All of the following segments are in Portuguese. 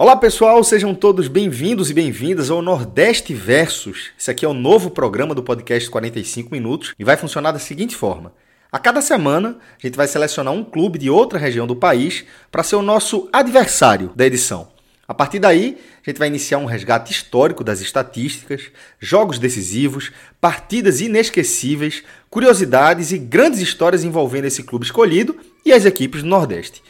Olá pessoal, sejam todos bem-vindos e bem-vindas ao Nordeste Versus. Esse aqui é o novo programa do podcast 45 Minutos e vai funcionar da seguinte forma. A cada semana, a gente vai selecionar um clube de outra região do país para ser o nosso adversário da edição. A partir daí, a gente vai iniciar um resgate histórico das estatísticas, jogos decisivos, partidas inesquecíveis, curiosidades e grandes histórias envolvendo esse clube escolhido e as equipes do Nordeste.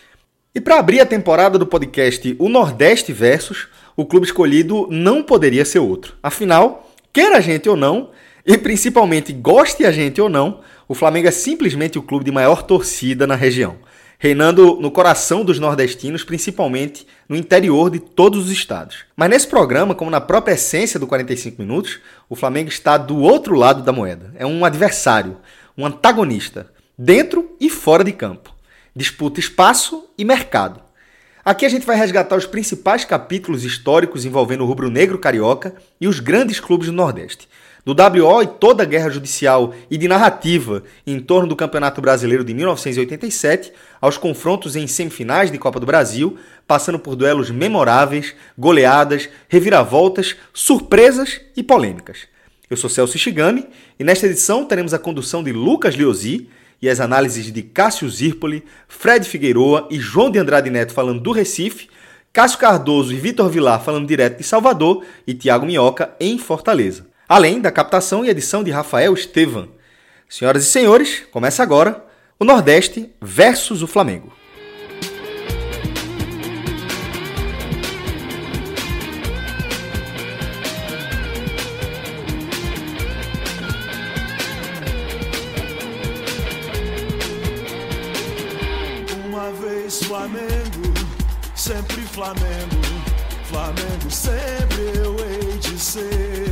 E para abrir a temporada do podcast O Nordeste Versus, o clube escolhido não poderia ser outro. Afinal, quer a gente ou não, e principalmente goste a gente ou não, o Flamengo é simplesmente o clube de maior torcida na região, reinando no coração dos nordestinos, principalmente no interior de todos os estados. Mas nesse programa, como na própria essência do 45 minutos, o Flamengo está do outro lado da moeda. É um adversário, um antagonista, dentro e fora de campo disputa espaço e mercado. Aqui a gente vai resgatar os principais capítulos históricos envolvendo o rubro-negro carioca e os grandes clubes do Nordeste. Do WO e toda a guerra judicial e de narrativa em torno do Campeonato Brasileiro de 1987, aos confrontos em semifinais de Copa do Brasil, passando por duelos memoráveis, goleadas, reviravoltas, surpresas e polêmicas. Eu sou Celso Shigami e nesta edição teremos a condução de Lucas Liozzi, e as análises de Cássio Zirpoli, Fred Figueroa e João de Andrade Neto falando do Recife, Cássio Cardoso e Vitor Vilar falando direto de Salvador e Tiago Minhoca em Fortaleza. Além da captação e edição de Rafael Estevan. Senhoras e senhores, começa agora o Nordeste versus o Flamengo. Flamengo, Flamengo sempre eu hei de ser.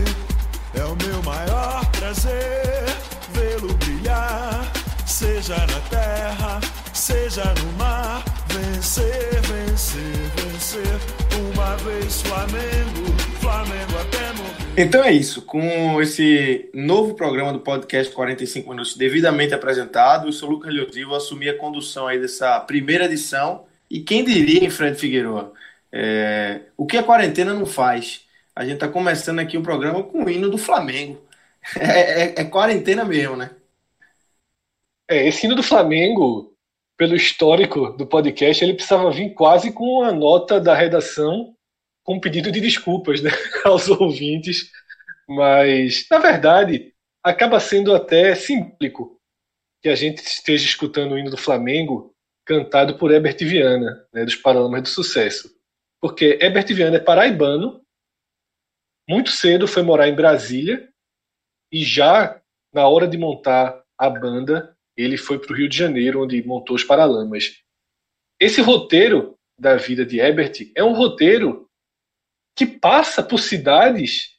É o meu maior prazer vê-lo brilhar, seja na terra, seja no mar. Vencer, vencer, vencer. Uma vez Flamengo, Flamengo até morrer. Então é isso. Com esse novo programa do podcast 45 Minutos devidamente apresentado, eu sou o Lucas Leozi, vou assumir a condução aí dessa primeira edição e quem diria, em Fred Figueiredo, é, o que a quarentena não faz? A gente está começando aqui o programa com o hino do Flamengo. É, é, é, quarentena mesmo, né? É, esse hino do Flamengo, pelo histórico do podcast, ele precisava vir quase com a nota da redação com um pedido de desculpas né, aos ouvintes. Mas, na verdade, acaba sendo até símbolico que a gente esteja escutando o hino do Flamengo cantado por Herbert Viana, né, dos Paralamas do Sucesso. Porque Herbert Viana é paraibano, muito cedo foi morar em Brasília, e já na hora de montar a banda, ele foi para o Rio de Janeiro, onde montou os Paralamas. Esse roteiro da vida de Herbert é um roteiro que passa por cidades,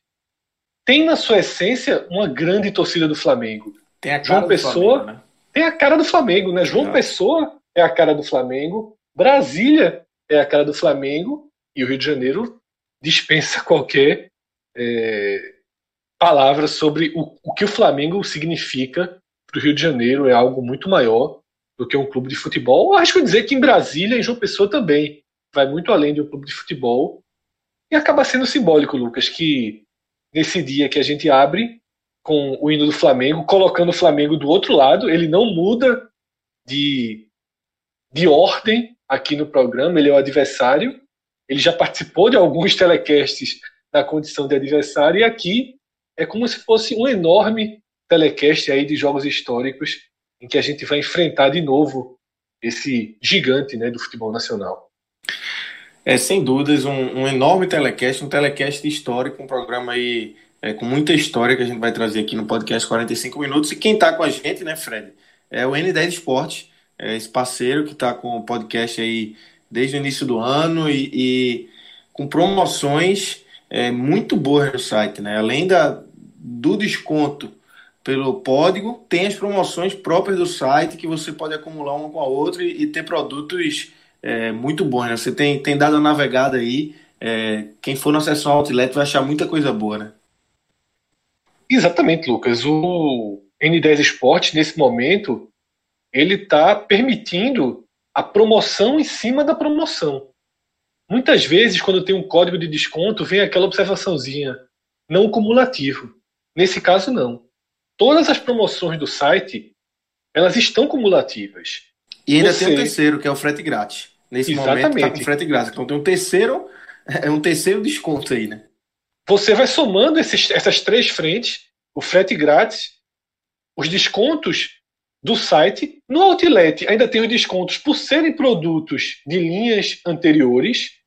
tem na sua essência uma grande torcida do Flamengo. Tem a cara João Pessoa Flamengo, né? tem a cara do Flamengo, né? João Pessoa é a cara do Flamengo, Brasília é a cara do Flamengo e o Rio de Janeiro dispensa qualquer é, palavra sobre o, o que o Flamengo significa para o Rio de Janeiro. É algo muito maior do que um clube de futebol. Eu acho que dizer que em Brasília e João Pessoa também vai muito além de um clube de futebol. E acaba sendo simbólico, Lucas, que nesse dia que a gente abre com o hino do Flamengo, colocando o Flamengo do outro lado, ele não muda de de ordem aqui no programa, ele é o adversário. Ele já participou de alguns telecasts na condição de adversário, e aqui é como se fosse um enorme telecast aí de jogos históricos em que a gente vai enfrentar de novo esse gigante né, do futebol nacional. É, sem dúvidas, um, um enorme telecast, um telecast histórico, um programa aí é, com muita história que a gente vai trazer aqui no podcast 45 Minutos. E quem está com a gente, né, Fred, é o N10 Esporte, é, esse parceiro que está com o podcast aí desde o início do ano e, e com promoções é, muito boas no site, né? Além da, do desconto pelo código, tem as promoções próprias do site que você pode acumular uma com a outra e, e ter produtos é, muito bons. Né? Você tem, tem dado a navegada aí, é, quem for na seção Outlet vai achar muita coisa boa, né? Exatamente, Lucas. O N10 Esporte, nesse momento, ele está permitindo a promoção em cima da promoção. Muitas vezes, quando tem um código de desconto, vem aquela observaçãozinha, não cumulativo. Nesse caso, não. Todas as promoções do site, elas estão cumulativas. E ainda Você... tem o terceiro, que é o frete grátis. Nesse Exatamente. momento está com frete grátis. Então tem um terceiro, é um terceiro desconto aí, né? Você vai somando esses, essas três frentes, o frete grátis, os descontos do site. No Outlet ainda tem os descontos por serem produtos de linhas anteriores.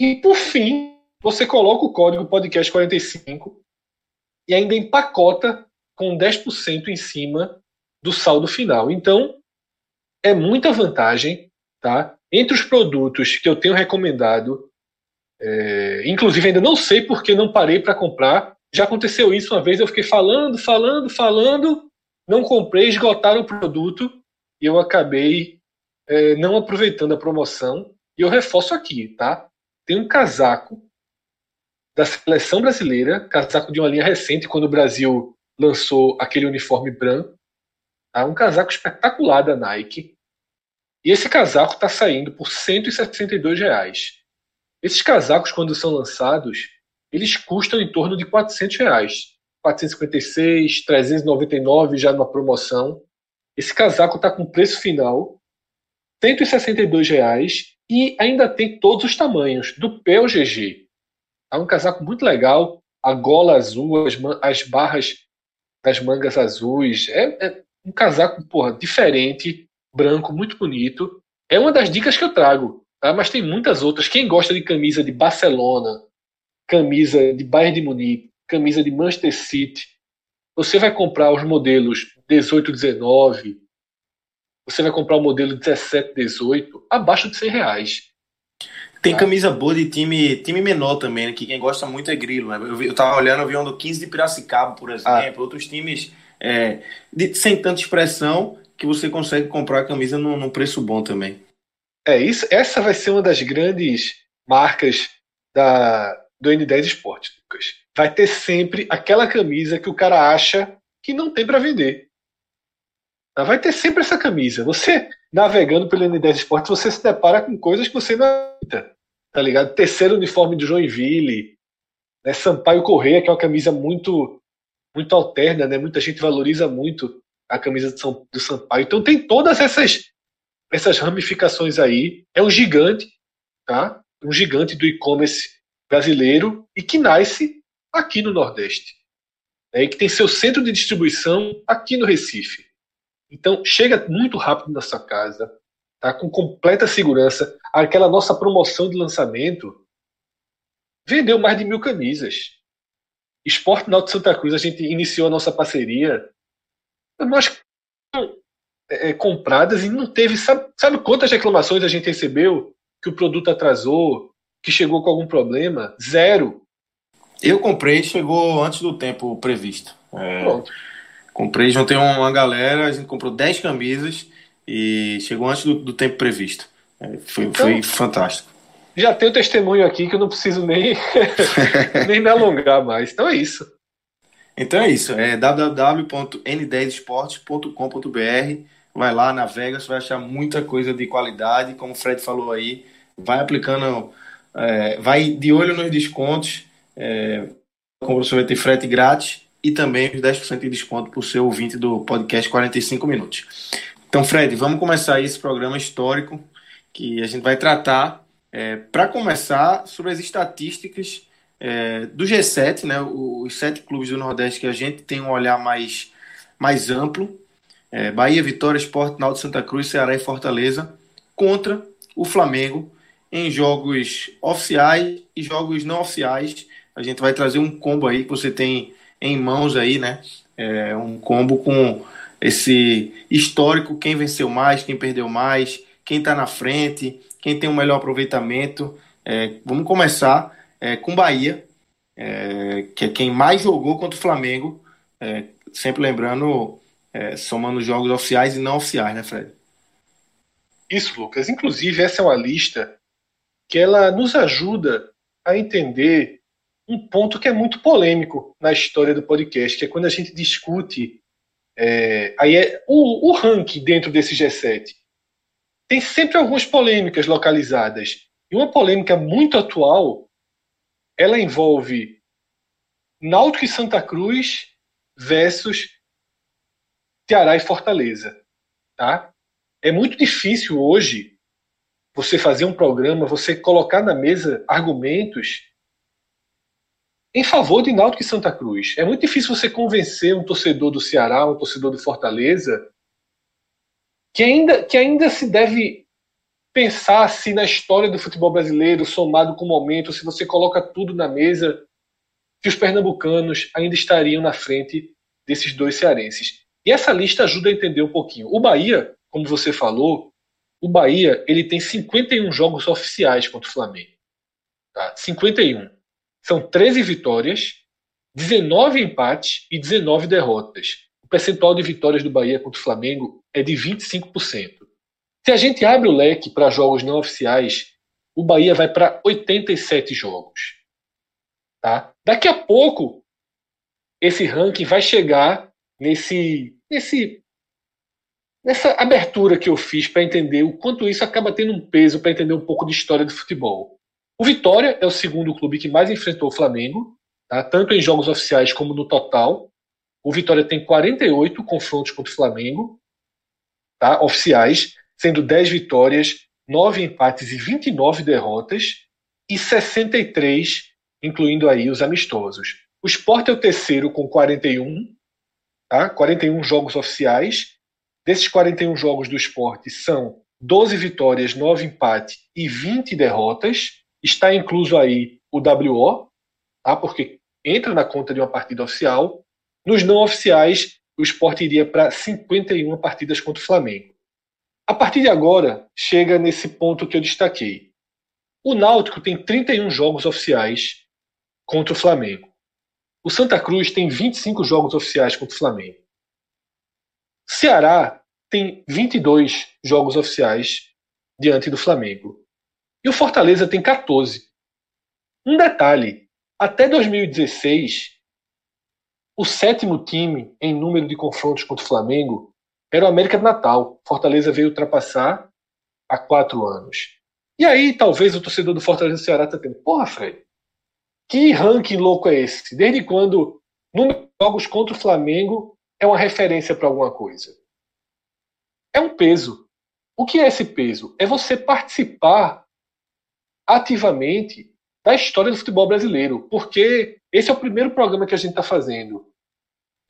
E por fim, você coloca o código podcast45 e ainda empacota com 10% em cima do saldo final. Então, é muita vantagem, tá? Entre os produtos que eu tenho recomendado, é, inclusive ainda não sei porque não parei para comprar. Já aconteceu isso uma vez, eu fiquei falando, falando, falando, não comprei, esgotaram o produto e eu acabei é, não aproveitando a promoção. E eu reforço aqui, tá? Tem um casaco da seleção brasileira, casaco de uma linha recente, quando o Brasil lançou aquele uniforme branco. Tá? Um casaco espetacular da Nike. E esse casaco está saindo por 162 reais. Esses casacos, quando são lançados, eles custam em torno de 400 reais. 456, 399 já numa promoção. Esse casaco está com preço final, 162 reais e ainda tem todos os tamanhos, do pé ao GG. É um casaco muito legal, a gola azul, as, as barras das mangas azuis. É, é, um casaco porra, diferente, branco, muito bonito. É uma das dicas que eu trago, tá? mas tem muitas outras. Quem gosta de camisa de Barcelona, camisa de Bayern de Munique, camisa de Manchester City, você vai comprar os modelos 18, 19, você vai comprar o modelo 17, 18, abaixo de 100 reais. Tem tá? camisa boa de time, time menor também, né? que quem gosta muito é Grilo. Né? Eu, eu tava olhando, eu vi um do 15 de Piracicaba, por exemplo, ah. outros times é, de, sem tanta expressão que você consegue comprar a camisa num, num preço bom também. É isso. Essa vai ser uma das grandes marcas da, do N10 Esporte, Lucas vai ter sempre aquela camisa que o cara acha que não tem para vender. Vai ter sempre essa camisa. Você navegando pelo N10 Esportes, você se depara com coisas que você não. Tá ligado? Terceiro uniforme de Joinville, né? Sampaio Correia, que é uma camisa muito muito alterna, né? Muita gente valoriza muito a camisa do, São, do Sampaio. Então tem todas essas essas ramificações aí. É um gigante, tá? Um gigante do e-commerce brasileiro e que nasce aqui no Nordeste. Né, e que tem seu centro de distribuição aqui no Recife. Então, chega muito rápido na sua casa, tá, com completa segurança. Aquela nossa promoção de lançamento vendeu mais de mil camisas. Esporte Náutico Santa Cruz, a gente iniciou a nossa parceria. Nós é, é, compradas e não teve. Sabe, sabe quantas reclamações a gente recebeu que o produto atrasou, que chegou com algum problema? Zero. Eu comprei, chegou antes do tempo previsto. É, Pronto. Comprei, juntei uma galera, a gente comprou 10 camisas e chegou antes do, do tempo previsto. É, foi, então, foi fantástico. Já tenho testemunho aqui que eu não preciso nem, nem me alongar mais. Então é isso. Então é isso. É www.n10esportes.com.br. Vai lá, navega, você vai achar muita coisa de qualidade. Como o Fred falou aí, vai aplicando, é, vai de olho nos descontos é, você vai ter frete grátis e também os 10% de desconto para o seu ouvinte do podcast 45 Minutos. Então, Fred, vamos começar esse programa histórico que a gente vai tratar, é, para começar, sobre as estatísticas é, do G7, né, os sete clubes do Nordeste que a gente tem um olhar mais, mais amplo, é, Bahia, Vitória, Esporte, Náutico, Santa Cruz, Ceará e Fortaleza, contra o Flamengo em jogos oficiais e jogos não oficiais a gente vai trazer um combo aí que você tem em mãos aí, né? É um combo com esse histórico, quem venceu mais, quem perdeu mais, quem está na frente, quem tem o melhor aproveitamento. É, vamos começar é, com Bahia, é, que é quem mais jogou contra o Flamengo, é, sempre lembrando, é, somando jogos oficiais e não oficiais, né, Fred? Isso, Lucas. Inclusive, essa é uma lista que ela nos ajuda a entender um ponto que é muito polêmico na história do podcast, que é quando a gente discute é, aí é o, o ranking dentro desse G7. Tem sempre algumas polêmicas localizadas. E uma polêmica muito atual, ela envolve Náutico e Santa Cruz versus Ceará e Fortaleza, tá? É muito difícil hoje você fazer um programa, você colocar na mesa argumentos em favor de Náutico e Santa Cruz. É muito difícil você convencer um torcedor do Ceará, um torcedor do Fortaleza, que ainda, que ainda se deve pensar se na história do futebol brasileiro, somado com o momento, se você coloca tudo na mesa, que os pernambucanos ainda estariam na frente desses dois cearenses. E essa lista ajuda a entender um pouquinho. O Bahia, como você falou, o Bahia ele tem 51 jogos oficiais contra o Flamengo. Tá? 51. São 13 vitórias, 19 empates e 19 derrotas. O percentual de vitórias do Bahia contra o Flamengo é de 25%. Se a gente abre o leque para jogos não oficiais, o Bahia vai para 87 jogos. Tá? Daqui a pouco, esse ranking vai chegar nesse, nesse, nessa abertura que eu fiz para entender o quanto isso acaba tendo um peso para entender um pouco de história do futebol. O Vitória é o segundo clube que mais enfrentou o Flamengo, tá? tanto em jogos oficiais como no total. O Vitória tem 48 confrontos contra o Flamengo, tá? oficiais, sendo 10 vitórias, 9 empates e 29 derrotas, e 63, incluindo aí os amistosos. O Sport é o terceiro com 41, tá? 41 jogos oficiais. Desses 41 jogos do Sport são 12 vitórias, 9 empates e 20 derrotas. Está incluso aí o WO, tá? porque entra na conta de uma partida oficial. Nos não oficiais, o esporte iria para 51 partidas contra o Flamengo. A partir de agora, chega nesse ponto que eu destaquei. O Náutico tem 31 jogos oficiais contra o Flamengo. O Santa Cruz tem 25 jogos oficiais contra o Flamengo. Ceará tem 22 jogos oficiais diante do Flamengo. E o Fortaleza tem 14. Um detalhe: até 2016, o sétimo time em número de confrontos contra o Flamengo era o América do Natal. Fortaleza veio ultrapassar há quatro anos. E aí, talvez o torcedor do Fortaleza do Ceará está tendo, porra, Fred, que ranking louco é esse? Desde quando número de jogos contra o Flamengo é uma referência para alguma coisa? É um peso. O que é esse peso? É você participar ativamente da história do futebol brasileiro, porque esse é o primeiro programa que a gente está fazendo.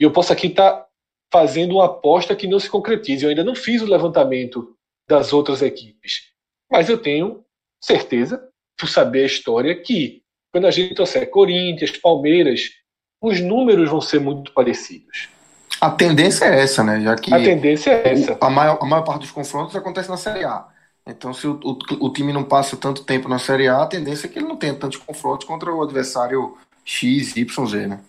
E eu posso aqui estar tá fazendo uma aposta que não se concretize. Eu ainda não fiz o levantamento das outras equipes, mas eu tenho certeza, por saber a história, que quando a gente trouxer Corinthians, Palmeiras, os números vão ser muito parecidos. A tendência é essa, né? Já que a tendência é essa. A maior, a maior parte dos confrontos acontece na Série A. Então, se o, o, o, time não passa tanto tempo na Série A, a tendência é que ele não tenha tantos confrontos contra o adversário X, Y, Z, né?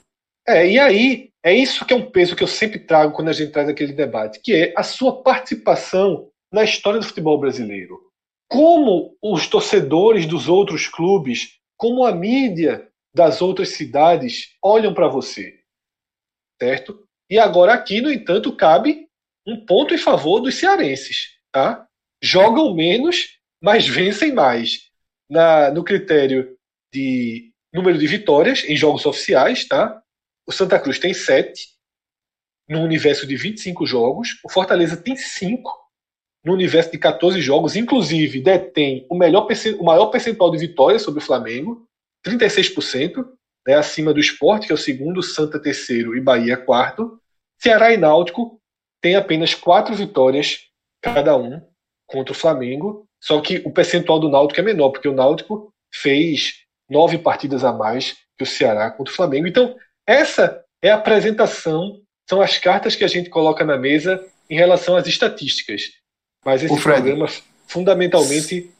É, e aí, é isso que é um peso que eu sempre trago quando a gente traz aquele debate, que é a sua participação na história do futebol brasileiro. Como os torcedores dos outros clubes, como a mídia das outras cidades olham para você. Certo? E agora aqui, no entanto, cabe um ponto em favor dos cearenses, tá? jogam menos, mas vencem mais. Na, no critério de número de vitórias em jogos oficiais, tá? O Santa Cruz tem 7 no universo de 25 jogos, o Fortaleza tem 5 no universo de 14 jogos, inclusive detém o, melhor, o maior percentual de vitórias sobre o Flamengo, 36%, né, acima do esporte, que é o segundo, Santa terceiro e Bahia quarto. Ceará e Náutico têm apenas quatro vitórias cada um contra o Flamengo, só que o percentual do Náutico é menor, porque o Náutico fez nove partidas a mais que o Ceará contra o Flamengo. Então, essa é a apresentação são as cartas que a gente coloca na mesa em relação às estatísticas. Mas esse programa, fundamentalmente,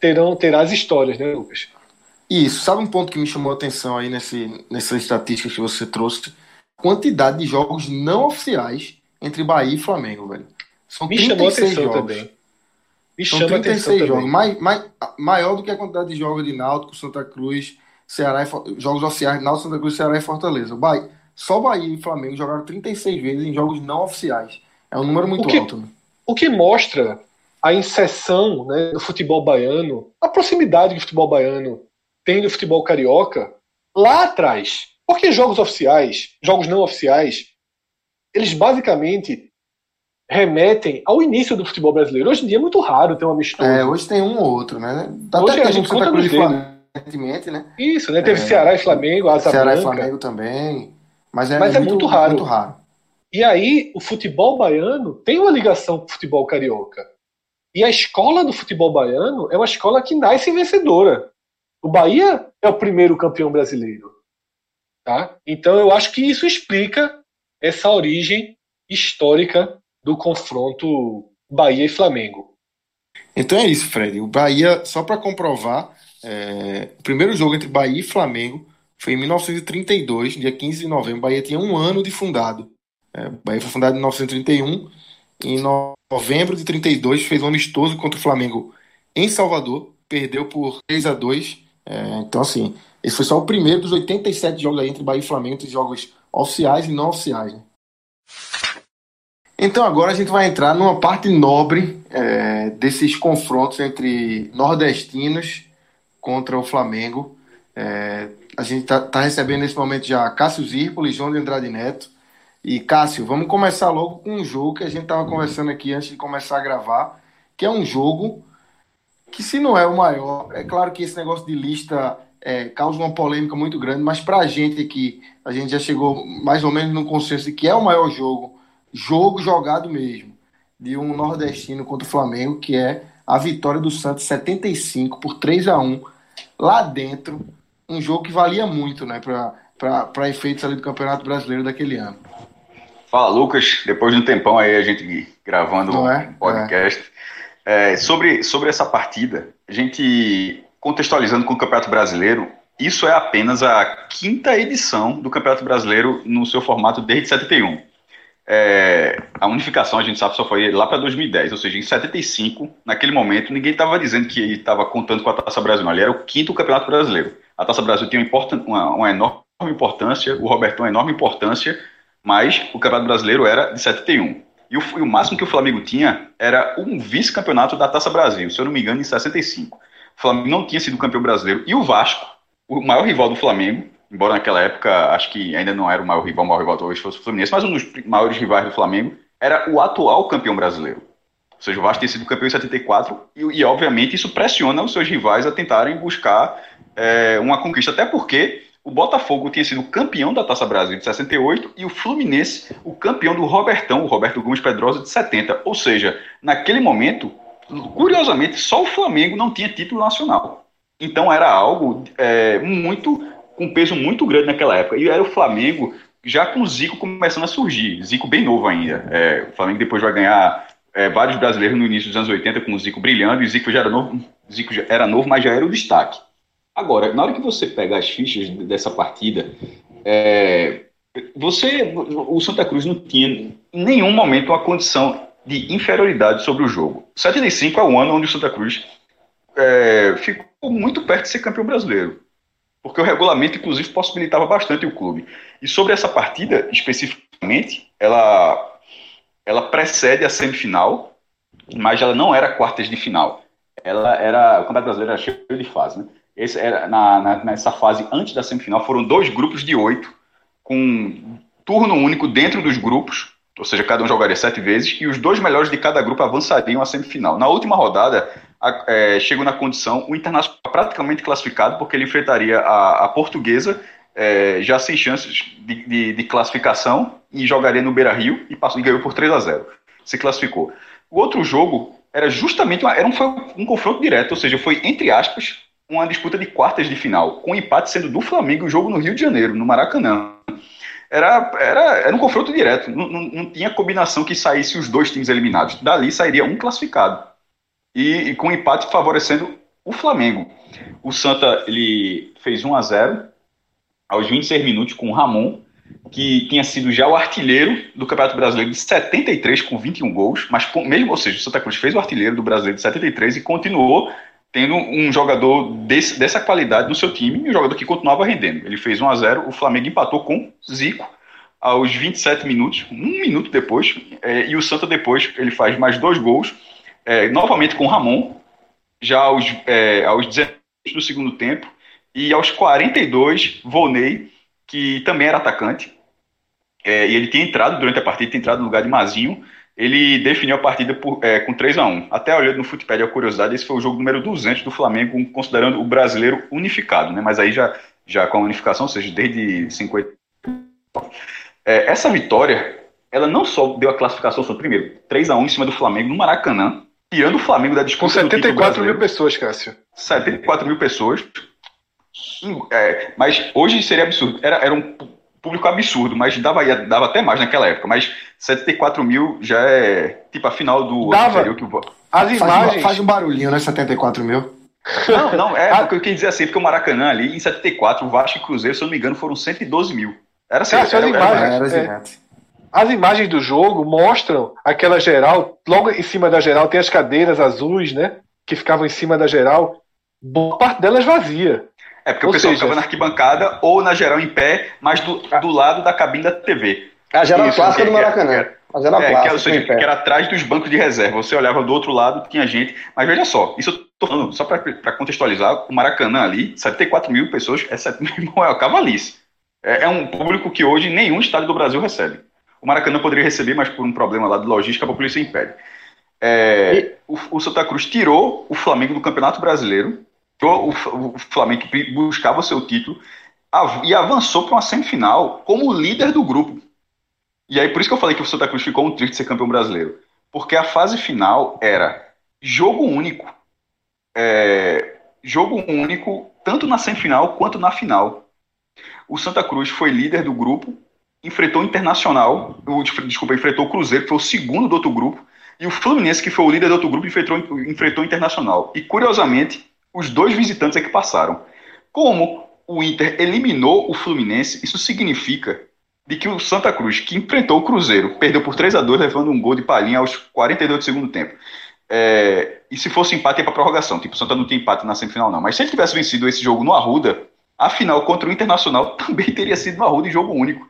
terão, terá as histórias, né, Lucas? Isso. Sabe um ponto que me chamou a atenção aí nesse, nessas estatísticas que você trouxe? Quantidade de jogos não oficiais entre Bahia e Flamengo, velho. São me 36 jogos. Também. Me São chama 36 jogos. Mais, mais, maior do que a quantidade de jogos de Náutico, Santa Cruz, Ceará e, jogos oficiais Náutico, Santa Cruz, Ceará e Fortaleza. Bahia, só Bahia e Flamengo jogaram 36 vezes em jogos não oficiais. É um número muito o que, alto. Né? O que mostra a inserção né, do futebol baiano, a proximidade que o futebol baiano tem do futebol carioca lá atrás. Porque jogos oficiais, jogos não oficiais, eles basicamente remetem ao início do futebol brasileiro. Hoje em dia é muito raro ter uma mistura. É, hoje tem um ou outro, né? Até hoje a gente conta nos dedos. Né? Isso, né? Teve é, Ceará e Flamengo, Asa Ceará Branca. e Flamengo também. Mas é, mas é muito, raro. muito raro. E aí, o futebol baiano tem uma ligação com o futebol carioca. E a escola do futebol baiano é uma escola que nasce vencedora. O Bahia é o primeiro campeão brasileiro. Tá? Então, eu acho que isso explica essa origem histórica do confronto Bahia e Flamengo. Então é isso, Fred. O Bahia, só para comprovar, é, o primeiro jogo entre Bahia e Flamengo foi em 1932, dia 15 de novembro. O Bahia tinha um ano de fundado. É, o Bahia foi fundado em 1931. Em novembro de 32 fez um amistoso contra o Flamengo em Salvador. Perdeu por 3 a 2 é, Então, assim, esse foi só o primeiro dos 87 jogos aí entre Bahia e Flamengo, jogos oficiais e não oficiais. Né? Então agora a gente vai entrar numa parte nobre é, desses confrontos entre nordestinos contra o Flamengo. É, a gente está tá recebendo nesse momento já Cássio Zirpoli, João de Andrade Neto. E Cássio, vamos começar logo com um jogo que a gente estava conversando aqui antes de começar a gravar, que é um jogo que se não é o maior, é claro que esse negócio de lista é, causa uma polêmica muito grande, mas para a gente aqui, a gente já chegou mais ou menos no consenso de que é o maior jogo, jogo jogado mesmo, de um nordestino contra o Flamengo, que é a vitória do Santos 75 por 3 a 1 lá dentro, um jogo que valia muito, né, para efeitos ali do Campeonato Brasileiro daquele ano. Fala, Lucas. Depois de um tempão aí a gente gravando um é? podcast. É. É, sobre, sobre essa partida, a gente contextualizando com o Campeonato Brasileiro, isso é apenas a quinta edição do Campeonato Brasileiro no seu formato desde 71. É, a unificação, a gente sabe, só foi lá para 2010, ou seja, em 75, naquele momento, ninguém estava dizendo que estava contando com a Taça Brasil, não. Ali era o quinto Campeonato Brasileiro. A Taça Brasil tinha uma, uma enorme importância, o Robertão uma enorme importância, mas o Campeonato Brasileiro era de 71. E o, e o máximo que o Flamengo tinha era um vice-campeonato da Taça Brasil, se eu não me engano, em 65. O Flamengo não tinha sido campeão brasileiro. E o Vasco, o maior rival do Flamengo, embora naquela época acho que ainda não era o maior rival, o maior rival talvez fosse o Fluminense, mas um dos maiores rivais do Flamengo, era o atual campeão brasileiro. Ou seja, o Vasco tinha sido campeão em 74 e, e obviamente, isso pressiona os seus rivais a tentarem buscar é, uma conquista. Até porque o Botafogo tinha sido campeão da Taça Brasil de 68 e o Fluminense o campeão do Robertão, o Roberto Gomes Pedrosa, de 70. Ou seja, naquele momento, curiosamente, só o Flamengo não tinha título nacional. Então era algo é, muito com peso muito grande naquela época. E era o Flamengo já com o Zico começando a surgir. Zico bem novo ainda. É, o Flamengo depois vai ganhar é, vários brasileiros no início dos anos 80 com o Zico brilhando. E o Zico já era novo, Zico era novo, mas já era o destaque. Agora, na hora que você pega as fichas dessa partida, é, você, o Santa Cruz não tinha em nenhum momento uma condição de inferioridade sobre o jogo. 75 é o ano onde o Santa Cruz é, ficou muito perto de ser campeão brasileiro, porque o regulamento, inclusive, possibilitava bastante o clube. E sobre essa partida, especificamente, ela, ela precede a semifinal, mas ela não era quartas de final. Ela era, o Campeonato Brasileiro era cheio de fase, né? Esse era, na, na, nessa fase antes da semifinal, foram dois grupos de oito, com turno único dentro dos grupos, ou seja, cada um jogaria sete vezes, e os dois melhores de cada grupo avançariam à semifinal. Na última rodada, a, é, chegou na condição o Internacional praticamente classificado, porque ele enfrentaria a, a Portuguesa, é, já sem chances de, de, de, classificação, e jogaria no Beira Rio e, passou, e ganhou por 3 a 0 Se classificou. O outro jogo era justamente uma, era um, foi um confronto direto, ou seja, foi entre aspas uma disputa de quartas de final, com o empate sendo do Flamengo o jogo no Rio de Janeiro, no Maracanã. Era, era, era um confronto direto. Não, não, não, tinha combinação que saísse os dois times eliminados. Dali sairia um classificado. E, e com empate favorecendo o Flamengo. O Santa ele fez 1 a 0 aos 26 minutos com o Ramon, que tinha sido já o artilheiro do Campeonato Brasileiro de 73 com 21 gols, mas mesmo, ou seja, o Santa Cruz fez o artilheiro do Brasileiro de 73 e continuou tendo um jogador desse, dessa qualidade no seu time um jogador que continuava rendendo. Ele fez 1 a 0 o Flamengo empatou com Zico aos 27 minutos, um minuto depois, é, e o Santa depois ele faz mais dois gols, é, novamente com Ramon, já aos, é, aos 19 do segundo tempo, e aos 42, Volney, que também era atacante, é, e ele tinha entrado durante a partida, tinha entrado no lugar de Mazinho, ele definiu a partida por, é, com 3 a 1 Até olhando no Futebol, a curiosidade, esse foi o jogo número 200 do Flamengo, considerando o brasileiro unificado, né? mas aí já, já com a unificação, ou seja, desde 50. É, essa vitória, ela não só deu a classificação, só primeiro, 3 a 1 em cima do Flamengo no Maracanã, tirando o Flamengo da disputa. Com 74 mil pessoas, Cássio. 74 mil pessoas. É, mas hoje seria absurdo. Era, era um público absurdo, mas dava, dava até mais naquela época. Mas 74 mil já é tipo a final do dava. que o As imagens. Faz, faz um barulhinho, né? 74 mil. Não, não, é porque eu quis dizer assim, porque o Maracanã ali, em 74, o Vasco e Cruzeiro, se eu não me engano, foram 112 mil. Era assim, era, era, imagens, era, era, é, As imagens do jogo mostram aquela geral, logo em cima da geral tem as cadeiras azuis, né? Que ficavam em cima da geral, boa parte delas vazia. É porque ou o pessoal seja, ficava na arquibancada ou na geral em pé, mas do, do lado da cabine da TV. A geral Isso, clássica do Maracanã. Era, a geral é, clássica. Que, seja, que era atrás dos bancos de reserva. Você olhava do outro lado, tinha gente. Mas veja só, isso eu tô falando, só para contextualizar, o Maracanã ali, 74 mil pessoas, é 7 mil, é o cavalice. É, é um público que hoje nenhum estádio do Brasil recebe. O Maracanã poderia receber, mas por um problema lá de logística, a polícia impede. É, e... o, o Santa Cruz tirou o Flamengo do Campeonato Brasileiro o, o Flamengo buscava seu título e avançou para uma semifinal como líder do grupo. E aí por isso que eu falei que o Santa Cruz ficou um triste ser campeão brasileiro. Porque a fase final era jogo único. É, jogo único, tanto na semifinal quanto na final. O Santa Cruz foi líder do grupo, enfrentou o Internacional, o, desculpa, enfrentou o Cruzeiro, que foi o segundo do outro grupo, e o Fluminense, que foi o líder do outro grupo, enfrentou, enfrentou o Internacional. E curiosamente, os dois visitantes é que passaram. Como o Inter eliminou o Fluminense, isso significa de que o Santa Cruz, que enfrentou o Cruzeiro, perdeu por 3 a 2 levando um gol de palhinha aos 42 do segundo tempo. É, e se fosse empate, ia para prorrogação. Tipo, o Santa não tem empate na semifinal, não. Mas se ele tivesse vencido esse jogo no Arruda, a final contra o Internacional também teria sido no Arruda em jogo único.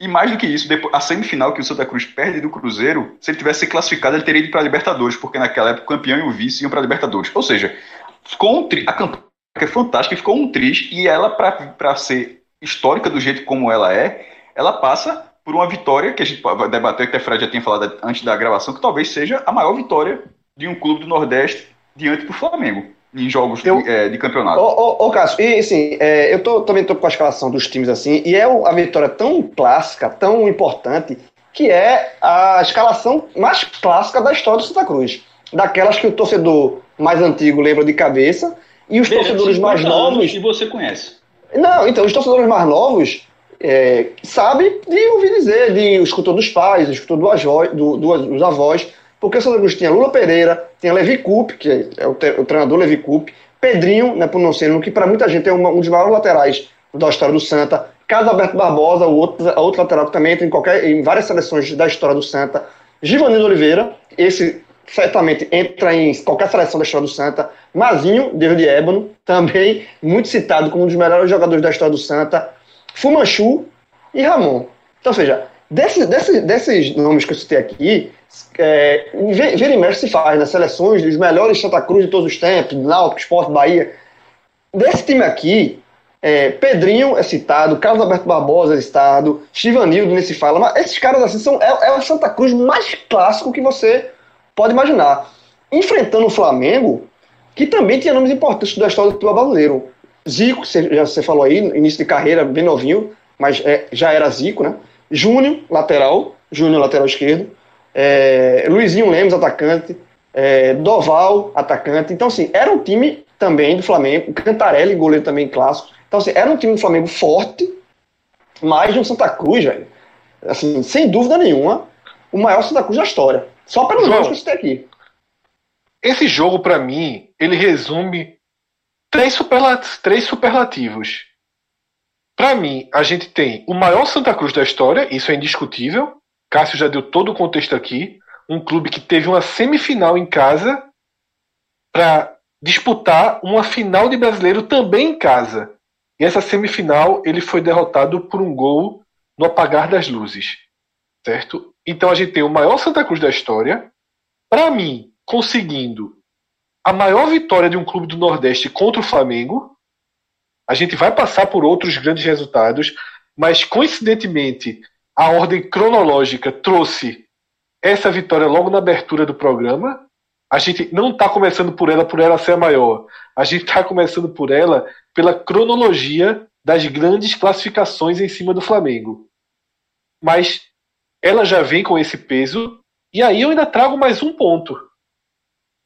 E mais do que isso, a semifinal que o Santa Cruz perde do Cruzeiro, se ele tivesse classificado, ele teria ido para a Libertadores, porque naquela época o campeão e o vice iam para a Libertadores. Ou seja, ficou um tri... a campanha é fantástica, ficou um triste e ela para ser histórica do jeito como ela é, ela passa por uma vitória que a gente vai debater, que a Fred já tinha falado antes da gravação, que talvez seja a maior vitória de um clube do Nordeste diante do Flamengo em jogos eu, de, é, de, campeonato. Ô, ô, ô Cássio, e assim, é, eu tô, também estou com a escalação dos times assim, e é a vitória tão clássica, tão importante, que é a escalação mais clássica da história do Santa Cruz. Daquelas que o torcedor mais antigo lembra de cabeça, e os torcedores mais novos. E você conhece. Não, então, os torcedores mais novos é, sabem de ouvir dizer, de escutou dos pais, escutou do avó, do, do, dos avós, porque o Santa Cruz tinha Lula Pereira, tinha Levi Coupe, que é o, o treinador Levi Coupe, Pedrinho, né, por não ser, que para muita gente é uma, um dos maiores laterais da história do Santa, Carlos Alberto Barbosa, o outro, outro lateral que também entra em, qualquer, em várias seleções da história do Santa, Givanildo Oliveira, esse certamente entra em qualquer seleção da história do Santa. Mazinho, de Ébano, também muito citado como um dos melhores jogadores da história do Santa. Fumanchu e Ramon. Então, seja, desses, desses, desses nomes que eu citei aqui, é, vira e mexe se faz nas seleções dos melhores Santa Cruz de todos os tempos, Náutico, Esporte, Bahia. Desse time aqui, é, Pedrinho é citado, Carlos Alberto Barbosa é citado, Chivanildo nem se fala, mas esses caras assim são, é, é o Santa Cruz mais clássico que você pode imaginar. Enfrentando o Flamengo, que também tinha nomes importantes da história do futebol brasileiro. Zico, você, falou aí, início de carreira bem novinho, mas é, já era Zico, né? Júnior, lateral, Júnior, lateral esquerdo. É, Luizinho Lemos, atacante. É, Doval, atacante. Então, assim, era um time também do Flamengo. Cantarelli, goleiro também clássico. Então, assim, era um time do Flamengo forte, mais de um Santa Cruz, velho. Assim, sem dúvida nenhuma, o maior Santa Cruz da história. Só pelos jogos que você tem aqui. Esse jogo, para mim, ele resume três, superlat três superlativos. Para mim, a gente tem o maior Santa Cruz da história, isso é indiscutível. Cássio já deu todo o contexto aqui. Um clube que teve uma semifinal em casa para disputar uma final de brasileiro também em casa. E essa semifinal ele foi derrotado por um gol no apagar das luzes. Certo? Então a gente tem o maior Santa Cruz da história. Para mim, conseguindo a maior vitória de um clube do Nordeste contra o Flamengo. A gente vai passar por outros grandes resultados, mas coincidentemente a ordem cronológica trouxe essa vitória logo na abertura do programa. A gente não está começando por ela por ela ser a maior. A gente está começando por ela pela cronologia das grandes classificações em cima do Flamengo. Mas ela já vem com esse peso. E aí eu ainda trago mais um ponto.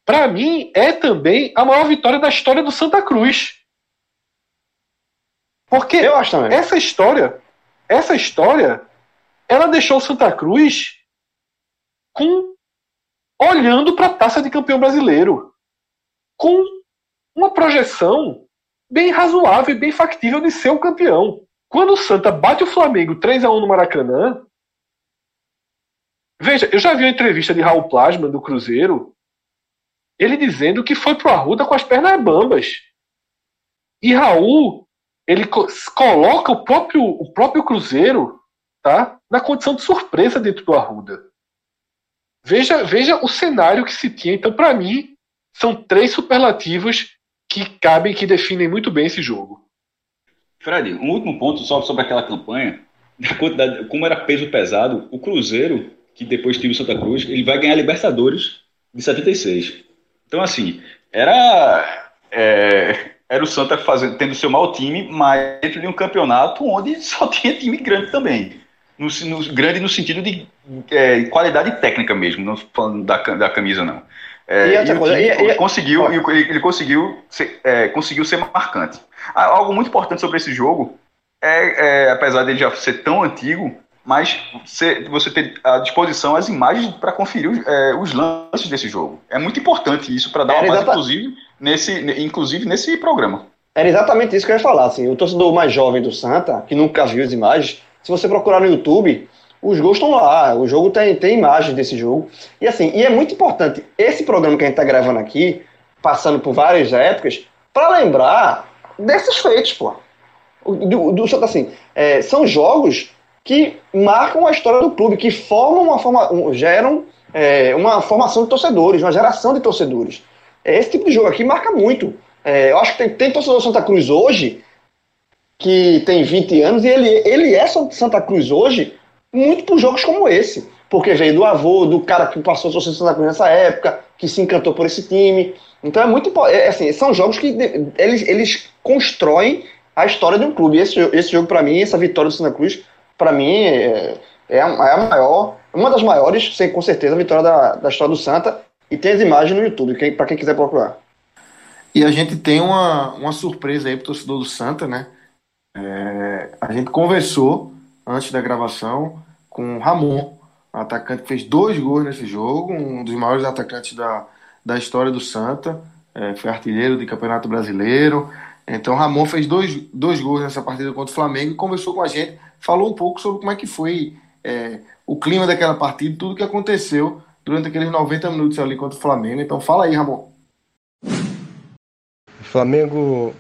Para mim, é também a maior vitória da história do Santa Cruz. Porque eu acho também. essa história, essa história, ela deixou o Santa Cruz com olhando para a taça de campeão brasileiro, com uma projeção bem razoável e bem factível de ser o campeão. Quando o Santa bate o Flamengo 3 a 1 no Maracanã, veja, eu já vi uma entrevista de Raul Plasma do Cruzeiro, ele dizendo que foi pro Arruda com as pernas bambas. E Raul, ele coloca o próprio, o próprio Cruzeiro tá, na condição de surpresa dentro do Arruda. Veja, veja o cenário que se tinha. Então, para mim, são três superlativos que cabem, que definem muito bem esse jogo. Fred, um último ponto só sobre aquela campanha. Como era peso pesado, o Cruzeiro, que depois teve o Santa Cruz, ele vai ganhar Libertadores de 76. Então, assim, era. É, era o Santa fazendo, tendo seu mau time, mas dentro de um campeonato onde só tinha time grande também no, no, grande no sentido de é, qualidade técnica mesmo, não falando da, da camisa não. É, e, e, coisa, e, e conseguiu, ele, ele, conseguiu, ser, é, conseguiu ser marcante. Ah, algo muito importante sobre esse jogo é, é apesar dele já ser tão antigo, mas você, você ter à disposição as imagens para conferir os, é, os, lances desse jogo. É muito importante isso para dar uma base, inclusive nesse, inclusive nesse programa. Era exatamente isso que eu ia falar. Assim, o torcedor mais jovem do Santa, que nunca viu as imagens, se você procurar no YouTube, os gols estão lá, o jogo tem, tem imagens desse jogo. E assim, e é muito importante esse programa que a gente está gravando aqui, passando por várias épocas, para lembrar desses feitos, pô. Do, do, assim, é, são jogos que marcam a história do clube, que formam uma forma, um, geram é, uma formação de torcedores, uma geração de torcedores. Esse tipo de jogo aqui marca muito. É, eu acho que tem, tem torcedor Santa Cruz hoje que tem 20 anos e ele, ele é Santa Cruz hoje muito por jogos como esse. Porque veio do avô, do cara que passou a torcer Santa Cruz nessa época, que se encantou por esse time. Então é muito é, assim, são jogos que eles, eles constroem a história de um clube. Esse, esse jogo, para mim, essa vitória do Santa Cruz, para mim, é, é, a, é, a, maior, uma das maiores, sem, com certeza, a vitória da, da história do Santa. E tem as imagens no YouTube, quem, para quem quiser procurar. E a gente tem uma, uma surpresa aí pro torcedor do Santa, né? É, a gente conversou antes da gravação com o Ramon, atacante que fez dois gols nesse jogo, um dos maiores atacantes da, da história do Santa, é, foi artilheiro de Campeonato Brasileiro. Então, Ramon fez dois, dois gols nessa partida contra o Flamengo e conversou com a gente, falou um pouco sobre como é que foi é, o clima daquela partida, tudo que aconteceu durante aqueles 90 minutos ali contra o Flamengo. Então, fala aí, Ramon. O Flamengo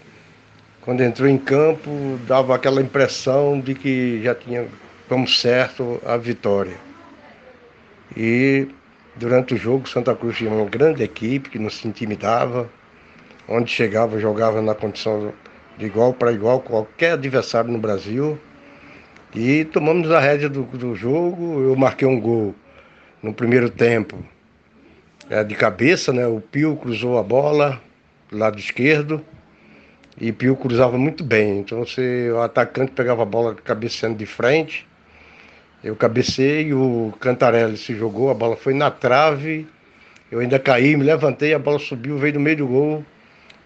quando entrou em campo, dava aquela impressão de que já tinha como certo a vitória. E durante o jogo, Santa Cruz tinha uma grande equipe que não se intimidava, onde chegava, jogava na condição de igual para igual qualquer adversário no Brasil. E tomamos a rédea do, do jogo, eu marquei um gol no primeiro tempo. É, de cabeça, né? O Pio cruzou a bola, lado esquerdo. E Pio cruzava muito bem. Então você, o atacante pegava a bola cabeceando de frente. Eu cabecei, o Cantarelli se jogou, a bola foi na trave. Eu ainda caí, me levantei, a bola subiu, veio no meio do gol.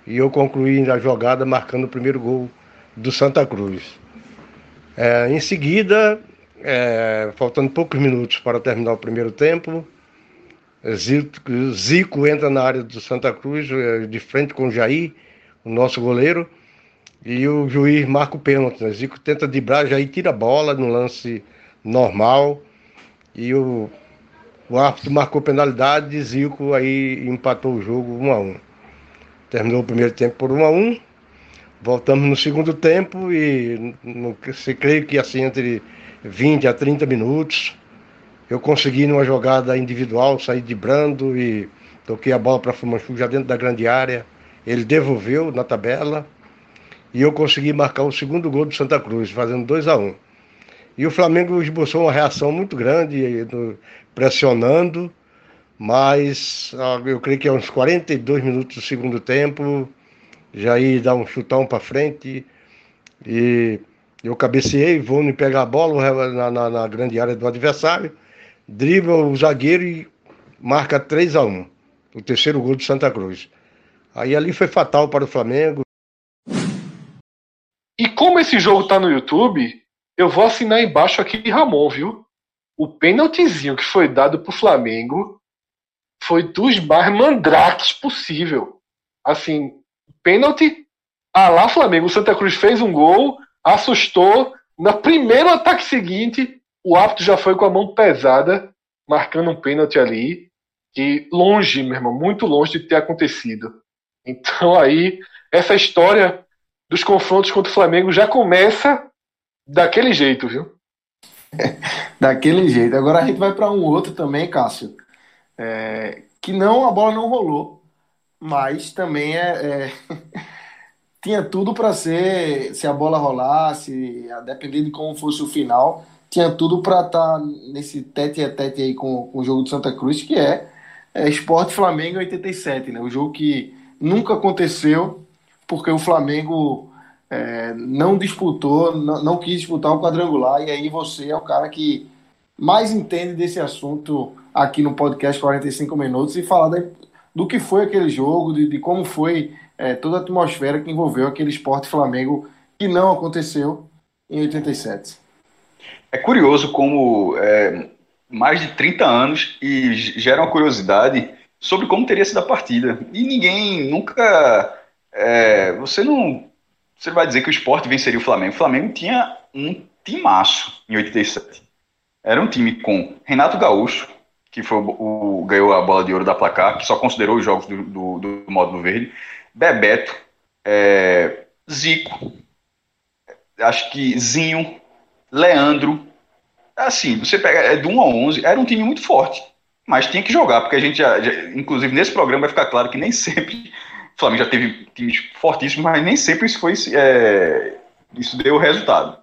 E eu concluí a jogada marcando o primeiro gol do Santa Cruz. É, em seguida, é, faltando poucos minutos para terminar o primeiro tempo, Zico, Zico, entra na área do Santa Cruz, é, de frente com o Jair, o nosso goleiro, e o juiz marca o pênalti. Né? Zico tenta driblar, Jair tira a bola no lance normal, e o, o árbitro marcou penalidade, Zico aí empatou o jogo 1 a 1 Terminou o primeiro tempo por 1 a 1 Voltamos no segundo tempo e no, se creio que assim entre 20 a 30 minutos eu consegui numa jogada individual sair de brando e toquei a bola para Fumanchu já dentro da grande área. Ele devolveu na tabela e eu consegui marcar o segundo gol do Santa Cruz, fazendo 2 a 1 um. E o Flamengo esboçou uma reação muito grande, pressionando, mas eu creio que uns 42 minutos do segundo tempo, Jair dá um chutão para frente e eu cabeceei, vou me pegar a bola na, na, na, grande área do adversário, dribla o zagueiro e marca 3 a 1 o terceiro gol de Santa Cruz. Aí ali foi fatal para o Flamengo. E como esse jogo está no YouTube, eu vou assinar embaixo aqui de Ramon, viu? O pênaltizinho que foi dado pro Flamengo foi dos mais mandrakes possível. Assim, pênalti, ah lá Flamengo, o Santa Cruz fez um gol, assustou, no primeiro ataque seguinte, o árbitro já foi com a mão pesada, marcando um pênalti ali, e longe, meu irmão, muito longe de ter acontecido. Então aí, essa história dos confrontos contra o Flamengo já começa daquele jeito, viu? daquele jeito. Agora a gente vai para um outro também, Cássio, é, que não, a bola não rolou mas também é, é... tinha tudo para ser, se a bola rolasse, a depender de como fosse o final, tinha tudo para estar tá nesse tete a tete aí com, com o jogo do Santa Cruz, que é, é Esporte Flamengo 87, né? O jogo que nunca aconteceu, porque o Flamengo é, não disputou, não, não quis disputar o quadrangular, e aí você é o cara que mais entende desse assunto aqui no podcast 45 Minutos e falar do que foi aquele jogo, de, de como foi é, toda a atmosfera que envolveu aquele esporte Flamengo que não aconteceu em 87. É curioso como é, mais de 30 anos e gera uma curiosidade sobre como teria sido a partida. E ninguém nunca. É, você não. Você vai dizer que o esporte venceria o Flamengo. O Flamengo tinha um timaço em 87. Era um time com Renato Gaúcho, que foi o, ganhou a bola de ouro da placar, que só considerou os jogos do, do, do módulo verde. Bebeto, é, Zico, acho que Zinho, Leandro. Assim, você pega é do 1 a 11, era um time muito forte, mas tinha que jogar, porque a gente já, já inclusive nesse programa vai ficar claro que nem sempre o Flamengo já teve times fortíssimos, mas nem sempre isso foi é, isso deu resultado.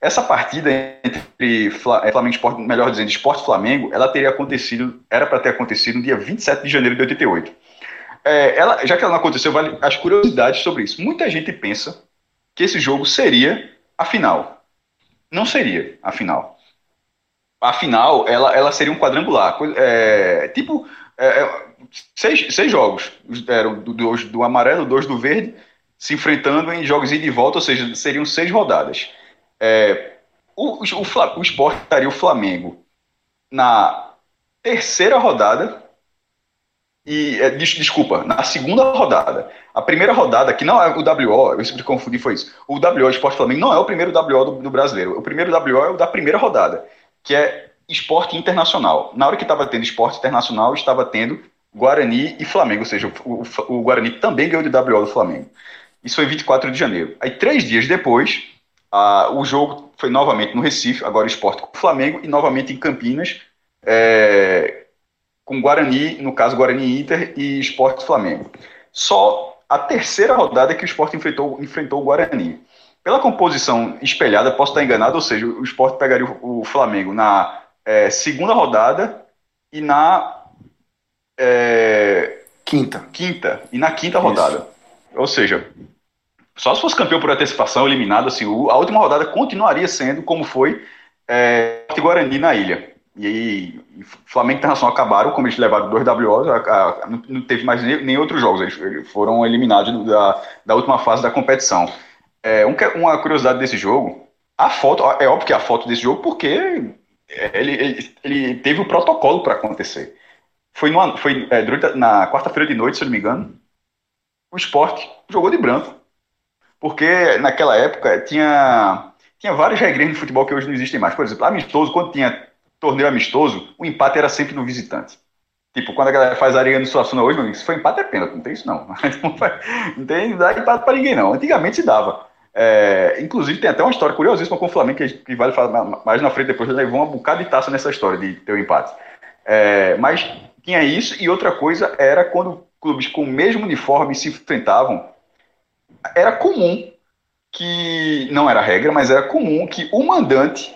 Essa partida entre é, Flamengo Esporte, melhor dizendo, Esporte Flamengo, ela teria acontecido, era para ter acontecido no dia 27 de janeiro de 88. É, ela, já que ela não aconteceu, vale as curiosidades sobre isso. Muita gente pensa que esse jogo seria a final. Não seria a final. A final, ela, ela seria um quadrangular. É, tipo, é, é seis, seis jogos. Eram do, do, do amarelo, dois do verde, se enfrentando em jogos ida e volta, ou seja, seriam seis rodadas. É, o, o, o, esporte estaria o Flamengo na terceira rodada e é, des, desculpa, na segunda rodada. A primeira rodada, que não é o WO, eu sempre confundi, foi isso. O WO Esporte Flamengo não é o primeiro WO do, do, brasileiro. O primeiro WO é o da primeira rodada, que é esporte internacional. Na hora que estava tendo esporte internacional, estava tendo Guarani e Flamengo, ou seja, o, o, o Guarani também ganhou de WO do Flamengo. Isso foi 24 de janeiro. Aí, três dias depois, ah, o jogo foi novamente no Recife, agora esporte com o Flamengo, e novamente em Campinas, é, com Guarani, no caso Guarani Inter e Esporte Flamengo. Só a terceira rodada que o esporte enfrentou, enfrentou o Guarani. Pela composição espelhada, posso estar enganado, ou seja, o esporte pegaria o, o Flamengo na é, segunda rodada e na é, quinta. Quinta. E na quinta Isso. rodada. Ou seja, só se fosse campeão por antecipação, eliminado, assim, a última rodada continuaria sendo como foi é, Guarani na ilha. E aí, Flamengo e Internacional acabaram, como eles levaram dois WOs, a, a, não teve mais nem, nem outros jogos, eles foram eliminados da, da última fase da competição. É, um, uma curiosidade desse jogo A foto, é óbvio que a foto desse jogo, porque ele, ele, ele teve o protocolo para acontecer. Foi, numa, foi é, durante, na quarta-feira de noite, se eu não me engano, o esporte jogou de branco. Porque naquela época tinha, tinha várias regras de futebol que hoje não existem mais. Por exemplo, amistoso, quando tinha torneio amistoso, o empate era sempre no visitante. Tipo, quando a galera faz areia no Suassuna hoje, meu se for empate é pênalti, não tem isso não. Não tem, dá empate para ninguém não. Antigamente se dava. É, inclusive tem até uma história curiosíssima com o Flamengo, que, que vale falar mais na frente depois, levou uma bocada de taça nessa história de ter o um empate. É, mas tinha isso, e outra coisa era quando clubes com o mesmo uniforme se enfrentavam, era comum que, não era regra, mas era comum que o mandante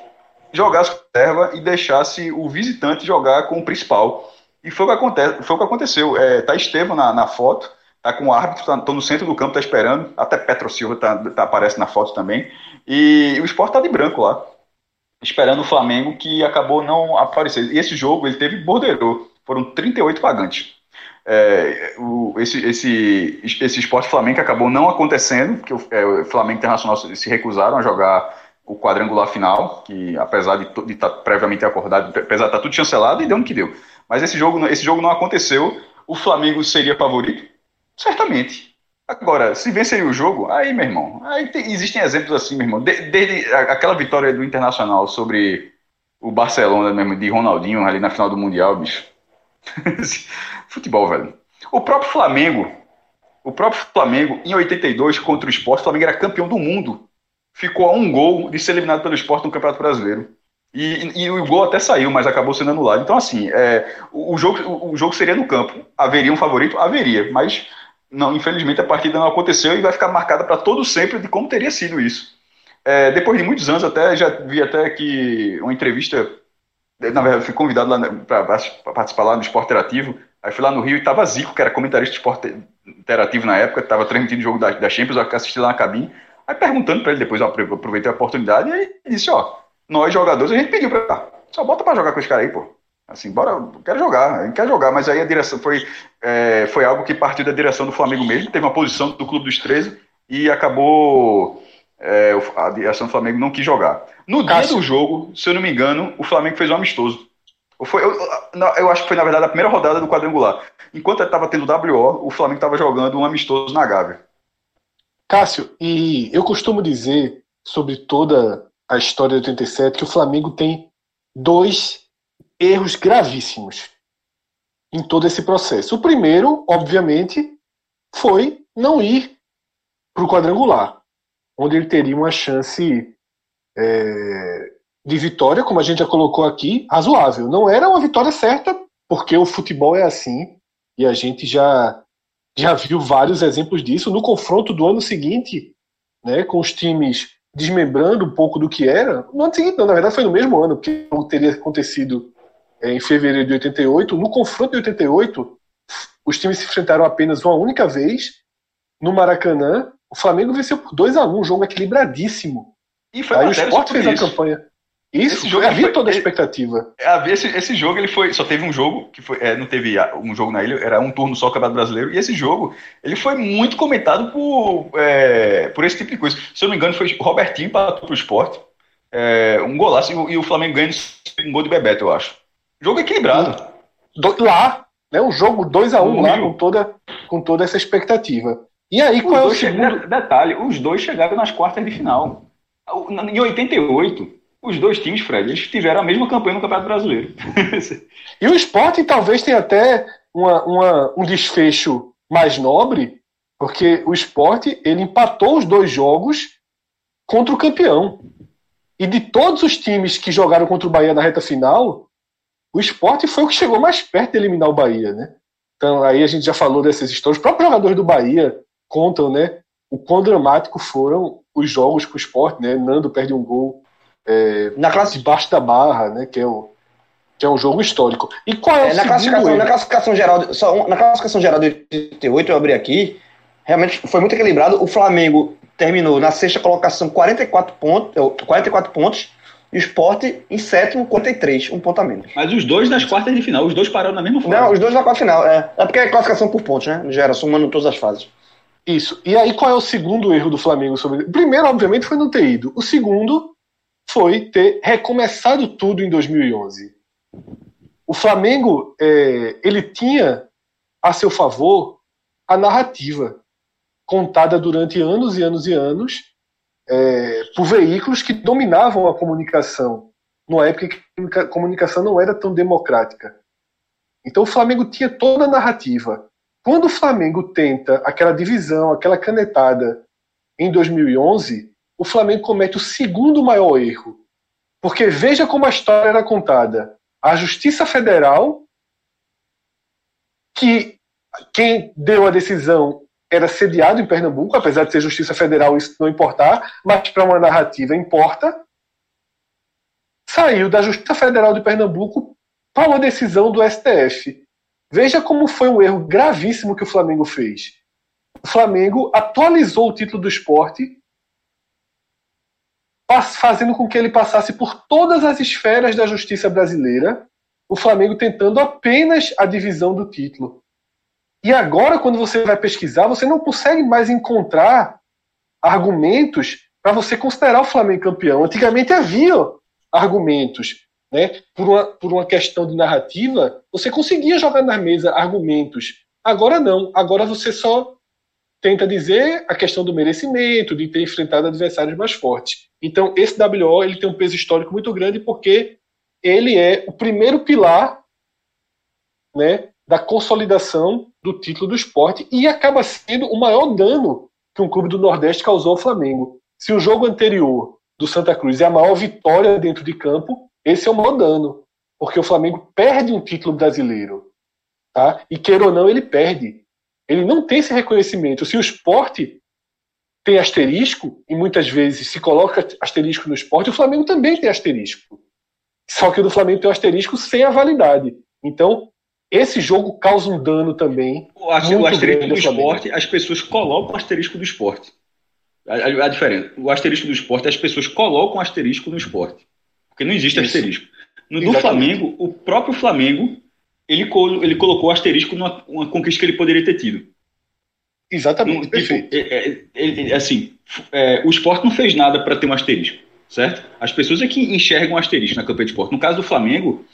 jogasse com reserva e deixasse o visitante jogar com o principal. E foi o que, acontece, foi o que aconteceu. É, tá Estevam na, na foto, tá com o árbitro, tá, tô no centro do campo, tá esperando. Até Petro Silva tá, tá, aparece na foto também. E o esporte tá de branco lá. Esperando o Flamengo, que acabou não aparecendo. E esse jogo, ele teve borderou. Foram 38 pagantes. É, o, esse, esse, esse esporte Flamengo acabou não acontecendo, porque o, é, o Flamengo Internacional se recusaram a jogar o quadrangular final, que apesar de estar tá previamente acordado, apesar de estar tá tudo chancelado, e deu no que deu. Mas esse jogo, esse jogo não aconteceu. O Flamengo seria favorito? Certamente. Agora, se venceria o jogo, aí, meu irmão, aí tem, existem exemplos assim, meu irmão. De, desde aquela vitória do Internacional sobre o Barcelona mesmo, de Ronaldinho ali na final do Mundial, bicho. Futebol, velho. O próprio Flamengo, o próprio Flamengo, em 82, contra o Sport, o Flamengo era campeão do mundo. Ficou a um gol de ser eliminado pelo Sport no Campeonato Brasileiro. E, e, o gol até saiu, mas acabou sendo anulado. Então, assim, é, o, o, jogo, o, o, jogo seria no campo. Haveria um favorito? Haveria. Mas, não, infelizmente, a partida não aconteceu e vai ficar marcada para todo sempre de como teria sido isso. É, depois de muitos anos, até já vi até que uma entrevista. Na verdade, fui convidado para participar lá no Esporte Interativo. Aí fui lá no Rio e estava Zico, que era comentarista de esporte interativo na época, estava transmitindo o jogo da, da Champions, eu assisti lá na cabine. Aí perguntando para ele depois, eu aproveitei a oportunidade, e ele disse: Ó, nós jogadores, a gente pediu pra. Só bota pra jogar com os caras aí, pô. Assim, bora, quero jogar, a gente quer jogar, mas aí a direção foi, é, foi algo que partiu da direção do Flamengo mesmo, teve uma posição do Clube dos 13 e acabou. É, a direção do Flamengo não quis jogar. No Cássio. dia do jogo, se eu não me engano, o Flamengo fez um amistoso. Foi, eu, eu acho que foi, na verdade, a primeira rodada do quadrangular. Enquanto estava tendo WO, o Flamengo estava jogando um amistoso na Gávea. Cássio, e eu costumo dizer sobre toda a história de 87 que o Flamengo tem dois erros gravíssimos em todo esse processo. O primeiro, obviamente, foi não ir para o quadrangular, onde ele teria uma chance é, de vitória, como a gente já colocou aqui, razoável. Não era uma vitória certa, porque o futebol é assim, e a gente já, já viu vários exemplos disso. No confronto do ano seguinte, né, com os times desmembrando um pouco do que era. No ano seguinte, não, na verdade foi no mesmo ano, porque teria acontecido é, em fevereiro de 88. No confronto de 88, os times se enfrentaram apenas uma única vez no Maracanã. O Flamengo venceu por 2 a 1 um jogo equilibradíssimo. E foi Aí o Sport fez isso. a campanha. Isso, esse jogo havia toda a expectativa. É, esse, esse jogo ele foi. Só teve um jogo, que foi. É, não teve um jogo na ilha, era um turno só o Campeonato Brasileiro. E esse jogo, ele foi muito comentado por, é, por esse tipo de coisa. Se eu não me engano, foi o Robertinho para o esporte. É, um golaço e, e, o Flamengo ganha um gol de Bebeto, eu acho. Jogo equilibrado. Do, lá, né? Um jogo 2x1 um lá, com toda, com toda essa expectativa. E aí, os qual é o segundo. Detalhe, os dois chegaram nas quartas de final. Em 88 os dois times, Fred, eles tiveram a mesma campanha no Campeonato Brasileiro. e o esporte talvez tenha até uma, uma, um desfecho mais nobre, porque o esporte ele empatou os dois jogos contra o campeão. E de todos os times que jogaram contra o Bahia na reta final, o esporte foi o que chegou mais perto de eliminar o Bahia, né? Então aí a gente já falou dessas histórias. Os próprios jogadores do Bahia contam, né? O quão dramático foram os jogos com o esporte, né? Nando perde um gol é, na classe debaixo da barra, né? Que é, o, que é um jogo histórico. E qual é, é na classificação, na classificação geral, só na classificação geral de 88 eu abri aqui, realmente foi muito equilibrado. O Flamengo terminou na sexta colocação 44 pontos, 44 pontos. E o Sport em sétimo, 43, um ponto a menos. Mas os dois nas quartas de final, os dois pararam na mesma fase. Não, os dois na quarta final, é. É porque é classificação por pontos, né? Gera, somando todas as fases. Isso. E aí, qual é o segundo erro do Flamengo sobre. O primeiro, obviamente, foi não ter ido. O segundo foi ter recomeçado tudo em 2011. O Flamengo é, ele tinha a seu favor a narrativa contada durante anos e anos e anos é, por veículos que dominavam a comunicação, numa época que a comunicação não era tão democrática. Então o Flamengo tinha toda a narrativa. Quando o Flamengo tenta aquela divisão, aquela canetada em 2011, o Flamengo comete o segundo maior erro. Porque veja como a história era contada. A Justiça Federal, que quem deu a decisão era sediado em Pernambuco, apesar de ser Justiça Federal isso não importar, mas para uma narrativa importa, saiu da Justiça Federal de Pernambuco para uma decisão do STF. Veja como foi um erro gravíssimo que o Flamengo fez. O Flamengo atualizou o título do esporte, fazendo com que ele passasse por todas as esferas da justiça brasileira, o Flamengo tentando apenas a divisão do título. E agora, quando você vai pesquisar, você não consegue mais encontrar argumentos para você considerar o Flamengo campeão. Antigamente havia argumentos, né? Por uma, por uma questão de narrativa, você conseguia jogar na mesa argumentos. Agora não. Agora você só tenta dizer a questão do merecimento, de ter enfrentado adversários mais fortes. Então, esse WO ele tem um peso histórico muito grande porque ele é o primeiro pilar né, da consolidação do título do esporte e acaba sendo o maior dano que um clube do Nordeste causou ao Flamengo. Se o jogo anterior do Santa Cruz é a maior vitória dentro de campo, esse é o maior dano, porque o Flamengo perde um título brasileiro. Tá? E queira ou não, ele perde. Ele não tem esse reconhecimento. Se o esporte tem asterisco, e muitas vezes se coloca asterisco no esporte, o Flamengo também tem asterisco. Só que o do Flamengo tem um asterisco sem a validade. Então, esse jogo causa um dano também. O, o asterisco do esporte, as pessoas colocam o asterisco do esporte. A, a, a, diferença. O asterisco do esporte, as pessoas colocam o asterisco no esporte. Porque não existe Isso. asterisco. No do Flamengo, o próprio Flamengo, ele, ele colocou o asterisco numa uma conquista que ele poderia ter tido. Exatamente. Tipo, é, é, é, assim, é, o esporte não fez nada para ter um asterisco, certo? As pessoas é que enxergam o asterisco na campanha de esporte. No caso do Flamengo,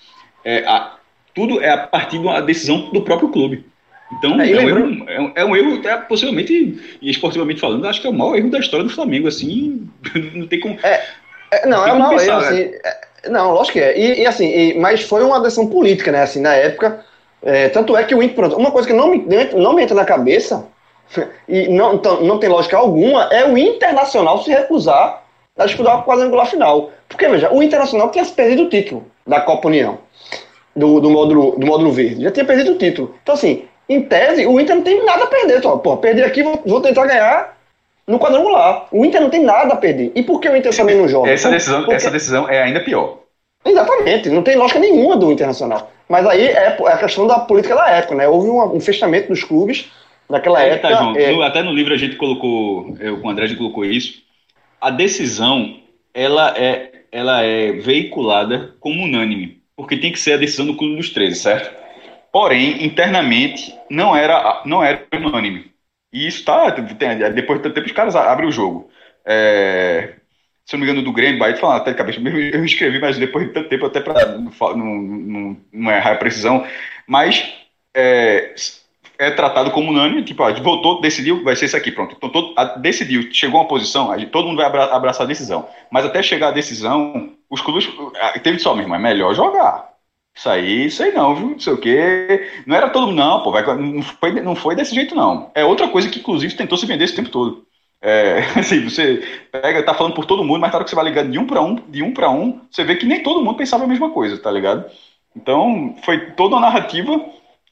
é, a, tudo é a partir da decisão do próprio clube. Então, é, é, um erro, é, um, um erro, até possivelmente, e esportivamente falando, acho que é o maior erro da história do Flamengo, assim, não tem como. Não, é o maior erro, assim. Não, lógico que é. E, e assim, e, mas foi uma decisão política, né, assim, na época. É, tanto é que o Inter, uma coisa que não me, não me entra na cabeça, e não, então, não tem lógica alguma, é o Internacional se recusar a disputar o quadrangular final. Porque, veja, o Internacional tinha perdido o título da Copa União do, do, módulo, do módulo verde. Já tinha perdido o título. Então, assim, em tese, o Inter não tem nada a perder. Então, pô, perder aqui, vou, vou tentar ganhar no quadrangular. O Inter não tem nada a perder. E por que o Inter também não joga? Essa decisão, Porque... essa decisão é ainda pior. Exatamente, não tem lógica nenhuma do Internacional. Mas aí é, é a questão da política da época, né? Houve um, um fechamento dos clubes naquela é, época. Tá, João, é... até no livro a gente colocou, eu, com o André a gente colocou isso. A decisão, ela é, ela é veiculada como unânime porque tem que ser a decisão do Clube dos 13, certo? Porém, internamente, não era, não era unânime. E isso tá. Depois de tempo, os caras abrem o jogo. É, se não me engano, do Grêmio, Bahia, falando até de cabeça, eu escrevi, mas depois de tanto tempo, até para não, não, não, errar a precisão. Mas é, é tratado como unânime, tipo, ó, voltou, decidiu, vai ser isso aqui, pronto. Então, todo, a, decidiu, chegou uma posição, todo mundo vai abraçar a decisão. Mas até chegar a decisão, os clubes. Teve só, meu irmão, é melhor jogar. Isso aí, isso aí não, viu? Não sei o quê. Não era todo mundo, não, pô. Vai, não, foi, não foi desse jeito, não. É outra coisa que, inclusive, tentou se vender esse tempo todo. É, assim, você pega, tá falando por todo mundo, mas na hora que você vai ligando de um para um, de um para um, você vê que nem todo mundo pensava a mesma coisa, tá ligado? Então, foi toda uma narrativa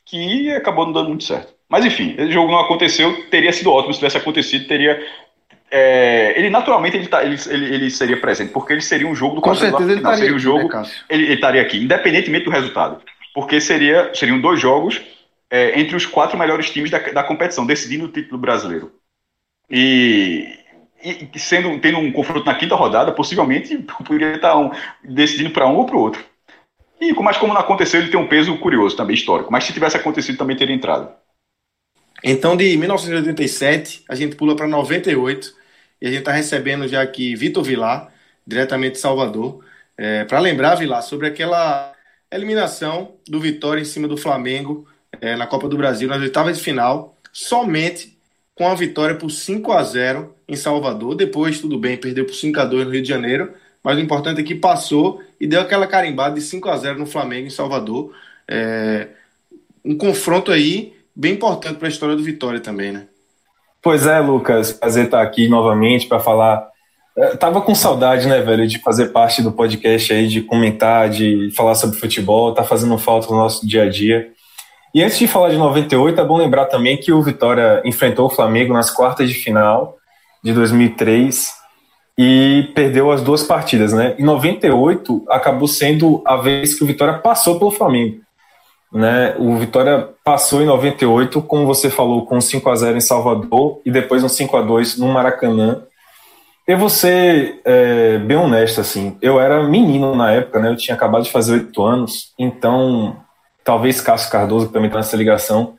que acabou não dando muito certo. Mas enfim, esse jogo não aconteceu, teria sido ótimo se tivesse acontecido, teria é, ele naturalmente ele, tá, ele, ele, ele, seria presente, porque ele seria um jogo do Com certeza ele estaria seria um jogo, né, ele, ele, estaria aqui, independentemente do resultado. Porque seria, seriam dois jogos é, entre os quatro melhores times da, da competição, decidindo o título brasileiro. E, e sendo, tendo um confronto na quinta rodada, possivelmente poderia estar um, decidindo para um ou para o outro. E, mas como não aconteceu, ele tem um peso curioso também, histórico. Mas se tivesse acontecido, também teria entrado. Então, de 1987, a gente pula para 98 e a gente está recebendo já aqui Vitor Vilar, diretamente de Salvador. É, para lembrar, Vilar, sobre aquela eliminação do Vitória em cima do Flamengo é, na Copa do Brasil, nas oitavas de final, somente com a vitória por 5 a 0 em Salvador. Depois, tudo bem, perdeu por 5 a 2 no Rio de Janeiro, mas o importante é que passou e deu aquela carimbada de 5 a 0 no Flamengo em Salvador. É, um confronto aí bem importante para a história do Vitória também, né? Pois é, Lucas, prazer estar aqui novamente para falar. Eu é, tava com saudade, né, velho, de fazer parte do podcast aí, de comentar, de falar sobre futebol, tá fazendo falta no nosso dia a dia. E antes de falar de 98, é bom lembrar também que o Vitória enfrentou o Flamengo nas quartas de final de 2003 e perdeu as duas partidas, né? Em 98 acabou sendo a vez que o Vitória passou pelo Flamengo. Né? O Vitória passou em 98, como você falou, com 5 a 0 em Salvador e depois um 5 a 2 no Maracanã. Eu vou ser é, bem honesto, assim, eu era menino na época, né? Eu tinha acabado de fazer oito anos, então talvez Cássio Cardoso, que também está nessa ligação,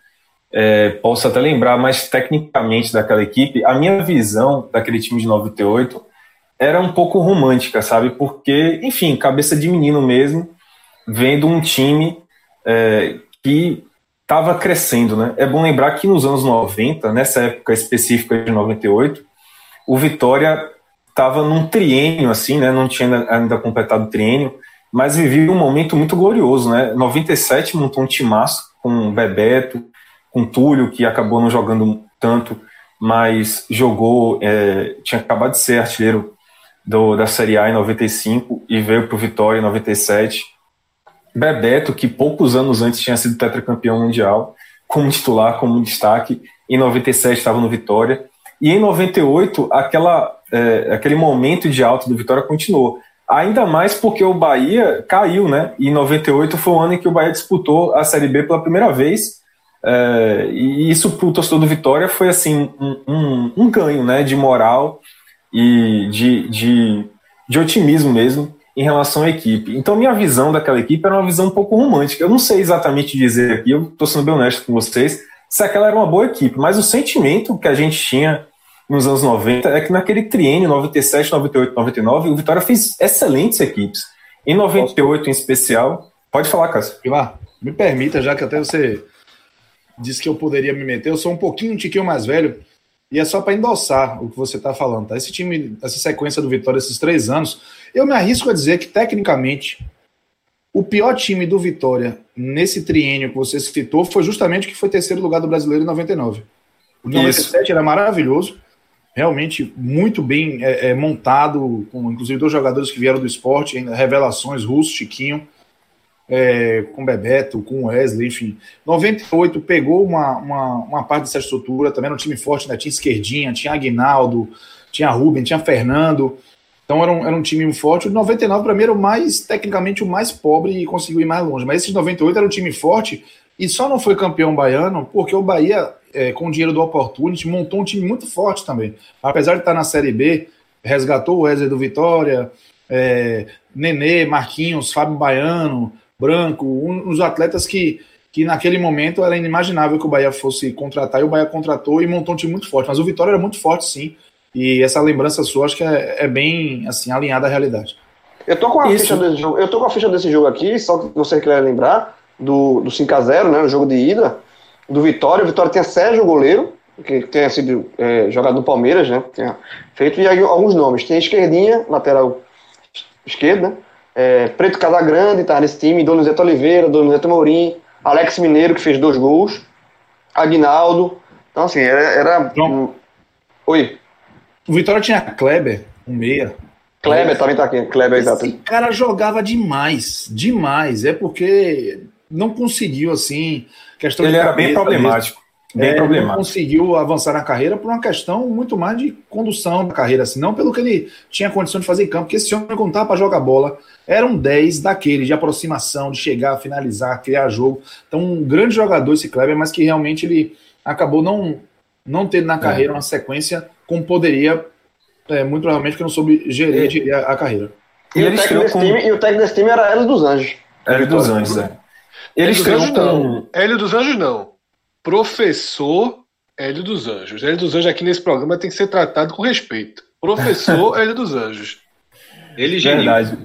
é, possa até lembrar mais tecnicamente daquela equipe. A minha visão daquele time de 98 era um pouco romântica, sabe? Porque, enfim, cabeça de menino mesmo, vendo um time é, que estava crescendo, né? É bom lembrar que nos anos 90, nessa época específica de 98, o Vitória estava num triênio, assim, né? Não tinha ainda completado o triênio, mas vivia um momento muito glorioso, né? 97 montou um timaço com Bebeto, com Túlio, que acabou não jogando tanto, mas jogou, é, tinha acabado de ser artilheiro do, da Série A em 95 e veio para o Vitória em 97. Bebeto, que poucos anos antes tinha sido tetracampeão mundial, como titular, como destaque, em 97 estava no Vitória. E em 98, aquela, é, aquele momento de alto do Vitória continuou. Ainda mais porque o Bahia caiu, né? E 98 foi o ano em que o Bahia disputou a Série B pela primeira vez. É, e isso para o torcedor do Vitória foi assim um, um, um, ganho, né? De moral e de, de, de otimismo mesmo em relação à equipe. Então, minha visão daquela equipe era uma visão um pouco romântica. Eu não sei exatamente dizer aqui, eu estou sendo bem honesto com vocês, se aquela era uma boa equipe, mas o sentimento que a gente tinha nos anos 90 é que naquele triênio 97, 98, 99, o Vitória fez excelentes equipes. Em 98 em especial, pode falar, Cássio. Ivar, me permita, já que até você disse que eu poderia me meter, eu sou um pouquinho um tiquinho mais velho, e é só para endossar o que você está falando, tá? Esse time, essa sequência do Vitória, esses três anos, eu me arrisco a dizer que, tecnicamente, o pior time do Vitória nesse triênio que você citou foi justamente o que foi terceiro lugar do brasileiro em 99. O 97 Isso. era maravilhoso, realmente muito bem é, é, montado, com inclusive dois jogadores que vieram do esporte, revelações, Russo, Chiquinho é, com Bebeto, com Wesley, enfim. 98 pegou uma, uma, uma parte dessa estrutura, também era um time forte, né? tinha Esquerdinha, tinha Aguinaldo, tinha Ruben, tinha Fernando. Então era um, era um time forte. O 99, para mim, era o mais, tecnicamente, o mais pobre e conseguiu ir mais longe. Mas esse 98 era um time forte e só não foi campeão baiano porque o Bahia, é, com o dinheiro do Opportunity, montou um time muito forte também. Apesar de estar na Série B, resgatou o Wesley do Vitória, é, Nenê, Marquinhos, Fábio Baiano, Branco, um, uns atletas que, que naquele momento era inimaginável que o Bahia fosse contratar, e o Bahia contratou e montou um time muito forte. Mas o Vitória era muito forte, sim. E essa lembrança sua acho que é, é bem assim, alinhada à realidade. Eu tô com a Isso. ficha desse jogo. Eu tô com a ficha desse jogo aqui, só que você quer lembrar, do, do 5x0, né? O jogo de ida, do Vitória. O Vitória tinha Sérgio, goleiro, que tenha sido é, jogado no Palmeiras, né? Tinha feito, e aí alguns nomes. Tem esquerdinha, lateral esquerda, é, Preto Casagrande tá nesse time, Donizete Oliveira, Donizete Mourim, Alex Mineiro, que fez dois gols, Aguinaldo. Então, assim, era. era um... Oi. O Vitória tinha Kleber, um meia. Kleber é. também tá aqui, Kleber, exato. Esse cara jogava demais, demais. É porque não conseguiu, assim. Questão Ele era bem problemático. Bem é, problemático. Não conseguiu avançar na carreira por uma questão muito mais de condução da carreira, assim, não pelo que ele tinha condição de fazer em campo, porque esse homem não para jogar bola, era um 10 daquele, de aproximação, de chegar, finalizar, criar jogo. Então, um grande jogador esse Kleber, mas que realmente ele acabou não, não tendo na é. carreira é. uma sequência como poderia, é, muito provavelmente, que não soube gerir, a, a, carreira. E, e, o técnico com... time, e o técnico desse time era Hélio dos Anjos. Hélio dos Anjos, é. Ele Hélio dos Anjos com... não. Hélio dos Anjos não professor Hélio dos Anjos. Hélio dos Anjos aqui nesse programa tem que ser tratado com respeito. Professor Hélio dos Anjos. Ele Verdade.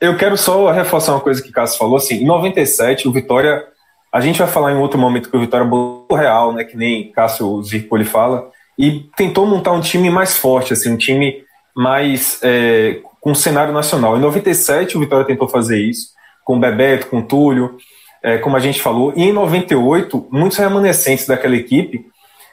Eu quero só reforçar uma coisa que o Cássio falou, assim, em 97 o Vitória, a gente vai falar em outro momento que o Vitória botou real, né, que nem Cássio Zirpoli fala, e tentou montar um time mais forte, assim, um time mais é, com cenário nacional. Em 97 o Vitória tentou fazer isso, com o Bebeto, com o Túlio, é, como a gente falou, e em 98 muitos remanescentes daquela equipe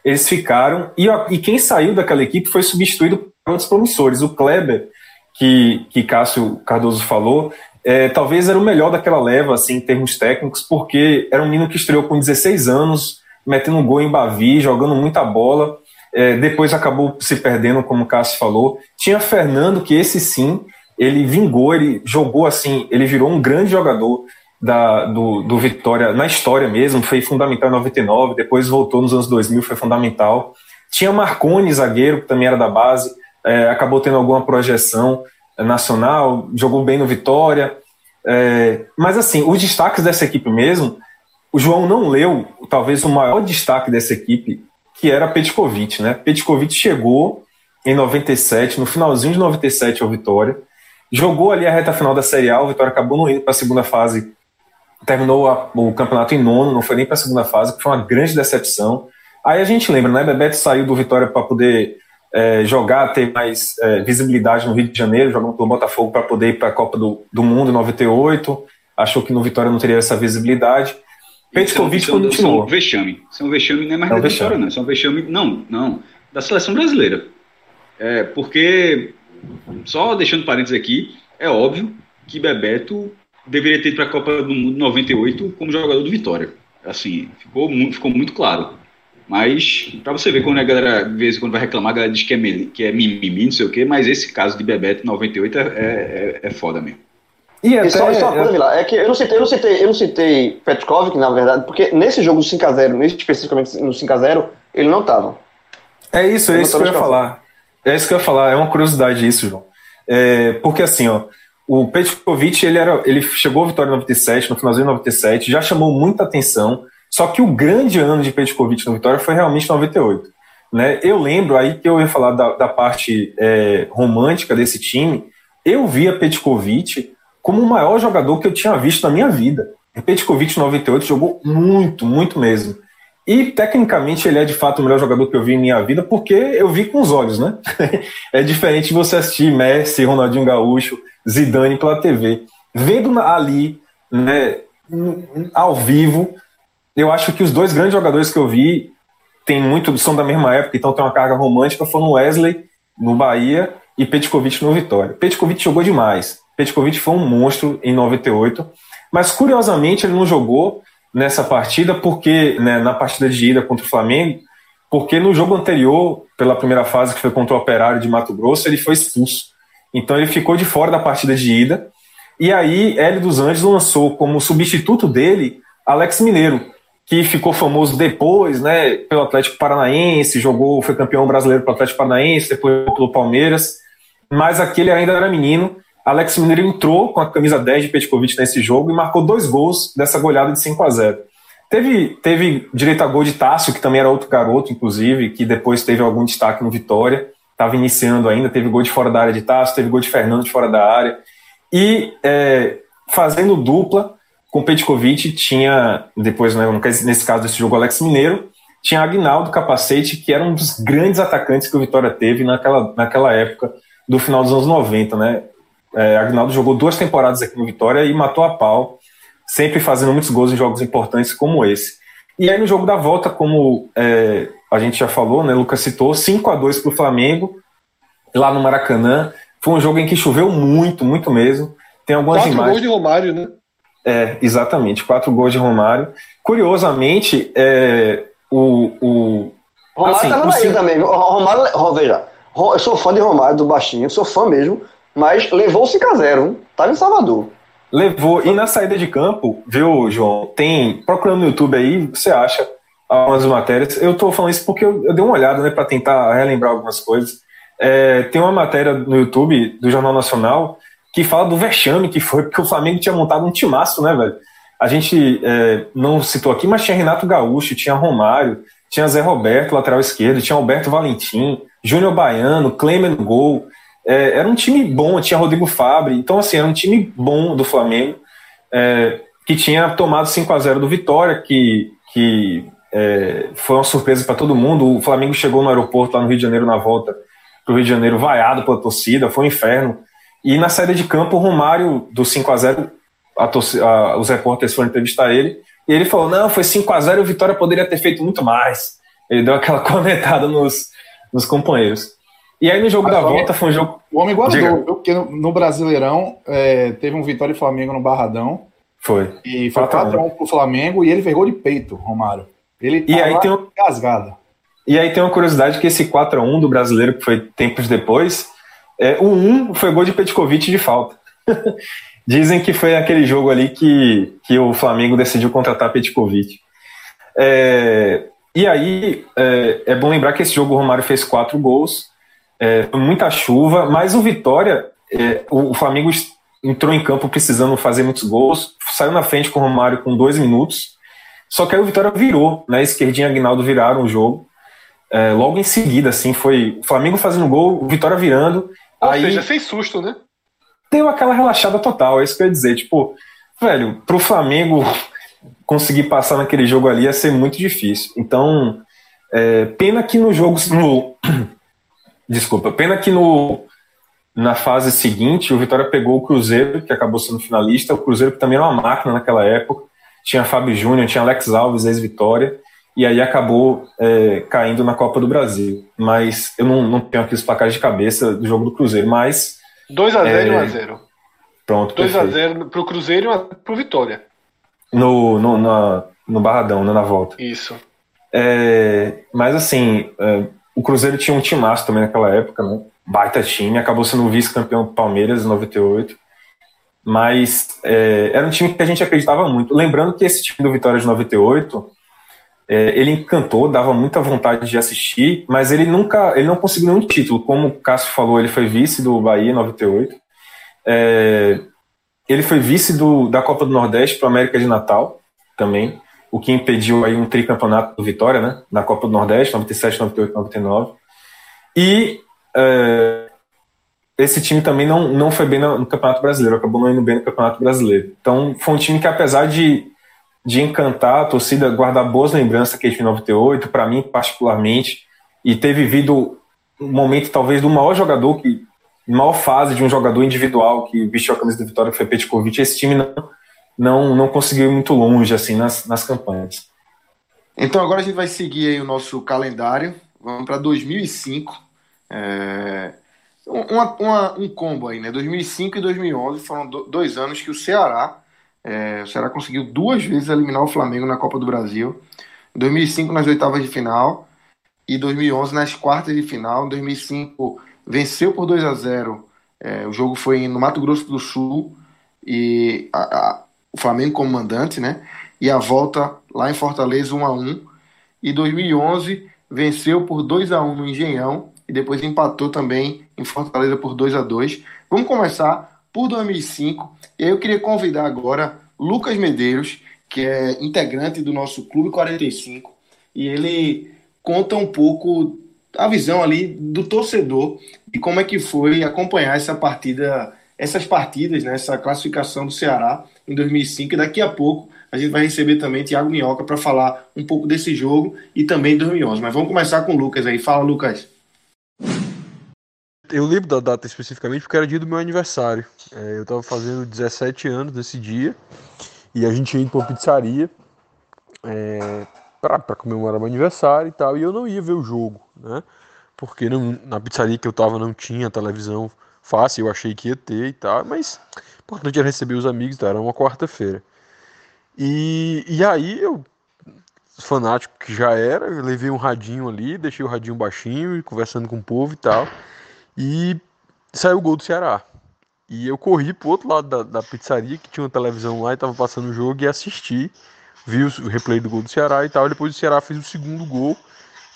eles ficaram, e, e quem saiu daquela equipe foi substituído por outros promissores. O Kleber, que, que Cássio Cardoso falou, é, talvez era o melhor daquela leva, assim, em termos técnicos, porque era um menino que estreou com 16 anos, metendo um gol em Bavi, jogando muita bola, é, depois acabou se perdendo, como o Cássio falou. Tinha Fernando, que esse sim, ele vingou, ele jogou assim, ele virou um grande jogador da, do, do Vitória na história mesmo, foi fundamental em 99, depois voltou nos anos 2000, foi fundamental. Tinha Marconi, zagueiro, que também era da base, é, acabou tendo alguma projeção nacional, jogou bem no Vitória. É, mas assim, os destaques dessa equipe mesmo, o João não leu talvez o maior destaque dessa equipe, que era Petkovic, né? Petkovic chegou em 97, no finalzinho de 97 ao Vitória, jogou ali a reta final da Série A, o Vitória acabou não indo para a segunda fase, terminou a, o campeonato em nono, não foi nem para a segunda fase, que foi uma grande decepção. Aí a gente lembra, né? Bebeto saiu do Vitória para poder é, jogar, ter mais é, visibilidade no Rio de Janeiro, jogando pelo Botafogo para poder ir para a Copa do, do Mundo em 98. Achou que no Vitória não teria essa visibilidade. Petkovic continuou. Isso é um vexame. Isso é um vexame, não é mais é da Vitória, não. Isso é um vexame, não, não, da seleção brasileira. É, porque, só deixando parênteses aqui, é óbvio que Bebeto deveria ter ido para a Copa do Mundo 98 como jogador do Vitória. Assim, ficou muito, ficou muito claro. Mas, para você ver quando a galera, de vez em quando vai reclamar, a galera diz que é, que é mimimi, não sei o quê, mas esse caso de Bebeto 98 é, é, é foda mesmo. E, até, e só, só uma coisa, é que eu não citei, eu não citei, eu não citei Petkovic, na verdade, porque nesse jogo do 5x0, especificamente no 5x0, ele não estava. É isso, é isso que eu ia falar. É isso que eu ia falar, é uma curiosidade isso, João. É, porque assim, ó, o Petkovic, ele, era, ele chegou à vitória em 97, no finalzinho de 97, já chamou muita atenção, só que o grande ano de Petkovic no Vitória foi realmente 98. Né? Eu lembro aí que eu ia falar da, da parte é, romântica desse time. Eu via Petkovic como o maior jogador que eu tinha visto na minha vida. Petkovic 98 jogou muito, muito mesmo. E tecnicamente ele é de fato o melhor jogador que eu vi em minha vida, porque eu vi com os olhos, né? é diferente você assistir Messi, Ronaldinho Gaúcho, Zidane pela TV. Vendo ali, né, ao vivo, eu acho que os dois grandes jogadores que eu vi tem muito são da mesma época, então tem uma carga romântica, foram Wesley no Bahia e Petkovic no Vitória. Petkovic jogou demais. Petkovic foi um monstro em 98, mas curiosamente ele não jogou nessa partida porque né, na partida de ida contra o Flamengo, porque no jogo anterior, pela primeira fase que foi contra o Operário de Mato Grosso, ele foi expulso. Então ele ficou de fora da partida de ida. E aí Hélio dos Anjos lançou como substituto dele Alex Mineiro, que ficou famoso depois, né, pelo Atlético Paranaense, jogou, foi campeão brasileiro pelo Atlético Paranaense, depois pelo Palmeiras, mas aquele ainda era menino. Alex Mineiro entrou com a camisa 10 de Petkovic nesse jogo e marcou dois gols dessa goleada de 5 a 0. Teve, teve direito a gol de Tássio, que também era outro garoto, inclusive, que depois teve algum destaque no Vitória, estava iniciando ainda, teve gol de fora da área de Tássio, teve gol de Fernando de fora da área. E é, fazendo dupla, com Petkovic tinha, depois, né, nesse caso desse jogo, Alex Mineiro, tinha Agnaldo Capacete, que era um dos grandes atacantes que o Vitória teve naquela, naquela época do final dos anos 90, né? É, Agnaldo jogou duas temporadas aqui no Vitória e matou a pau, sempre fazendo muitos gols em jogos importantes como esse. E aí no jogo da volta, como é, a gente já falou, né, Lucas citou, 5 a 2 para o Flamengo, lá no Maracanã. Foi um jogo em que choveu muito, muito mesmo. Tem algumas Quatro imagens. gols de Romário, né? É, exatamente, quatro gols de Romário. Curiosamente, é, o, o. Romário assim, tava o também. Romário, veja, eu sou fã de Romário, do Baixinho, sou fã mesmo, mas levou o 5x0, tava em Salvador. Levou, e na saída de campo, viu, João? Tem, procurando no YouTube aí, você acha algumas matérias. Eu tô falando isso porque eu, eu dei uma olhada, né, para tentar relembrar algumas coisas. É, tem uma matéria no YouTube do Jornal Nacional que fala do vexame que foi, porque o Flamengo tinha montado um timaço, né, velho? A gente é, não citou aqui, mas tinha Renato Gaúcho, tinha Romário, tinha Zé Roberto, lateral esquerdo, tinha Alberto Valentim, Júnior Baiano, Clemer no gol, é, era um time bom, tinha Rodrigo Fabre, então assim, era um time bom do Flamengo, é, que tinha tomado 5 a 0 do Vitória, que, que é, foi uma surpresa para todo mundo. O Flamengo chegou no aeroporto lá no Rio de Janeiro na volta para o Rio de Janeiro vaiado pela torcida, foi um inferno. E na saída de campo, o Romário, do 5 a 0 a a, os repórteres foram entrevistar ele, e ele falou: não, foi 5 a 0 e o Vitória poderia ter feito muito mais. Ele deu aquela comentada nos, nos companheiros. E aí no jogo da volta foi um jogo. O homem guardou, porque no, no Brasileirão é, teve um Vitória e Flamengo no Barradão. Foi. E foi 4x1 pro Flamengo e ele pegou de peito, Romário. Ele e aí tem um... rasgado. E aí tem uma curiosidade que esse 4x1 do brasileiro, que foi tempos depois, é, o 1 foi gol de Petkovic de falta. Dizem que foi aquele jogo ali que, que o Flamengo decidiu contratar Petkovic. É, e aí é, é, bom lembrar que esse jogo o Romário fez quatro gols, é, foi muita chuva, mas o Vitória, é, o, o, Flamengo entrou em campo precisando fazer muitos gols, saiu na frente com o Romário com dois minutos, só que aí o Vitória virou, né? Esquerdinha e Aguinaldo viraram o jogo. É, logo em seguida, assim, foi o Flamengo fazendo gol, o Vitória virando. Ou aí, seja, fez susto, né? Deu aquela relaxada total, é isso que eu ia dizer. Tipo, velho, pro Flamengo conseguir passar naquele jogo ali ia ser muito difícil. Então, é, pena que no jogo. No, desculpa, pena que no, na fase seguinte o Vitória pegou o Cruzeiro, que acabou sendo finalista. O Cruzeiro que também era uma máquina naquela época. Tinha Fábio Júnior, tinha Alex Alves, ex-Vitória. E aí acabou é, caindo na Copa do Brasil. Mas eu não, não tenho aqui os placares de cabeça do jogo do Cruzeiro, mas 2x0 é... e 1x0. Pronto. 2x0 pro Cruzeiro e 1 pro Vitória. No, no, na, no Barradão, né, na volta. Isso. É, mas assim, é, o Cruzeiro tinha um timaço também naquela época, né? Baita time, acabou sendo vice-campeão do Palmeiras em 98. Mas é, era um time que a gente acreditava muito. Lembrando que esse time do Vitória de 98 é, ele encantou, dava muita vontade de assistir, mas ele nunca, ele não conseguiu nenhum título. Como o Cássio falou, ele foi vice do Bahia em 98. É, ele foi vice do, da Copa do Nordeste para América de Natal também, o que impediu aí um tricampeonato do Vitória, né, na Copa do Nordeste, 97, 98, 99. E é, esse time também não, não foi bem no, no Campeonato Brasileiro, acabou não indo bem no Campeonato Brasileiro. Então foi um time que, apesar de de encantar a torcida, guardar boas lembranças que de 98, para mim particularmente, e ter vivido um momento talvez do maior jogador, que maior fase de um jogador individual que vestiu a camisa da Vitória, que foi Petkovic, esse time não, não, não conseguiu ir muito longe assim nas, nas campanhas. Então agora a gente vai seguir o nosso calendário, vamos para 2005, é... Uma, uma, um combo aí, né? 2005 e 2011 foram dois anos que o Ceará é, o Ceará conseguiu duas vezes eliminar o Flamengo na Copa do Brasil. Em 2005 nas oitavas de final e 2011 nas quartas de final. Em 2005 venceu por 2 a 0. É, o jogo foi no Mato Grosso do Sul e a, o Flamengo como mandante, né? E a volta lá em Fortaleza 1 a 1. E 2011 venceu por 2 a 1 no Engenhão e depois empatou também em Fortaleza por 2 a 2. Vamos começar por 2005. E aí eu queria convidar agora Lucas Medeiros, que é integrante do nosso Clube 45, e ele conta um pouco a visão ali do torcedor e como é que foi acompanhar essa partida, essas partidas, né, essa classificação do Ceará em 2005. E daqui a pouco a gente vai receber também Thiago Minhoca para falar um pouco desse jogo e também 2011. Mas vamos começar com o Lucas aí. Fala, Lucas. Eu lembro da data especificamente porque era dia do meu aniversário. É, eu estava fazendo 17 anos nesse dia e a gente ia para uma pizzaria é, para comemorar meu aniversário e tal. E eu não ia ver o jogo, né? Porque não, na pizzaria que eu estava não tinha televisão fácil, eu achei que ia ter e tal. Mas importante era receber os amigos, tá? era uma quarta-feira. E, e aí eu, fanático que já era, levei um radinho ali, deixei o radinho baixinho, conversando com o povo e tal. E saiu o gol do Ceará. E eu corri pro outro lado da, da pizzaria, que tinha uma televisão lá e tava passando o jogo, e assisti. Vi o replay do gol do Ceará e tal. E depois o Ceará fez o segundo gol.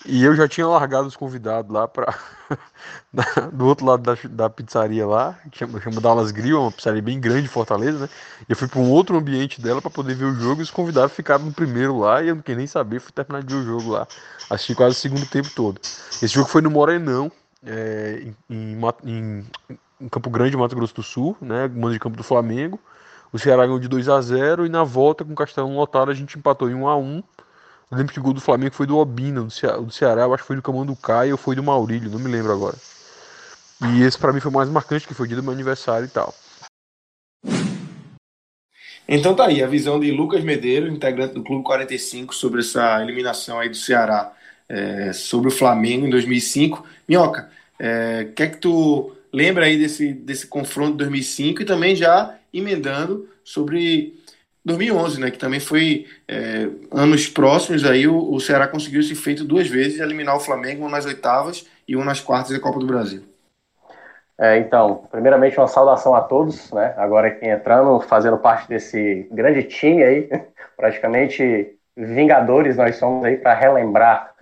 E eu já tinha largado os convidados lá para do outro lado da, da pizzaria lá, que chama, Dallas Grill, uma pizzaria bem grande de Fortaleza, né? E eu fui para um outro ambiente dela para poder ver o jogo e os convidados ficaram no primeiro lá e eu não queria nem saber, fui terminar de ver o jogo lá. Assisti quase o segundo tempo todo. Esse jogo foi no Morenão, é, em, em, em, Campo Grande, Mato Grosso do Sul, né? Mando de campo do Flamengo. O Ceará ganhou de 2 a 0 e na volta com o Castelão lotado a gente empatou em 1 a 1 eu lembro que o gol do Flamengo foi do Obina, do, Ceará, do Ceará eu acho que foi do Camão do Caio ou foi do Maurílio, não me lembro agora. E esse para mim foi o mais marcante, que foi o dia do meu aniversário e tal. Então tá aí, a visão de Lucas Medeiros, integrante do Clube 45, sobre essa eliminação aí do Ceará é, sobre o Flamengo em 2005. Minhoca, é, quer que tu lembra aí desse, desse confronto de 2005 e também já emendando sobre 2011, né, que também foi é, anos próximos aí o, o Ceará conseguiu esse feito duas vezes, eliminar o Flamengo, um nas oitavas e um nas quartas da Copa do Brasil. É, então, primeiramente uma saudação a todos, né? Agora aqui entrando, fazendo parte desse grande time aí, praticamente vingadores nós somos aí para relembrar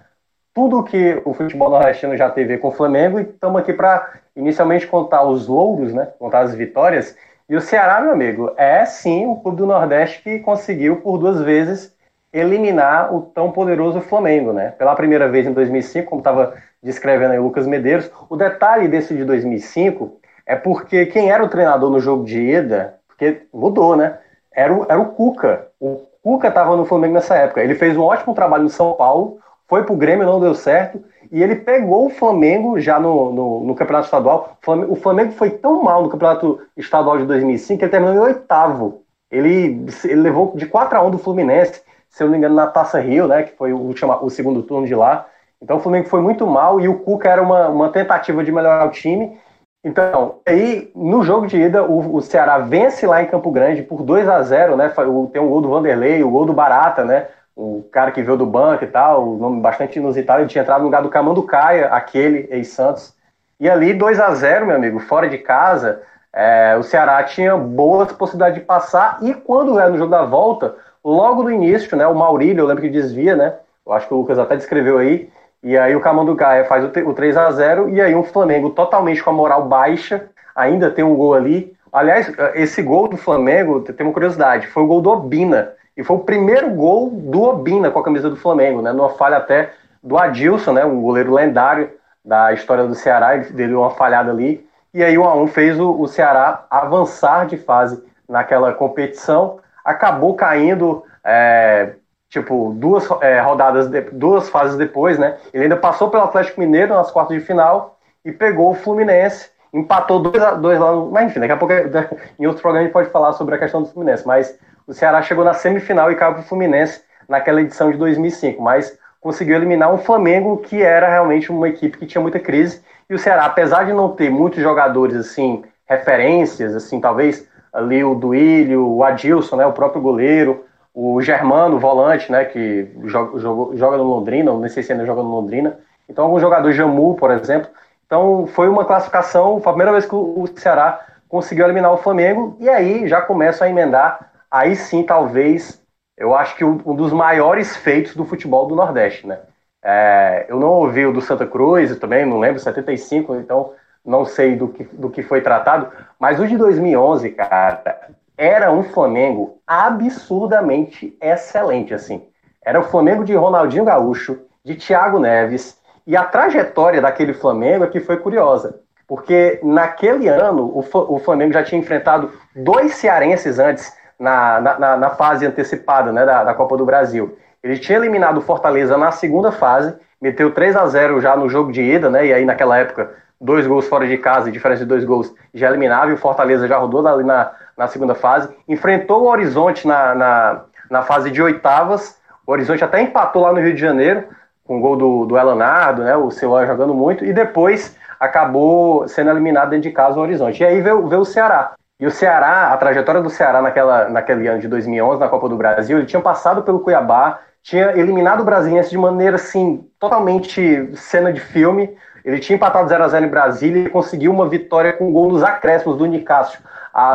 tudo que o futebol nordestino já teve com o Flamengo e estamos aqui para inicialmente contar os louros, né? Contar as vitórias. E o Ceará, meu amigo, é sim o clube do Nordeste que conseguiu por duas vezes eliminar o tão poderoso Flamengo, né? Pela primeira vez em 2005, como estava descrevendo aí o Lucas Medeiros. O detalhe desse de 2005 é porque quem era o treinador no jogo de ida, porque mudou, né? Era o, era o Cuca. O Cuca estava no Flamengo nessa época. Ele fez um ótimo trabalho no São Paulo, foi pro Grêmio, não deu certo, e ele pegou o Flamengo já no, no, no Campeonato Estadual. O Flamengo foi tão mal no Campeonato Estadual de 2005 que ele terminou em oitavo. Ele, ele levou de 4 a 1 do Fluminense, se eu não me engano, na Taça Rio, né? Que foi o, o segundo turno de lá. Então o Flamengo foi muito mal e o Cuca era uma, uma tentativa de melhorar o time. Então, aí no jogo de ida, o, o Ceará vence lá em Campo Grande por 2 a 0 né? Tem o gol do Vanderlei, o gol do Barata, né? O cara que veio do banco e tal, o nome bastante inusitado, ele tinha entrado no lugar do Camando Caia, aquele ex-Santos. E ali 2 a 0 meu amigo, fora de casa, é, o Ceará tinha boas possibilidades de passar. E quando é no jogo da volta, logo no início, né? O Maurílio, eu lembro que desvia, né? Eu acho que o Lucas até descreveu aí. E aí o Camanducaia faz o 3 a 0 e aí um Flamengo totalmente com a moral baixa, ainda tem um gol ali. Aliás, esse gol do Flamengo, tem uma curiosidade, foi o gol do Obina. E foi o primeiro gol do Obina com a camisa do Flamengo, né? Numa falha até do Adilson, né? Um goleiro lendário da história do Ceará, ele deu uma falhada ali. E aí o A1 fez o, o Ceará avançar de fase naquela competição. Acabou caindo é, tipo, duas é, rodadas, de, duas fases depois, né? Ele ainda passou pelo Atlético Mineiro nas quartas de final e pegou o Fluminense, empatou 2 a 2 lá no. Mas enfim, daqui a pouco em outro programa a gente pode falar sobre a questão do Fluminense. Mas o Ceará chegou na semifinal e caiu para o Fluminense naquela edição de 2005. Mas conseguiu eliminar um Flamengo que era realmente uma equipe que tinha muita crise. E o Ceará, apesar de não ter muitos jogadores assim, referências, assim, talvez ali o Duílio, o Adilson, né, o próprio goleiro, o Germano, volante, né, que joga, joga, no Londrina, não sei se ainda joga no Londrina. Então, alguns jogadores, Jamu, por exemplo. Então, foi uma classificação, foi a primeira vez que o Ceará conseguiu eliminar o Flamengo, e aí já começa a emendar, aí sim, talvez, eu acho que um dos maiores feitos do futebol do Nordeste, né. É, eu não ouvi o do Santa Cruz, também não lembro, 75, então não sei do que, do que foi tratado, mas o de 2011, cara, era um Flamengo absurdamente excelente, assim. Era o Flamengo de Ronaldinho Gaúcho, de Thiago Neves, e a trajetória daquele Flamengo é que foi curiosa, porque naquele ano o, Flamengo já tinha enfrentado dois cearenses antes na, na, na fase antecipada né, da, da Copa do Brasil. Ele tinha eliminado o Fortaleza na segunda fase, meteu 3 a 0 já no jogo de ida, né? E aí naquela época, dois gols fora de casa, diferença de dois gols, já eliminava, e o Fortaleza já rodou ali na, na segunda fase, enfrentou o Horizonte na, na, na fase de oitavas, o Horizonte até empatou lá no Rio de Janeiro, com o gol do, do Elanardo, né, o Celular jogando muito, e depois acabou sendo eliminado dentro de casa o Horizonte. E aí veio, veio o Ceará. E o Ceará, a trajetória do Ceará naquela, naquele ano de 2011, na Copa do Brasil, ele tinha passado pelo Cuiabá, tinha eliminado o Brasiliense de maneira, assim, totalmente cena de filme. Ele tinha empatado 0 a 0 em Brasília e conseguiu uma vitória com gol nos acréscimos do Nicásio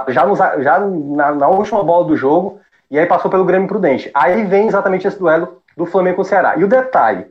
já, nos, já na, na, última bola do jogo, e aí passou pelo Grêmio Prudente. Aí vem exatamente esse duelo do Flamengo com o Ceará. E o detalhe,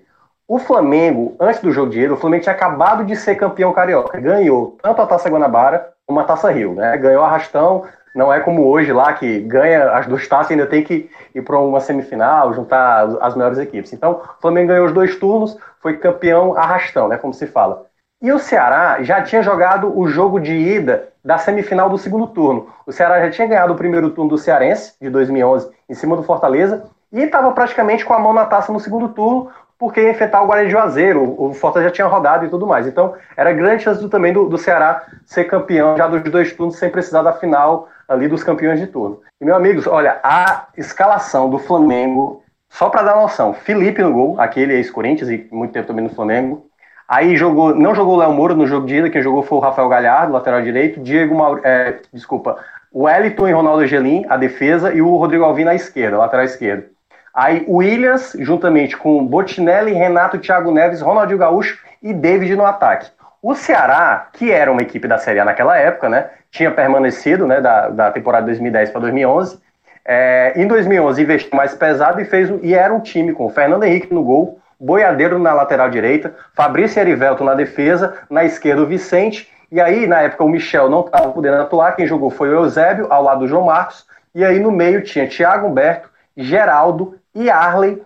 o Flamengo, antes do jogo de ida, o Flamengo tinha acabado de ser campeão carioca. Ganhou tanto a Taça Guanabara como a Taça Rio, né? Ganhou arrastão, não é como hoje lá, que ganha as duas taças e ainda tem que ir para uma semifinal, juntar as melhores equipes. Então, o Flamengo ganhou os dois turnos, foi campeão arrastão, né? Como se fala. E o Ceará já tinha jogado o jogo de ida da semifinal do segundo turno. O Ceará já tinha ganhado o primeiro turno do Cearense, de 2011, em cima do Fortaleza, e estava praticamente com a mão na taça no segundo turno, porque ia enfrentar o Guarani de Juazeiro, o Fortaleza já tinha rodado e tudo mais. Então, era grande chance também do, do Ceará ser campeão já dos dois turnos, sem precisar da final ali dos campeões de turno. E, meus amigos, olha, a escalação do Flamengo, só para dar noção, Felipe no gol, aquele ex-Corinthians e muito tempo também no Flamengo, Aí jogou, não jogou o Léo Moura no jogo de ida, quem jogou foi o Rafael Galhardo, lateral direito, Diego é, desculpa, o Wellington e Ronaldo Angelim, a defesa, e o Rodrigo Alvim na esquerda, lateral esquerdo. Aí o Williams, juntamente com Botinelli, Renato, Thiago Neves, Ronaldinho Gaúcho e David no ataque. O Ceará, que era uma equipe da Série A naquela época, né, tinha permanecido né, da, da temporada 2010 para 2011. É, em 2011 investiu mais pesado e fez e era um time com Fernando Henrique no gol, Boiadeiro na lateral direita, Fabrício Erivelto na defesa, na esquerda o Vicente, e aí na época o Michel não estava podendo atuar, quem jogou foi o Eusébio, ao lado do João Marcos, e aí no meio tinha Thiago Humberto, Geraldo e Arley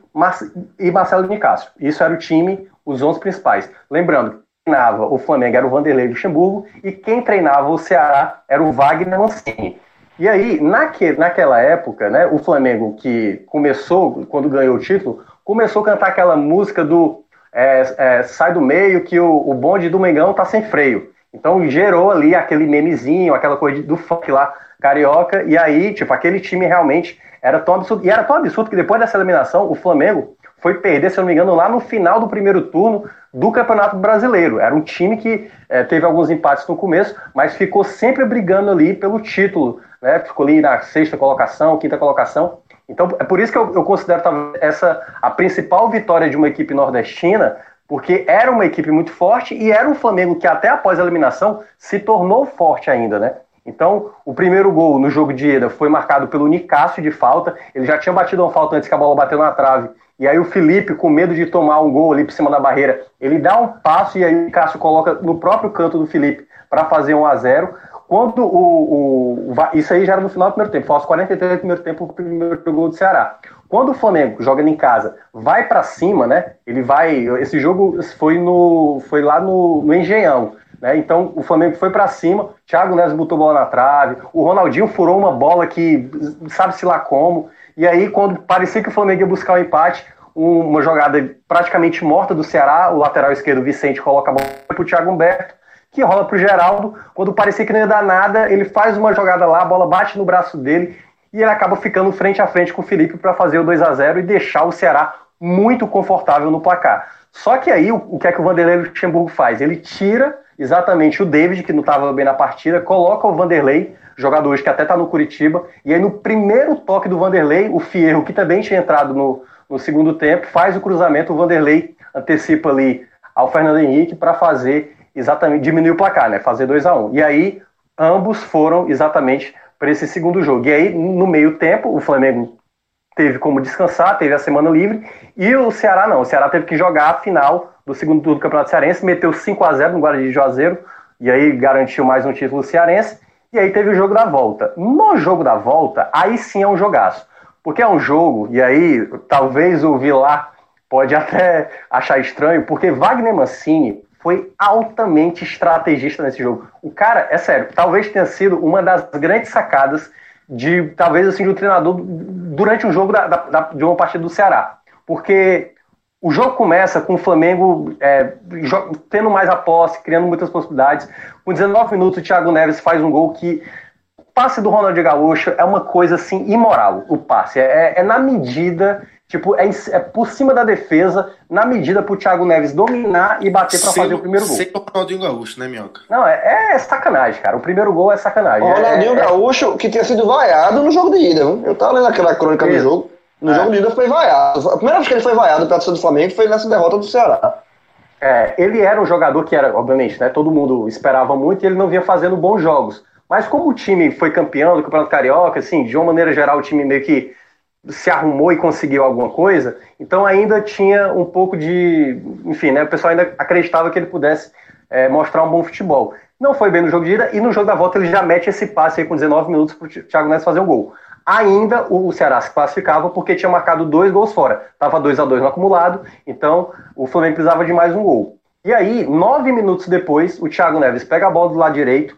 e Marcelo Nicásio. Isso era o time, os 11 principais. Lembrando, treinava o Flamengo era o Vanderlei Luxemburgo e quem treinava o Ceará era o Wagner Mancini. E aí, naque, naquela época, né, o Flamengo que começou, quando ganhou o título, começou a cantar aquela música do é, é, sai do meio que o, o bonde do Mengão tá sem freio. Então gerou ali aquele memezinho, aquela coisa do funk lá, carioca, e aí, tipo, aquele time realmente era tão absurdo. E era tão absurdo que depois dessa eliminação, o Flamengo foi perder, se eu não me engano, lá no final do primeiro turno do Campeonato Brasileiro. Era um time que é, teve alguns empates no começo, mas ficou sempre brigando ali pelo título, né? Ficou ali na sexta colocação, quinta colocação. Então, é por isso que eu, eu considero essa a principal vitória de uma equipe nordestina, porque era uma equipe muito forte e era um Flamengo que até após a eliminação se tornou forte ainda, né? Então, o primeiro gol no jogo de ida foi marcado pelo Nicásio de falta. Ele já tinha batido uma falta antes que a bola bateu na trave. E aí o Felipe, com medo de tomar um gol ali por cima da barreira, ele dá um passo e aí o Nicásio coloca no próprio canto do Felipe para fazer 1 a 0 quando o, o, Isso aí já era no final do primeiro tempo, foi aos 43 do primeiro tempo o primeiro gol do Ceará. Quando o Flamengo jogando em casa vai para cima, né? Ele vai. Esse jogo foi no, foi lá no, no Engenhão. Né? Então o Flamengo foi para cima, Thiago Neves botou bola na trave, o Ronaldinho furou uma bola que sabe-se lá como. E aí, quando parecia que o Flamengo ia buscar o um empate, uma jogada praticamente morta do Ceará, o lateral esquerdo Vicente coloca a bola para o Thiago Humberto que rola pro Geraldo. Quando parecia que não ia dar nada, ele faz uma jogada lá, a bola bate no braço dele e ele acaba ficando frente a frente com o Felipe para fazer o 2 a 0 e deixar o Ceará muito confortável no placar. Só que aí, o que é que o Vanderlei Luxemburgo faz? Ele tira exatamente o David, que não estava bem na partida, coloca o Vanderlei, jogador hoje que até está no Curitiba, e aí no primeiro toque do Vanderlei, o Fierro, que também tinha entrado no, no segundo tempo, faz o cruzamento, o Vanderlei antecipa ali ao Fernando Henrique para fazer exatamente diminuir o placar, né? Fazer 2 a 1 um. E aí, ambos foram exatamente para esse segundo jogo. E aí, no meio tempo, o Flamengo teve como descansar, teve a semana livre, e o Ceará não. O Ceará teve que jogar a final do segundo turno do Campeonato Cearense, meteu 5 a 0 no Guarani de Juazeiro, e aí garantiu mais um título cearense, e aí teve o jogo da volta. No jogo da volta, aí sim é um jogaço. Porque é um jogo, e aí talvez o Vilar pode até achar estranho, porque Wagner Mancini foi altamente estrategista nesse jogo. O cara, é sério, talvez tenha sido uma das grandes sacadas de, talvez assim, do treinador durante um jogo da, da, de uma partida do Ceará. Porque o jogo começa com o Flamengo é, tendo mais a posse, criando muitas possibilidades. Com 19 minutos, o Thiago Neves faz um gol que. Passe do Ronald Gaúcho é uma coisa assim imoral. O passe é, é na medida Tipo, é, é, por cima da defesa, na medida pro Thiago Neves dominar e bater para fazer o primeiro gol. Sem o Ronaldinho Gaúcho, né, Minhoca? Não, é, é, sacanagem, cara. O primeiro gol é sacanagem. O Ronaldinho é, é, Gaúcho, que tinha sido vaiado no jogo de ida, viu? Eu tava lendo aquela crônica Isso. do jogo. No é. jogo de ida foi vaiado. A primeira vez que ele foi vaiado torcida do Flamengo foi nessa derrota do Ceará. É, ele era um jogador que era, obviamente, né? Todo mundo esperava muito e ele não vinha fazendo bons jogos. Mas como o time foi campeão do Campeonato Carioca, assim, de uma maneira geral, o time meio que se arrumou e conseguiu alguma coisa, então ainda tinha um pouco de. Enfim, né, o pessoal ainda acreditava que ele pudesse é, mostrar um bom futebol. Não foi bem no jogo de ida e no jogo da volta ele já mete esse passe aí com 19 minutos para o Thiago Neves fazer o gol. Ainda o Ceará se classificava porque tinha marcado dois gols fora. Estava 2 a 2 no acumulado, então o Flamengo precisava de mais um gol. E aí, nove minutos depois, o Thiago Neves pega a bola do lado direito,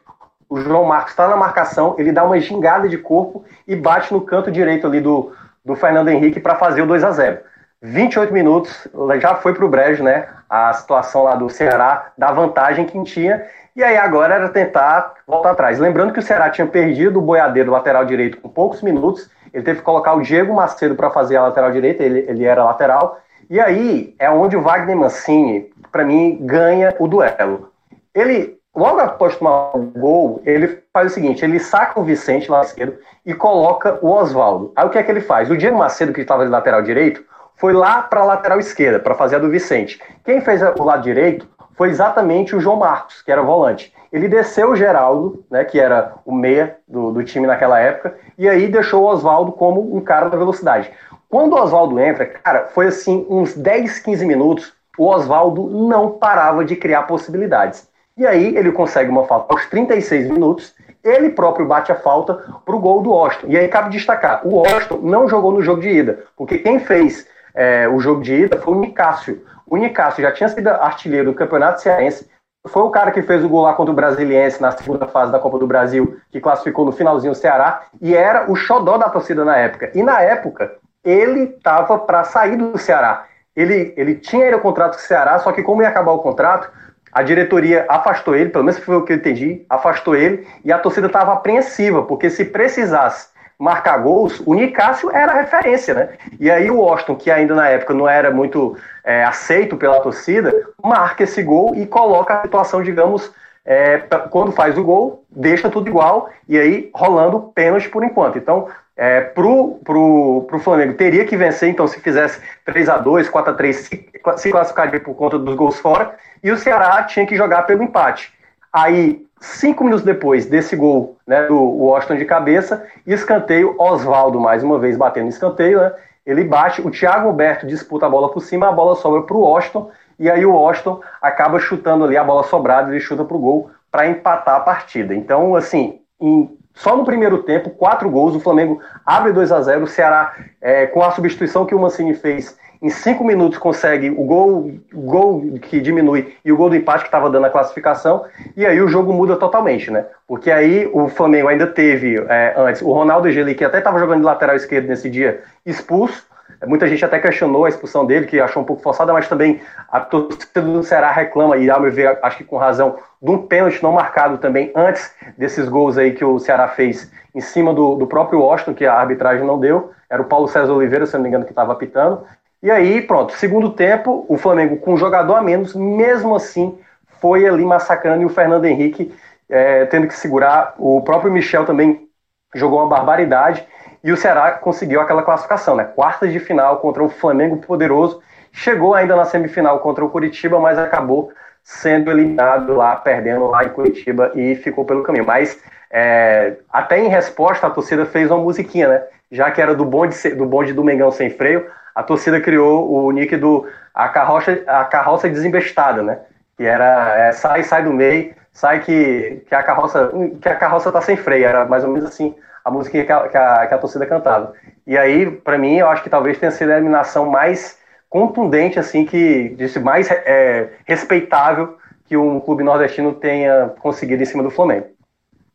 o João Marcos está na marcação, ele dá uma gingada de corpo e bate no canto direito ali do, do Fernando Henrique para fazer o 2 a 0 28 minutos, já foi para o brejo, né? A situação lá do Ceará, da vantagem que tinha. E aí agora era tentar voltar atrás. Lembrando que o Ceará tinha perdido o boiadeiro lateral direito com poucos minutos. Ele teve que colocar o Diego Macedo para fazer a lateral direita, ele, ele era lateral. E aí é onde o Wagner Mancini, para mim, ganha o duelo. Ele, logo após tomar o gol, ele faz o seguinte: ele saca o Vicente lá esquerdo e coloca o Oswaldo. Aí o que é que ele faz? O Diego Macedo, que estava de lateral direito, foi lá para a lateral esquerda, para fazer a do Vicente. Quem fez o lado direito foi exatamente o João Marcos, que era volante. Ele desceu o Geraldo, né, que era o meia do, do time naquela época, e aí deixou o Oswaldo como um cara da velocidade. Quando o Oswaldo entra, cara, foi assim, uns 10, 15 minutos, o Oswaldo não parava de criar possibilidades. E aí ele consegue uma falta aos 36 minutos, ele próprio bate a falta para o gol do Austin. E aí cabe destacar, o Austin não jogou no jogo de ida, porque quem fez é, o jogo de ida foi o Nicásio. O Nicásio já tinha sido artilheiro do Campeonato Cearense, foi o cara que fez o gol lá contra o Brasiliense na segunda fase da Copa do Brasil, que classificou no finalzinho o Ceará, e era o xodó da torcida na época. E na época, ele estava para sair do Ceará. Ele, ele tinha ido o contrato com o Ceará, só que como ia acabar o contrato, a diretoria afastou ele, pelo menos foi o que eu entendi, afastou ele, e a torcida estava apreensiva, porque se precisasse marcar gols, o Nicásio era referência, né? E aí o Washington, que ainda na época não era muito é, aceito pela torcida, marca esse gol e coloca a situação, digamos, é, quando faz o gol, deixa tudo igual, e aí rolando pênalti por enquanto. Então, é, pro, pro, pro Flamengo teria que vencer, então se fizesse 3 a 2 4 a 3 se, se classificaria por conta dos gols fora, e o Ceará tinha que jogar pelo empate. Aí Cinco minutos depois desse gol né, do Washington de cabeça, escanteio, Oswaldo mais uma vez batendo escanteio, né, ele bate, o Thiago Alberto disputa a bola por cima, a bola sobra para o Washington, e aí o Washington acaba chutando ali a bola sobrada, ele chuta para o gol para empatar a partida. Então, assim, em, só no primeiro tempo, quatro gols, o Flamengo abre 2 a 0 o Ceará, é, com a substituição que o Mancini fez em cinco minutos consegue o gol, gol que diminui e o gol do empate que estava dando a classificação, e aí o jogo muda totalmente, né? Porque aí o Flamengo ainda teve é, antes o Ronaldo Egeli, que até estava jogando de lateral esquerdo nesse dia, expulso. Muita gente até questionou a expulsão dele, que achou um pouco forçada, mas também a torcida do Ceará reclama, e ao meu ver, acho que com razão, de um pênalti não marcado também antes desses gols aí que o Ceará fez em cima do, do próprio Washington, que a arbitragem não deu. Era o Paulo César Oliveira, se não me engano, que estava apitando. E aí, pronto, segundo tempo, o Flamengo com um jogador a menos, mesmo assim, foi ali massacrando e o Fernando Henrique é, tendo que segurar. O próprio Michel também jogou uma barbaridade e o Ceará conseguiu aquela classificação, né? Quartas de final contra o Flamengo poderoso. Chegou ainda na semifinal contra o Curitiba, mas acabou sendo eliminado lá, perdendo lá em Curitiba e ficou pelo caminho. Mas é, até em resposta, a torcida fez uma musiquinha, né? Já que era do bonde, do bonde do Mengão sem freio, a torcida criou o nick do a carroça, a carroça desembestada, né? Que era é, sai, sai do meio, sai que, que a carroça que a carroça tá sem freio, era mais ou menos assim a música que a, que a, que a torcida cantava. E aí, para mim, eu acho que talvez tenha sido a eliminação mais contundente, assim, que disse mais é, respeitável que um clube nordestino tenha conseguido em cima do Flamengo.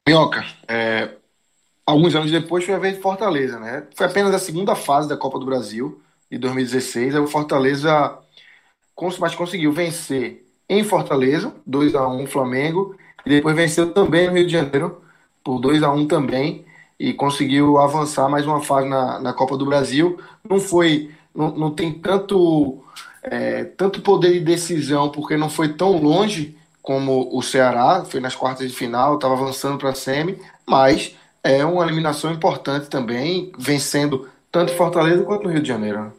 Minhoca, é, alguns anos depois foi a vez de Fortaleza, né? Foi apenas a segunda fase da Copa do Brasil de 2016. Aí o Fortaleza mas conseguiu vencer em Fortaleza, 2 a 1 Flamengo, e depois venceu também no Rio de Janeiro, por 2 a 1 também, e conseguiu avançar mais uma fase na, na Copa do Brasil. Não foi, não, não tem tanto, é, tanto poder de decisão, porque não foi tão longe como o Ceará, foi nas quartas de final, estava avançando para a semi, mas é uma eliminação importante também, vencendo tanto Fortaleza quanto Rio de Janeiro.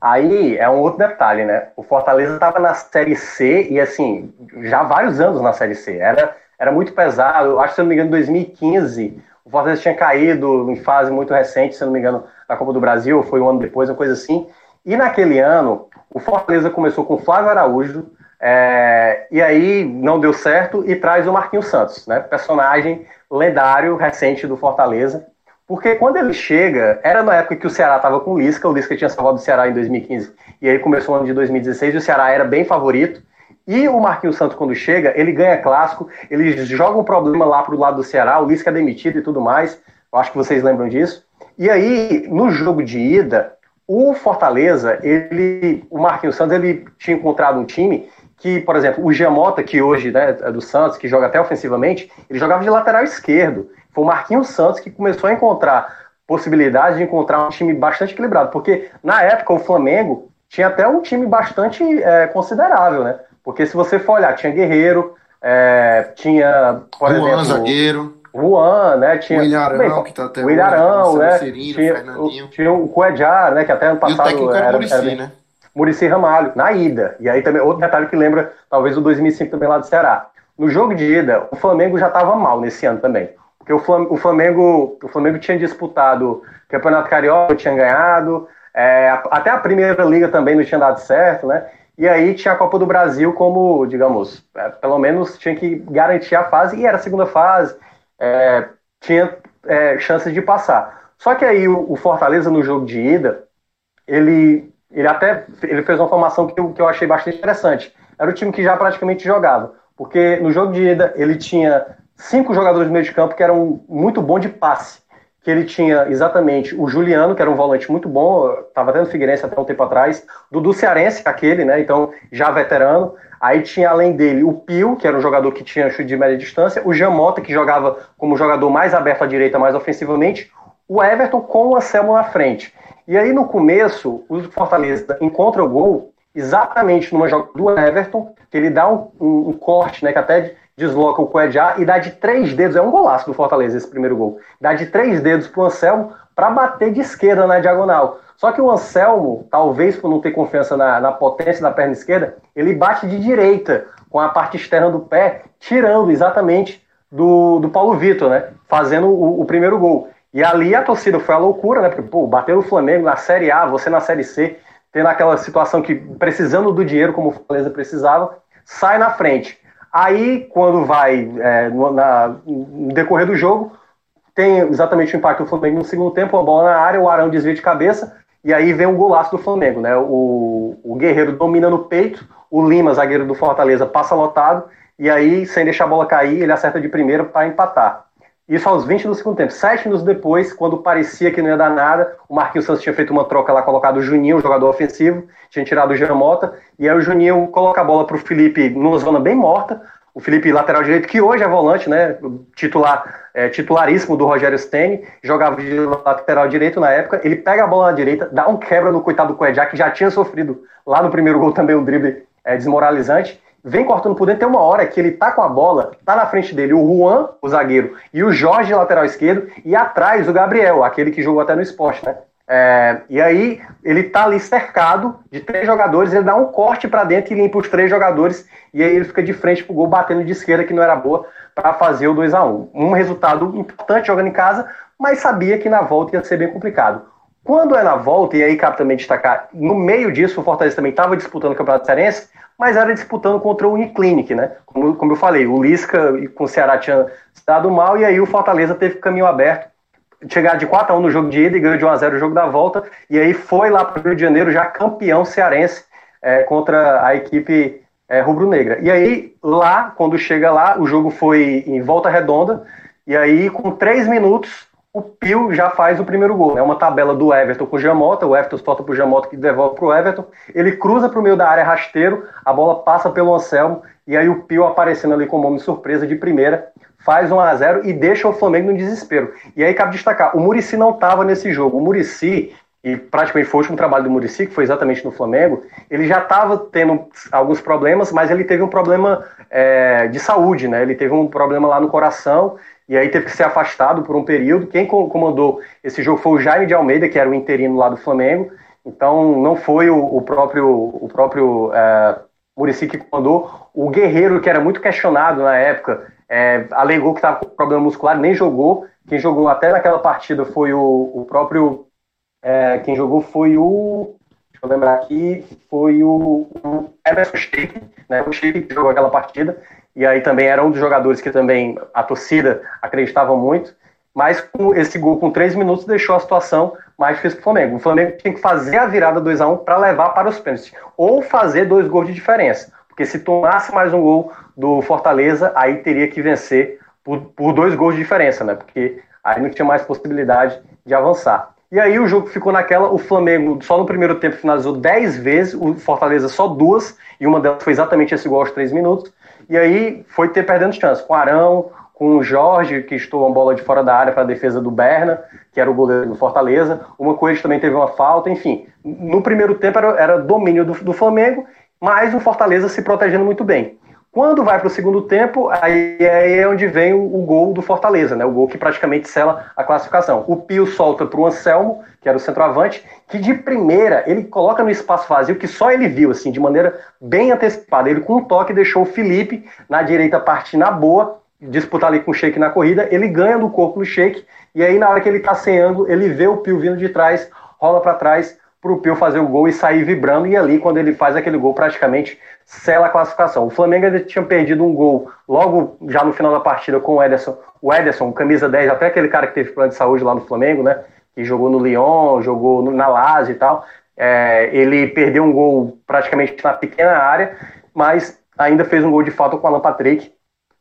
Aí é um outro detalhe, né? O Fortaleza estava na Série C e, assim, já vários anos na Série C. Era, era muito pesado. Eu acho se não me engano, em 2015, o Fortaleza tinha caído em fase muito recente, se não me engano, na Copa do Brasil, foi um ano depois, uma coisa assim. E naquele ano, o Fortaleza começou com Flávio Araújo, é, e aí não deu certo e traz o Marquinhos Santos, né? Personagem lendário, recente do Fortaleza. Porque quando ele chega, era na época que o Ceará estava com o Lisca, o Lisca tinha salvado o Ceará em 2015, e aí começou o ano de 2016, e o Ceará era bem favorito, E o Marquinhos Santos, quando chega, ele ganha clássico, ele joga um problema lá pro lado do Ceará, o Lisca é demitido e tudo mais. Eu acho que vocês lembram disso. E aí, no jogo de ida, o Fortaleza, ele, o Marquinhos Santos, ele tinha encontrado um time que, por exemplo, o Giamota, que hoje né, é do Santos, que joga até ofensivamente, ele jogava de lateral esquerdo. Foi o Marquinhos Santos que começou a encontrar possibilidade de encontrar um time bastante equilibrado, porque na época o Flamengo tinha até um time bastante é, considerável, né? Porque se você for olhar, tinha Guerreiro, é, tinha, por Juan, exemplo... zagueiro. Juan, né? Tinha, o Ilharão, bem, que tá até o Ilharão, né? Tinha, o, tinha o Cuejar, né? Que até ano passado... E o técnico era, Muricy, era, né? Muricy Ramalho, na ida. E aí também, outro detalhe que lembra, talvez, o 2005 também lá do Ceará. No jogo de ida, o Flamengo já estava mal nesse ano também. Porque o Flamengo, o Flamengo tinha disputado o Campeonato Carioca, tinha ganhado, é, até a primeira liga também não tinha dado certo, né? E aí tinha a Copa do Brasil como, digamos, é, pelo menos tinha que garantir a fase, e era a segunda fase, é, tinha é, chances de passar. Só que aí o, o, Fortaleza no jogo de ida, ele, ele até ele fez uma formação que eu, que eu achei bastante interessante. Era o time que já praticamente jogava, porque no jogo de ida ele tinha cinco jogadores no meio de campo que eram muito bons de passe. Que ele tinha exatamente o Juliano, que era um volante muito bom, estava no Figueirense até um tempo atrás, Dudu Cearense, aquele, né? Então, já veterano. Aí tinha além dele o Pio, que era um jogador que tinha chute de média distância, o Jamota, que jogava como jogador mais aberto à direita, mais ofensivamente, o Everton com o Anselmo na frente. E aí no começo, o Fortaleza encontra o gol exatamente numa jogada do Everton, que ele dá um, um, um corte, né, que até desloca o Cuejá e dá de três dedos, é um golaço do Fortaleza esse primeiro gol, dá de três dedos pro Anselmo para bater de esquerda na diagonal. Só que o Anselmo, talvez por não ter confiança na, na potência da perna esquerda, ele bate de direita, com a parte externa do pé, tirando exatamente do, do Paulo Vitor, né? Fazendo o, o primeiro gol. E ali a torcida foi a loucura, né? Porque, pô, bater o Flamengo na Série A, você na Série C, tendo aquela situação que, precisando do dinheiro como o Fortaleza precisava, sai na frente. Aí, quando vai é, no, na, no decorrer do jogo, tem exatamente o impacto do Flamengo no segundo tempo, a bola na área, o Arão desvia de cabeça, e aí vem um golaço do Flamengo, né? O, o Guerreiro domina no peito, o Lima, zagueiro do Fortaleza, passa lotado, e aí, sem deixar a bola cair, ele acerta de primeira para empatar. Isso aos 20 do segundo tempo. Sete minutos depois, quando parecia que não ia dar nada, o Marquinhos Santos tinha feito uma troca lá, colocado o Juninho, o jogador ofensivo, tinha tirado o Jean Mota, e aí o Juninho coloca a bola para o Felipe numa zona bem morta. O Felipe, lateral direito, que hoje é volante, né? Titular, é, titularíssimo do Rogério Stene, jogava de lateral direito na época. Ele pega a bola na direita, dá um quebra no coitado do Coedjá, que já tinha sofrido lá no primeiro gol também um drible é, desmoralizante vem cortando por dentro. Tem uma hora que ele tá com a bola, tá na frente dele o Juan, o zagueiro, e o Jorge, lateral esquerdo, e atrás o Gabriel, aquele que jogou até no esporte, né? É, e aí ele tá ali cercado de três jogadores, ele dá um corte para dentro e limpa os três jogadores, e aí ele fica de frente pro gol, batendo de esquerda, que não era boa, para fazer o 2 a 1 Um resultado importante jogando em casa, mas sabia que na volta ia ser bem complicado. Quando é na volta, e aí cabe também destacar, no meio disso o Fortaleza também estava disputando o Campeonato Cearense, mas era disputando contra o Uniclinic, né? Como, como eu falei, o Lisca com o Ceará tinha dado mal e aí o Fortaleza teve caminho aberto. Chegar de 4 a 1 no jogo de ida e ganhou de 1 a 0 o jogo da volta, e aí foi lá para o Rio de Janeiro já campeão cearense é, contra a equipe é, rubro-negra. E aí, lá, quando chega lá, o jogo foi em volta redonda, e aí, com 3 minutos, o Pio já faz o primeiro gol. É né? uma tabela do Everton com o Jamota, o Everton solta para o Jamota que devolve para o Everton, ele cruza para o meio da área rasteiro, a bola passa pelo Anselmo, e aí o Pio aparecendo ali como homem surpresa de primeira, faz 1 a 0 e deixa o Flamengo no desespero. E aí cabe destacar, o Murici não estava nesse jogo. O Murici, e praticamente foi o último trabalho do Murici, que foi exatamente no Flamengo, ele já estava tendo alguns problemas, mas ele teve um problema é, de saúde, né? Ele teve um problema lá no coração e aí teve que ser afastado por um período. Quem comandou esse jogo foi o Jaime de Almeida, que era o interino lá do Flamengo. Então não foi o, o próprio o próprio é, Murici que comandou. O Guerreiro, que era muito questionado na época, é, alegou que estava com problema muscular, nem jogou. Quem jogou até naquela partida foi o, o próprio. É, quem jogou foi o. Deixa eu lembrar aqui, foi o, o Emerson Sheik, né? O Sheik que jogou aquela partida e aí também era um dos jogadores que também a torcida acreditava muito. Mas esse gol com três minutos deixou a situação mais difícil para o Flamengo. O Flamengo tinha que fazer a virada 2 a 1 para levar para os pênaltis. Ou fazer dois gols de diferença. porque se tomasse mais um gol do Fortaleza, aí teria que vencer por, por dois gols de diferença, né? Porque aí não tinha mais possibilidade de avançar. E aí o jogo ficou naquela, o Flamengo só no primeiro tempo finalizou 10 vezes, o Fortaleza só duas, e uma delas foi exatamente esse gol aos 3 minutos. E aí foi ter perdendo chance com Arão, com o Jorge, que estou uma bola de fora da área para a defesa do Berna, que era o goleiro do Fortaleza. Uma coisa também teve uma falta, enfim. No primeiro tempo era, era domínio do, do Flamengo, mas o Fortaleza se protegendo muito bem. Quando vai para o segundo tempo, aí é onde vem o, o, gol do Fortaleza, né? O gol que praticamente sela a classificação. O Pio solta para o Anselmo, que era o centroavante, que de primeira ele coloca no espaço vazio que só ele viu, assim, de maneira bem antecipada. Ele com um toque deixou o Felipe na direita partir na boa, disputar ali com o Sheik na corrida, ele ganha do corpo no Sheik, e aí na hora que ele está sem ângulo, ele vê o Pio vindo de trás, rola para trás para o Pio fazer o gol e sair vibrando, e ali quando ele faz aquele gol praticamente sela a classificação. O Flamengo ainda tinha perdido um gol logo já no final da partida com o Ederson. O Ederson, camisa 10, até aquele cara que teve plano de saúde lá no Flamengo, né? Que jogou no Lyon, jogou no, na Lazio e tal. É, ele perdeu um gol praticamente na pequena área, mas ainda fez um gol de falta com o Alan Patrick.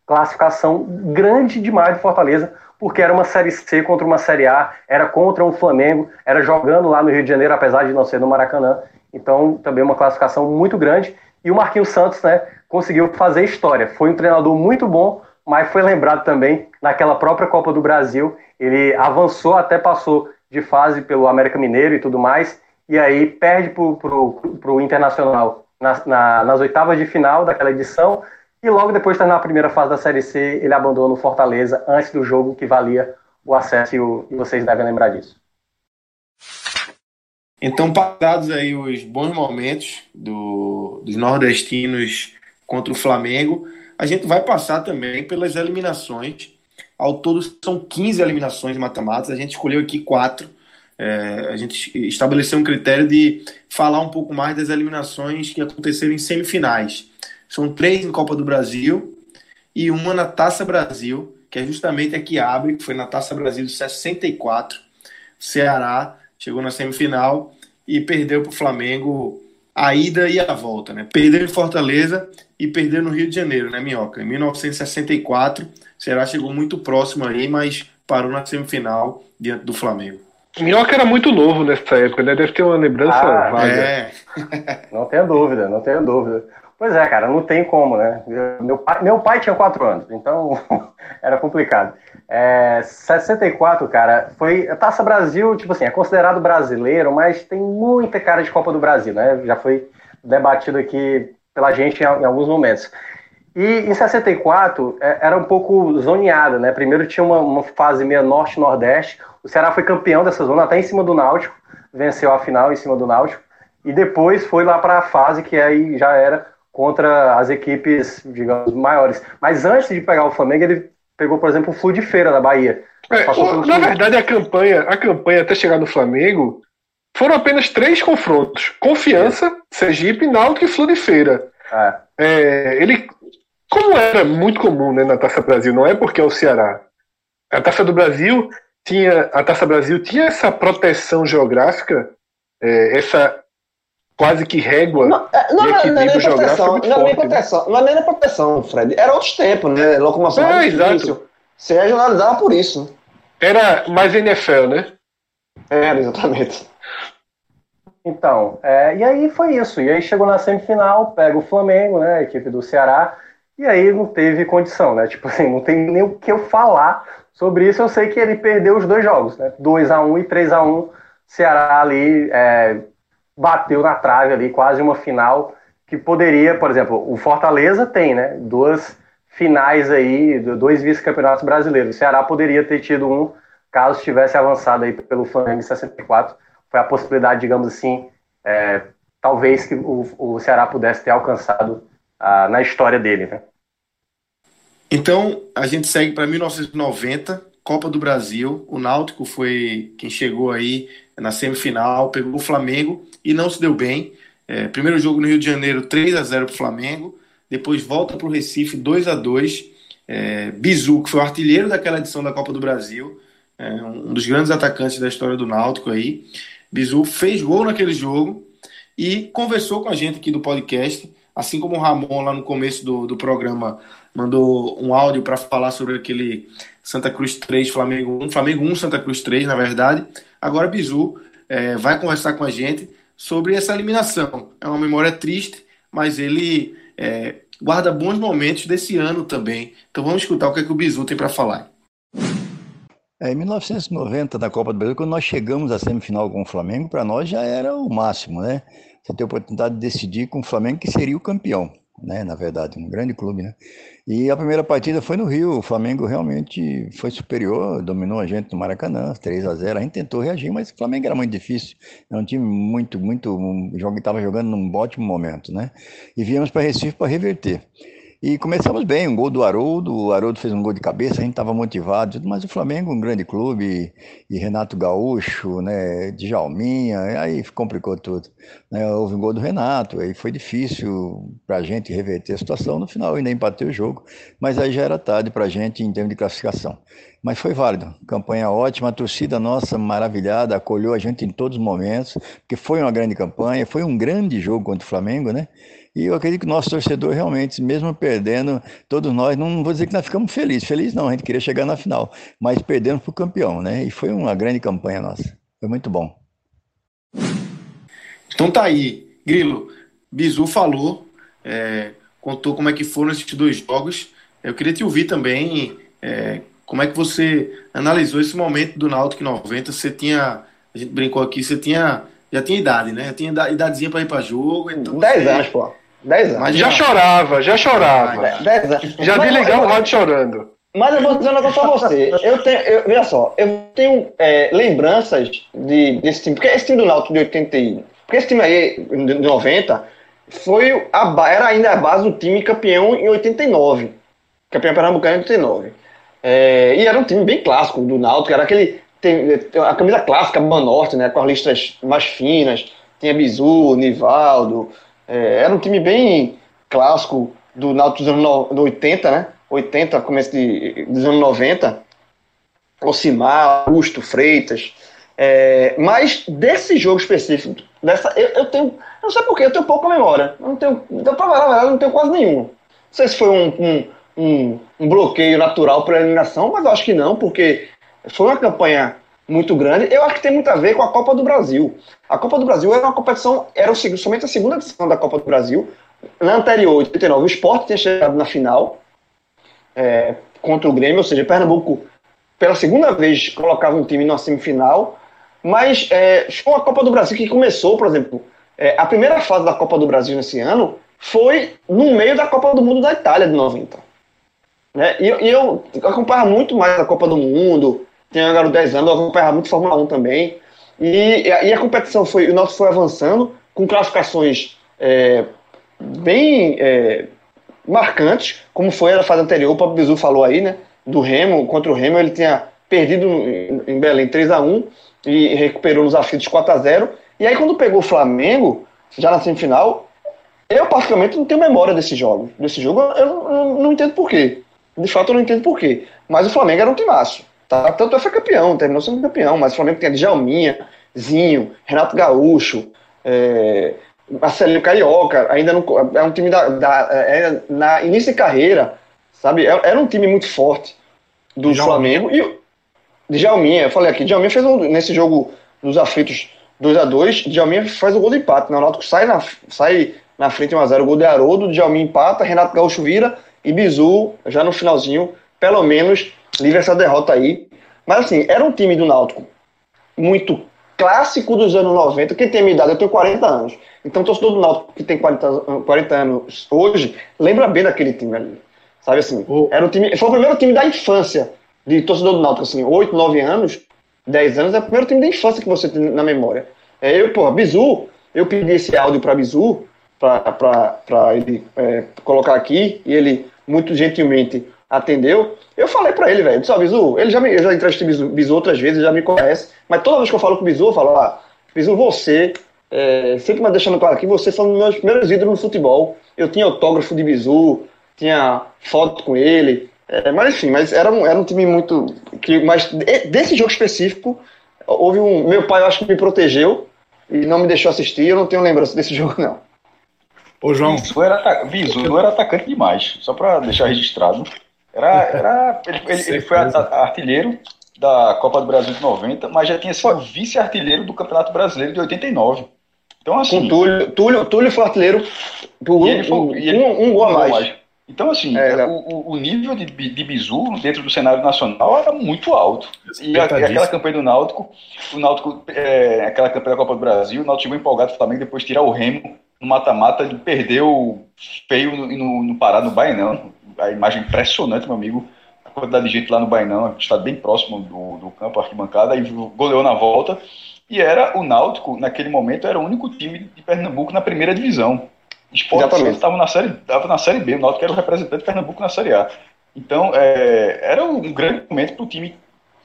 Classificação grande demais de Fortaleza, porque era uma Série C contra uma Série A, era contra um Flamengo, era jogando lá no Rio de Janeiro, apesar de não ser no Maracanã. Então, também uma classificação muito grande. E o Marquinhos Santos, né, conseguiu fazer história. Foi um treinador muito bom, mas foi lembrado também naquela própria Copa do Brasil. Ele avançou, até passou de fase pelo América Mineiro e tudo mais, e aí perde para o Internacional na, na, nas oitavas de final daquela edição, e logo depois de terminar a primeira fase da Série C, ele abandona o Fortaleza antes do jogo que valia o acesso, e, o, e vocês devem lembrar disso. Então, passados aí os bons momentos do, dos nordestinos contra o Flamengo, a gente vai passar também pelas eliminações. Ao todo são 15 eliminações mata-matas, a gente escolheu aqui quatro. É, a gente estabeleceu um critério de falar um pouco mais das eliminações que aconteceram em semifinais. São três em Copa do Brasil e uma na Taça Brasil, que é justamente a que abre, que foi na Taça Brasil de 64. Ceará chegou na semifinal e perdeu para o Flamengo a ida e a volta, né? Perdeu em Fortaleza e perdeu no Rio de Janeiro, né, Minhoca? Em 1964, o Ceará chegou muito próximo aí, mas parou na semifinal diante do Flamengo. Minhoca era muito novo nessa época, né? Deve ter uma lembrança ah, vaga. É. não tenha dúvida, não tenha dúvida. Pois é, cara, não tem como, né? Meu pai, meu pai tinha quatro anos, então era complicado. É, 64, cara, foi. A Taça Brasil, tipo assim, é considerado brasileiro, mas tem muita cara de Copa do Brasil, né? Já foi debatido aqui pela gente em, alguns momentos. E em 64 é, era um pouco zoneada, né? Primeiro tinha uma, uma fase meio norte-nordeste. O Ceará foi campeão dessa zona, até em cima do Náutico, venceu a final em cima do Náutico. E depois foi lá para a fase que aí já era contra as equipes, digamos, maiores. Mas antes de pegar o Flamengo, ele pegou, por exemplo, o Flu de Feira da Bahia. É, na verdade, a campanha, a campanha até chegar no Flamengo foram apenas três confrontos: Confiança, é. Sergipe, Náutico e Flu de Feira. É. É, ele, como era muito comum né, na Taça Brasil, não é porque é o Ceará. A Taça do Brasil tinha, a Taça Brasil tinha essa proteção geográfica, é, essa quase que régua não, é, não, não, não, é nem proteção, não, é nem né? proteção, não é nem proteção, Fred. Era outros tempos, né? Locomoção é, difícil. Você regionalizava por isso. Era mais NFL, né? Era, exatamente. Então, é, e aí foi isso. E aí chegou na semifinal, pega o Flamengo, né? A equipe do Ceará. E aí não teve condição, né? Tipo assim, não tem nem o que eu falar sobre isso. Eu sei que ele perdeu os dois jogos, né? 2x1 e 3x1. Ceará ali é, bateu na trave ali, quase uma final que poderia, por exemplo, o Fortaleza tem, né? Duas finais aí, dois vice-campeonatos brasileiros. O Ceará poderia ter tido um, caso tivesse avançado aí pelo Flamengo em 64. Foi a possibilidade, digamos assim, é, talvez que o, o, Ceará pudesse ter alcançado ah, na história dele, né? Então, a gente segue para 1990, Copa do Brasil. O Náutico foi quem chegou aí na semifinal, pegou o Flamengo e não se deu bem. É, primeiro jogo no Rio de Janeiro, 3 a 0 para o Flamengo. Depois volta para o Recife, 2 a 2 é, Bizu, que foi o artilheiro daquela edição da Copa do Brasil, é, um dos grandes atacantes da história do Náutico aí. Bizu fez gol naquele jogo e conversou com a gente aqui do podcast assim como o Ramon lá no começo do, do programa mandou um áudio para falar sobre aquele Santa Cruz 3, Flamengo 1, Flamengo 1, Santa Cruz 3, na verdade. Agora Bizu é, vai conversar com a gente sobre essa eliminação. É uma memória triste, mas ele é, guarda bons momentos desse ano também. Então vamos escutar o que, é que o Bizu tem para falar. É, em 1990, na Copa do Brasil, quando nós chegamos à semifinal com o Flamengo, para nós já era o máximo, né? Você ter a oportunidade de decidir com o Flamengo que seria o campeão, né? Na verdade, um grande clube, né? E a primeira partida foi no Rio, o Flamengo realmente foi superior, dominou a gente no Maracanã, 3 a 0 A gente tentou reagir, mas o Flamengo era muito difícil, era um time muito, muito, um jogo estava jogando num ótimo momento, né? E viemos para Recife para reverter. E começamos bem, um gol do Haroldo, o Haroldo fez um gol de cabeça, a gente estava motivado, mas o Flamengo, um grande clube, e Renato Gaúcho, né, Djalminha, aí complicou tudo. Né, houve um gol do Renato, aí foi difícil para a gente reverter a situação, no final ainda empatei o jogo, mas aí já era tarde para a gente em termos de classificação. Mas foi válido, campanha ótima, a torcida nossa maravilhada, acolheu a gente em todos os momentos, porque foi uma grande campanha, foi um grande jogo contra o Flamengo, né? E eu acredito que o nosso torcedor realmente, mesmo perdendo, todos nós, não vou dizer que nós ficamos felizes, felizes não, a gente queria chegar na final, mas perdemos para o campeão, né? E foi uma grande campanha nossa, foi muito bom. Então tá aí, Grilo, Bizu falou, é, contou como é que foram esses dois jogos. Eu queria te ouvir também, é, como é que você analisou esse momento do Náutico 90? Você tinha, a gente brincou aqui, você tinha já tinha idade, né? Já tinha idadezinha pra ir pra jogo. Então 10 você... anos, pô. 10 anos. Mas já, chorava, já chorava. 10 anos. Já vi legal o rádio chorando. Mas eu vou dizer um negócio pra você. Eu tenho, eu, veja só, eu tenho é, lembranças de, desse time. Porque esse time do Náutico de 81. Porque esse time aí, de 90, foi a, era ainda a base do time campeão em 89. Campeão pernambucano em 89. É, e era um time bem clássico do Náutico, era aquele tem, a camisa clássica Banorte, né, com as listas mais finas, tinha Bizu, Nivaldo, é, era um time bem clássico do Náutico dos anos no, 80, né, 80, começo de, dos anos 90, Ocimar, Augusto, Freitas, é, mas desse jogo específico, dessa, eu, eu tenho, não sei porquê, eu tenho pouca memória, eu não tenho, então, pra falar eu não tenho quase nenhuma. Não sei se foi um, um, um, um bloqueio natural para eliminação, mas eu acho que não, porque foi uma campanha muito grande. Eu acho que tem muito a ver com a Copa do Brasil. A Copa do Brasil era uma competição, era somente a segunda edição da Copa do Brasil. Na anterior, 89, o Sport tinha chegado na final é, contra o Grêmio, ou seja, Pernambuco, pela segunda vez, colocava um time na semifinal. Mas é, foi uma Copa do Brasil que começou, por exemplo, é, a primeira fase da Copa do Brasil nesse ano foi no meio da Copa do Mundo da Itália de 90. Né? E, e eu acompanhava muito mais a Copa do Mundo, tem agora 10 anos, eu acompanhava muito Fórmula 1 também. E, e, a competição foi, o nosso foi avançando, com classificações é, bem é, marcantes, como foi na fase anterior, o Pablo Bizu falou aí, né? Do Remo, contra o Remo, ele tinha perdido em Belém 3 a 1 e recuperou nos aflitos 4 a 0 E aí, quando pegou o Flamengo, já na semifinal, eu particularmente não tenho memória desse jogo. Desse jogo eu não, eu não entendo porquê. De fato, eu não entendo porquê. Mas o Flamengo era um timaço. Tá? Tanto é foi campeão, terminou sendo campeão, mas o Flamengo tem Djalminha, Zinho, Renato Gaúcho, é, Marcelinho Carioca, ainda não, é um time da, da é, na início de carreira, sabe? É, era um time muito forte do Djalminha. Flamengo. E Djalminha, eu falei aqui, Djalminha fez um, nesse jogo dos aflitos 2 a 2 Djalminha faz o gol de empate, né? O Náutico sai na, sai na frente 1x0, o gol de Haroldo, Djalminha empata, Renato Gaúcho vira e Bizu, já no finalzinho, pelo menos livre essa derrota aí. Mas assim, era um time do Náutico muito clássico dos anos 90. Quem tem minha idade, eu tenho 40 anos. Então, torcedor do Náutico que tem 40, 40 anos hoje, lembra bem daquele time ali. Sabe assim? Era o time, foi o primeiro time da infância de torcedor do Náutico, assim, 8, 9 anos, 10 anos, é o primeiro time da infância que você tem na memória. É, eu, pô, Bizu, eu pedi esse áudio para Bizu, para ele é, colocar aqui, e ele muito gentilmente atendeu. Eu falei para ele, velho, disse, ó, Bizu, ele já me, eu já entrevistei Bizu, Bizu outras vezes, já me conhece, mas toda vez que eu falo com o Bizu, eu falo, ah, Bizu, você, é, sempre me deixando claro aqui, você foi um dos meus primeiros ídolos no futebol. Eu tinha autógrafo de Bizu, tinha foto com ele, é, mas enfim, mas era um, era um time muito. Que, mas desse jogo específico, houve um. Meu pai, eu acho que me protegeu e não me deixou assistir, eu não tenho lembrança desse jogo, não. Ô, João. Bizu era, Bizu era atacante demais, só para deixar registrado. Era, era, ele, ele, ele foi artilheiro da Copa do Brasil de 90, mas já tinha sido vice-artilheiro do Campeonato Brasileiro de 89. Então, assim. Com Túlio, Túlio, Túlio foi artilheiro por um, foi, ele, um, um, gol a mais. mais. Então, assim, é, o, o, nível de, de Bizu dentro do cenário nacional era muito alto. E, a, aquela campanha do Náutico, o Náutico, é, aquela campanha da Copa do Brasil, o Náutico chegou empolgado também depois de tirar o Remo no mata-mata, ele perdeu feio no, no, no Pará, no Bainão. A imagem impressionante, meu amigo. A quantidade de gente lá no Bainão, está bem próximo do, do campo, arquibancada, e goleou na volta. E era o Náutico, naquele momento, era o único time de Pernambuco na primeira divisão. Esporte estava na série, estava na série B, o Náutico era o representante de Pernambuco na série A. Então, é, era um grande momento para o time.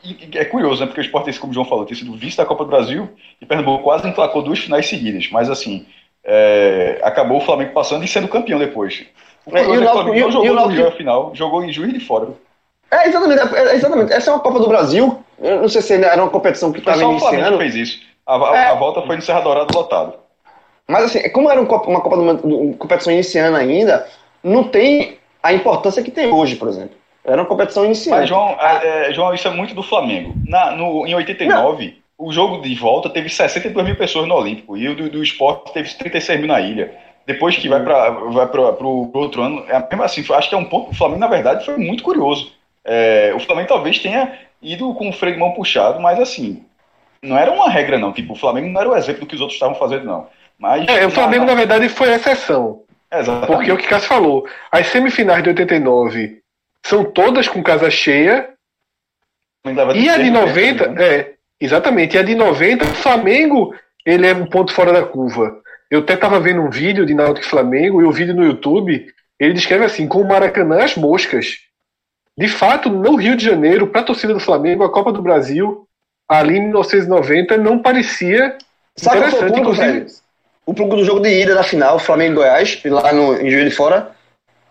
E, é curioso, né? Porque o Sport, como o João falou, tem sido vice da Copa do Brasil e Pernambuco quase emplacou duas finais seguidas. Mas, assim, é, acabou o Flamengo passando e sendo campeão depois. O, é, e o é Náutico não jogou no Rio final, jogou em Juiz de Fora. É, exatamente, é, exatamente. Essa é uma Copa do Brasil. Eu não sei se era uma competição que estava iniciando. O Flamengo fez isso. A, a, é. a volta foi no Serra Dourado lotado. Mas assim, como era uma Copa, uma competição iniciando ainda, não tem a importância que tem hoje, por exemplo. Era uma competição iniciante. Mas, João, é, é, João isso é muito do Flamengo. Na, no, em 89, não. o jogo de volta teve 62 mil pessoas no Olímpico e o do, do esporte teve 36 mil na ilha. Depois que vai para vai o outro ano, é mesmo assim, acho que é um ponto. O Flamengo, na verdade, foi muito curioso. É, o Flamengo talvez tenha ido com o freio de mão puxado, mas assim, não era uma regra, não. Tipo, o Flamengo não era o exemplo do que os outros estavam fazendo, não. Mas, é, o Flamengo, na, verdade, foi exceção. Exatamente. Porque o que Cássio falou, as semifinais de 89 são todas com casa cheia. E a de 90, né? é, exatamente, e a de 90, o Flamengo, ele é um ponto fora da curva. Eu até estava vendo um vídeo de Náutico Flamengo e o vídeo no YouTube, ele descreve assim, com o Maracanã as moscas. De fato, no Rio de Janeiro, para a torcida do Flamengo, a Copa do Brasil, ali em 1990, não parecia Sabe interessante, inclusive. O público do jogo de ida da final, Flamengo e Goiás, lá no, em Juiz de Fora,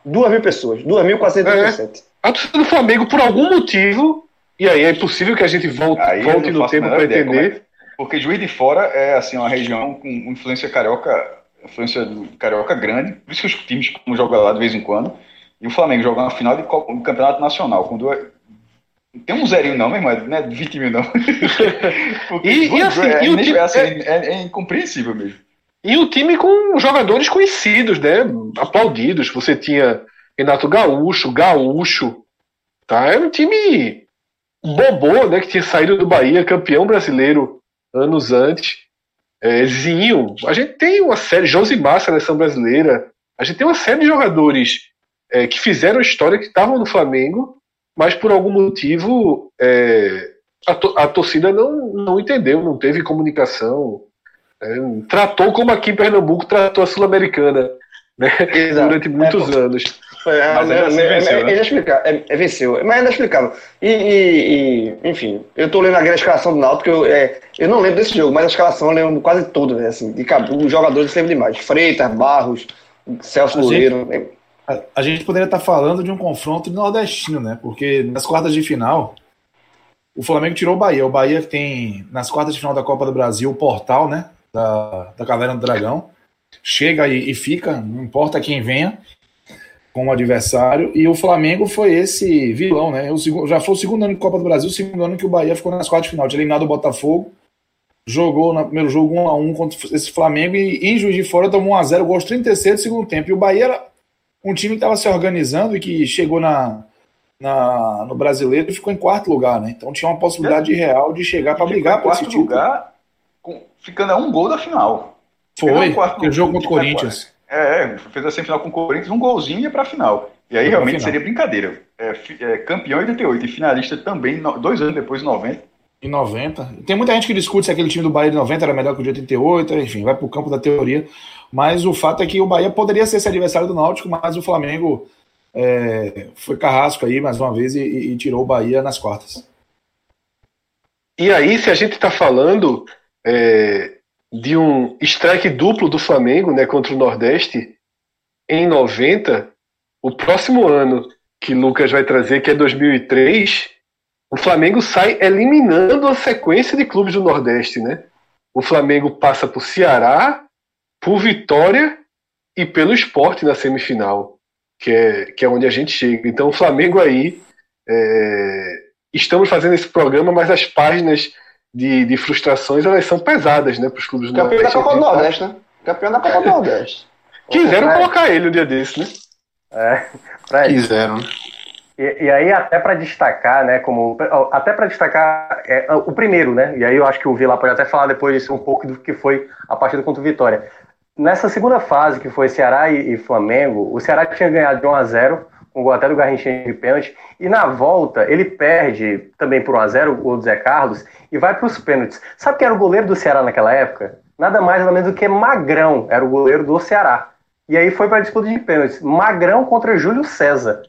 2 mil pessoas, 2.437. É. A torcida do Flamengo, por algum motivo, e aí é impossível que a gente volte, volte no tempo para entender. É, porque Juiz de Fora é assim uma região com influência carioca, influência carioca grande, por isso que os times como jogam lá de vez em quando. E o Flamengo joga uma final de, de campeonato nacional com duas, tem um zerinho não, meu irmão, não é 20 mil não. e, e, assim, é, e o time, assim, é, é, é, incompreensível mesmo. E o time com jogadores conhecidos, né? Aplaudidos. Você tinha Renato Gaúcho, Gaúcho. Tá? Era um time bobô, né? Que tinha saído do Bahia, campeão brasileiro anos antes. É, Zinho. A gente tem uma série, Josimar, seleção brasileira. A gente tem uma série de jogadores é, que fizeram história, que estavam no Flamengo, mas por algum motivo é, a, to a torcida não, não entendeu, não teve comunicação é, tratou como aqui em Pernambuco tratou a Sul-Americana né? durante muitos é, anos. É, mas é, é, venceu, é, né? explicar, é, é, venceu, mas ainda explicável. E, e, e, enfim, eu tô lendo a escalação do Náutico, eu, é, eu não lembro desse jogo, mas a escalação eu lembro quase toda, né, assim, de, os jogadores eu lembro demais. Freitas, Barros, Celso Goleiro. A, a, gente poderia estar falando de um confronto nordestino, né? Porque nas quartas de final, o Flamengo tirou o Bahia. O Bahia tem, nas quartas de final da Copa do Brasil, o portal, né? da, da Caverna do Dragão. Chega e, e fica, não importa quem venha como adversário. E o Flamengo foi esse vilão, né? O, já foi o segundo ano de Copa do Brasil, o segundo ano que o Bahia ficou nas quartas de final. Tinha eliminado o Botafogo, jogou no primeiro jogo 1 a 1 contra esse Flamengo e em Juiz de Fora tomou 1 a 0 gol aos 36 do segundo tempo. E o Bahia era um time que estava se organizando e que chegou na, na, no brasileiro e ficou em quarto lugar, né? Então tinha uma possibilidade é. real de chegar para brigar por esse título. lugar ficando a um gol da final. Foi, o jogo contra o Corinthians. É, é, fez a semifinal com o Corinthians, um golzinho e ia pra final. E aí realmente seria brincadeira. É, é, campeão em 88 e finalista também, dois anos depois, em 90. Em 90. Tem muita gente que discute se aquele time do Bahia de 90 era melhor que o de 88, enfim, vai pro campo da teoria. Mas o fato é que o Bahia poderia ser esse adversário do Náutico, mas o Flamengo é, foi carrasco aí mais uma vez e, e tirou o Bahia nas quartas. E aí, se a gente está falando é, de um strike duplo do Flamengo né, contra o Nordeste em 90, o próximo ano que Lucas vai trazer, que é 2003, o Flamengo sai eliminando a sequência de clubes do Nordeste. Né? O Flamengo passa por Ceará, por Vitória e pelo esporte na semifinal, que é, que é onde a gente chega. Então, o Flamengo aí. É, estamos fazendo esse programa, mas as páginas de, de frustrações elas são pesadas né, para os clubes do Campeão Nordeste. da Copa do Nordeste, né? Campeão da Copa do Nordeste. Quiseram colocar ele um dia desse, né? É, pra Quiseram. E, e, aí, até para destacar, né, como. Até para destacar é, o primeiro, né? E aí eu acho que o Vila pode até falar depois um pouco do que foi a partida contra o Vitória. Nessa segunda fase, que foi Ceará e, e Flamengo, o Ceará tinha ganhado de 1 a 0 o gol até do Garrinchinho de pênalti, e na volta ele perde também por 1 a 0 o Zé Carlos e vai para os pênaltis. Sabe quem era o goleiro do Ceará naquela época? Nada mais nada menos do que Magrão, era o goleiro do Ceará. E aí foi para a disputa de pênaltis. Magrão contra Júlio César.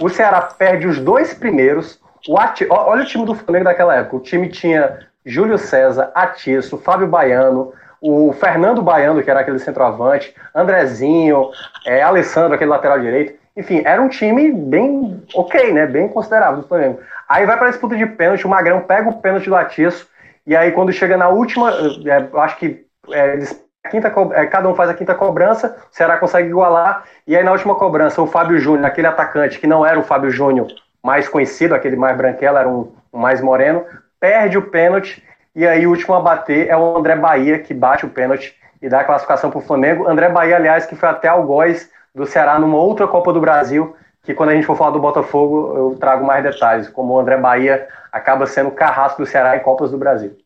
O Ceará perde os dois primeiros. O Ati... Olha o time do Flamengo daquela época. O time tinha Júlio César, Atiço, Fábio Baiano, o Fernando Baiano, que era aquele centroavante, Andrezinho, é, Alessandro, aquele lateral direito. Enfim, era um time bem ok, né? Bem considerável do Flamengo. Aí vai para a disputa de pênalti, o Magrão pega o pênalti do Atiço, e aí quando chega na última, é, acho que é, eles, quinta, é, cada um faz a quinta cobrança, o Ceará consegue igualar, e aí na última cobrança, o Fábio Júnior, aquele atacante que não era o Fábio Júnior mais conhecido, aquele mais branquelo, era um, um mais moreno, perde o pênalti, e aí o último a bater é o André Bahia, que bate o pênalti e dá a classificação para o Flamengo. André Bahia, aliás, que foi até algoz do Ceará numa outra Copa do Brasil, que quando a gente for falar do Botafogo, eu trago mais detalhes, como o André Bahia acaba sendo carrasco do Ceará em Copas do Brasil.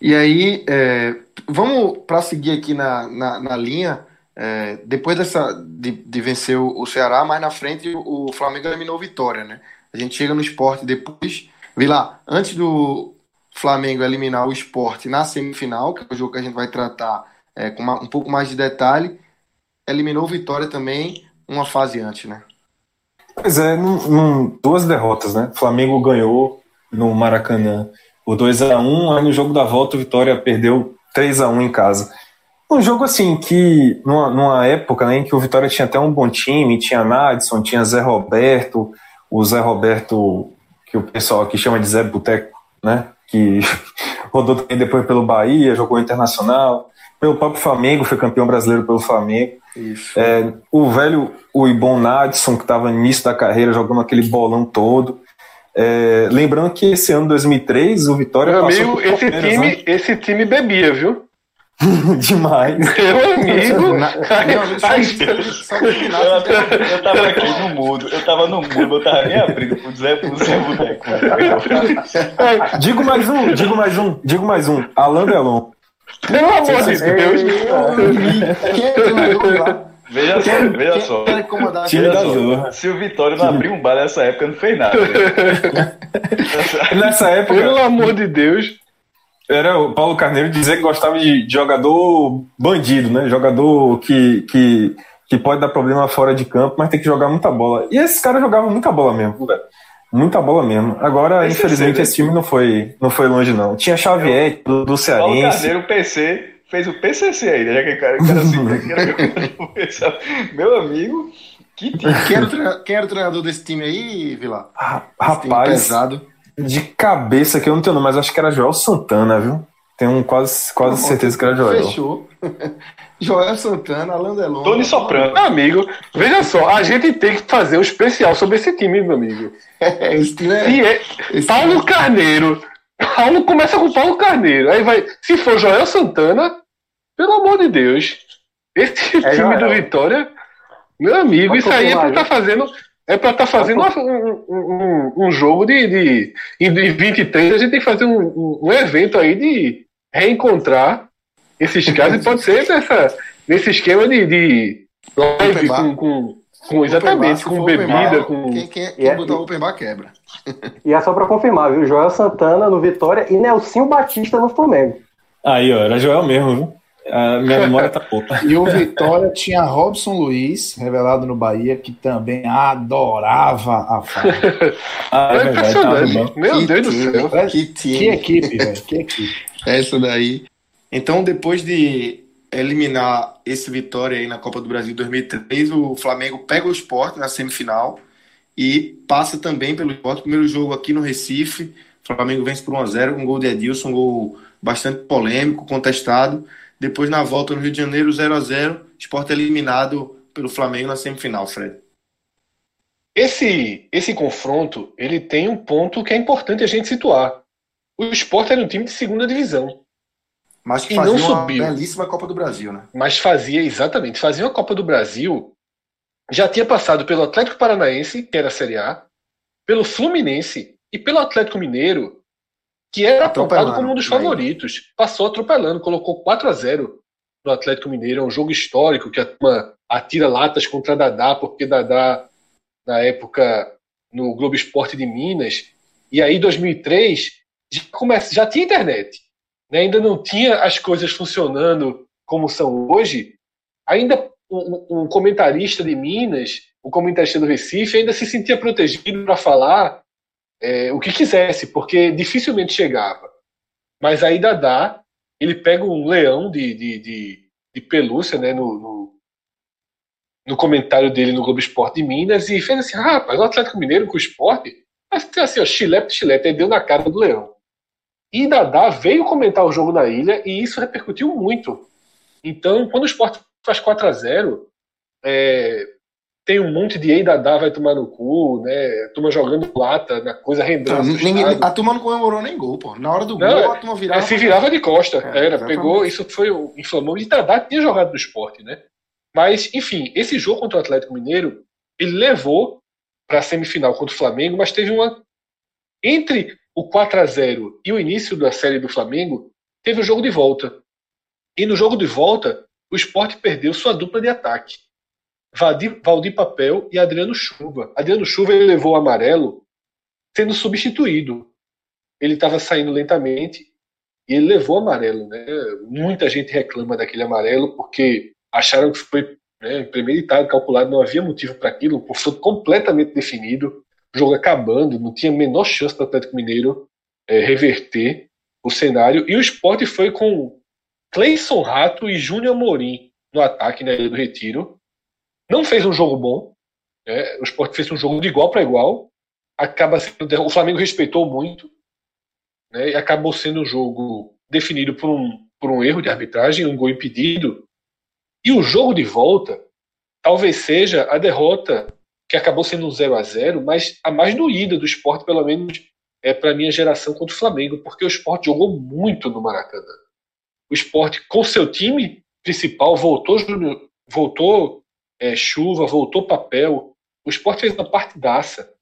E aí, é, vamos para seguir aqui na, na, na linha, é, depois dessa de, de vencer o, o, Ceará, mais na frente o, o Flamengo eliminou Vitória, né? A gente chega no esporte depois, vi lá, antes do Flamengo eliminar o esporte na semifinal, que é o jogo que a gente vai tratar é, com uma, um pouco mais de detalhe, eliminou o Vitória também uma fase antes, né? Pois é, num, num, duas derrotas, né? O Flamengo ganhou no Maracanã o 2 a 1 aí no jogo da volta o Vitória perdeu 3 a 1 em casa. Um jogo assim que, numa, numa época né, em que o Vitória tinha até um bom time, tinha Nadson, tinha Zé Roberto, o Zé Roberto, que o pessoal aqui chama de Zé Boteco, né? Que rodou também depois pelo Bahia, jogou internacional, pelo próprio Flamengo, foi campeão brasileiro pelo Flamengo. É, o velho, o Ibon Nadson, que estava no início da carreira, jogando aquele bolão todo. É, lembrando que esse ano 2003 o Vitória Meu amigo, esse time, né? esse time bebia, viu? Demais. Meu amigo. Na, eu, tava aqui no mudo, eu tava no mudo, eu tava nem abrindo pro Zé, pro Zé Boneco. digo mais um, digo mais um, digo mais um. Alain Delon. Pelo amor de Deus. Quem é Veja só, veja só. Veja só. Se o Vitória não abriu um bar nessa época, não fez nada. nessa época. Pelo amor de Deus. Era o Paulo Carneiro dizer que gostava de jogador bandido, né? Jogador que, que, que pode dar problema fora de campo, mas tem que jogar muita bola. E esses caras jogavam muita bola mesmo, velho. Muita bola mesmo. Agora, esse infelizmente, esse time não foi, não foi longe, não. Tinha Xavier, do, do Cearense. Paulo Carneiro, PC, fez o PCC aí, né? Já que o cara, cara assim, Meu amigo, que time. Quem era, o quem era o treinador desse time aí, Vila? Rapaz, pesado. de cabeça que eu não tenho nome, mas acho que era Joel Santana, viu? Tenho quase, quase certeza que era Joel. Fechou. Joel Santana, Alain Delon. Tony Soprano. Meu amigo, veja só, a gente tem que fazer um especial sobre esse time, meu amigo. É, esse time é... é esse Paulo time... Carneiro, Paulo começa com Paulo Carneiro. Aí vai. Se for Joel Santana, pelo amor de Deus. Esse é time do Vitória, meu amigo, Pode isso aí é pra estar tá fazendo. É para estar tá fazendo um, um, um, jogo de, de. Em 23 a gente tem que fazer um, um evento aí de reencontrar esses casos. pode ser nessa, nesse esquema de, de live com, com, com, exatamente, com bebida. com... Quem, quem, quem botar o open bar quebra. E é só para confirmar, viu? Joel Santana no Vitória e Nelsinho Batista no Flamengo. Aí, ó, era Joel mesmo, viu? A minha memória tá pouca. e o Vitória tinha Robson Luiz, revelado no Bahia, que também adorava a fala. ah, é verdade, tá Meu que Deus do céu. Que, que equipe, velho. Que equipe. Essa daí. Então, depois de eliminar esse Vitória aí na Copa do Brasil 2003, o Flamengo pega o esporte na semifinal e passa também pelo esporte. Primeiro jogo aqui no Recife, o Flamengo vence por 1x0, um gol de Edilson, um gol bastante polêmico, contestado. Depois, na volta no Rio de Janeiro, 0 a 0 Sport eliminado pelo Flamengo na semifinal, Fred. Esse, esse confronto, ele tem um ponto que é importante a gente situar. O Sport era um time de segunda divisão. Mas que fazia uma belíssima Copa do Brasil, né? Mas fazia, exatamente, fazia uma Copa do Brasil. Já tinha passado pelo Atlético Paranaense, que era a Série A, pelo Fluminense e pelo Atlético Mineiro, que era apontado como um dos favoritos. Passou atropelando, colocou 4 a 0 no Atlético Mineiro. É um jogo histórico que a turma atira latas contra Dadá, porque Dadá, na época, no Globo Esporte de Minas. E aí, 2003, já, começa, já tinha internet. Né? Ainda não tinha as coisas funcionando como são hoje. Ainda um comentarista de Minas, o comentarista do Recife, ainda se sentia protegido para falar é, o que quisesse, porque dificilmente chegava. Mas aí Dadá, ele pega um leão de, de, de, de pelúcia né, no, no, no, comentário dele no Globo Esporte de Minas e fez assim: rapaz, o Atlético Mineiro com o esporte, mas assim, ó, chilete, chilete, aí deu na cara do leão. E Dadá veio comentar o jogo na ilha e isso repercutiu muito. Então, quando o esporte faz 4 a 0 é, tem um monte de ei Dadá vai tomar no cu, né? A turma jogando lata, na coisa rendendo. A turma não comemorou nem gol, pô. Na hora do não, gol, a turma virava. É, se virava de costa. É, era, pegou, isso foi inflamou. E Dadá tinha jogado no esporte, né? Mas, enfim, esse jogo contra o Atlético Mineiro, ele levou para a semifinal contra o Flamengo, mas teve uma. Entre o 4 a 0 e o início da série do Flamengo, teve o jogo de volta. E no jogo de volta, o esporte perdeu sua dupla de ataque. Valdir, Papel e Adriano Chuva. Adriano Chuva ele levou o amarelo sendo substituído. Ele estava saindo lentamente e ele levou o amarelo. Né? Muita gente reclama daquele amarelo porque acharam que foi né, premeditado, calculado, não havia motivo para aquilo, um confronto completamente definido, o jogo acabando, não tinha a menor chance do Atlético Mineiro é, reverter o cenário. E o esporte foi com Cleison Rato e Júnior Morim no ataque na Ilha do Retiro. Não fez um jogo bom. Né? O esporte fez um jogo de igual para igual. Acaba sendo, o Flamengo respeitou muito. Né? E acabou sendo um jogo definido por um, por um erro de arbitragem, um gol impedido. E o jogo de volta talvez seja a derrota que acabou sendo um 0 a 0 mas a mais doída do esporte, pelo menos é para a minha geração contra o Flamengo, porque o esporte jogou muito no Maracanã. O esporte, com seu time principal, voltou, voltou é, chuva, voltou papel. O esporte fez uma partidaça.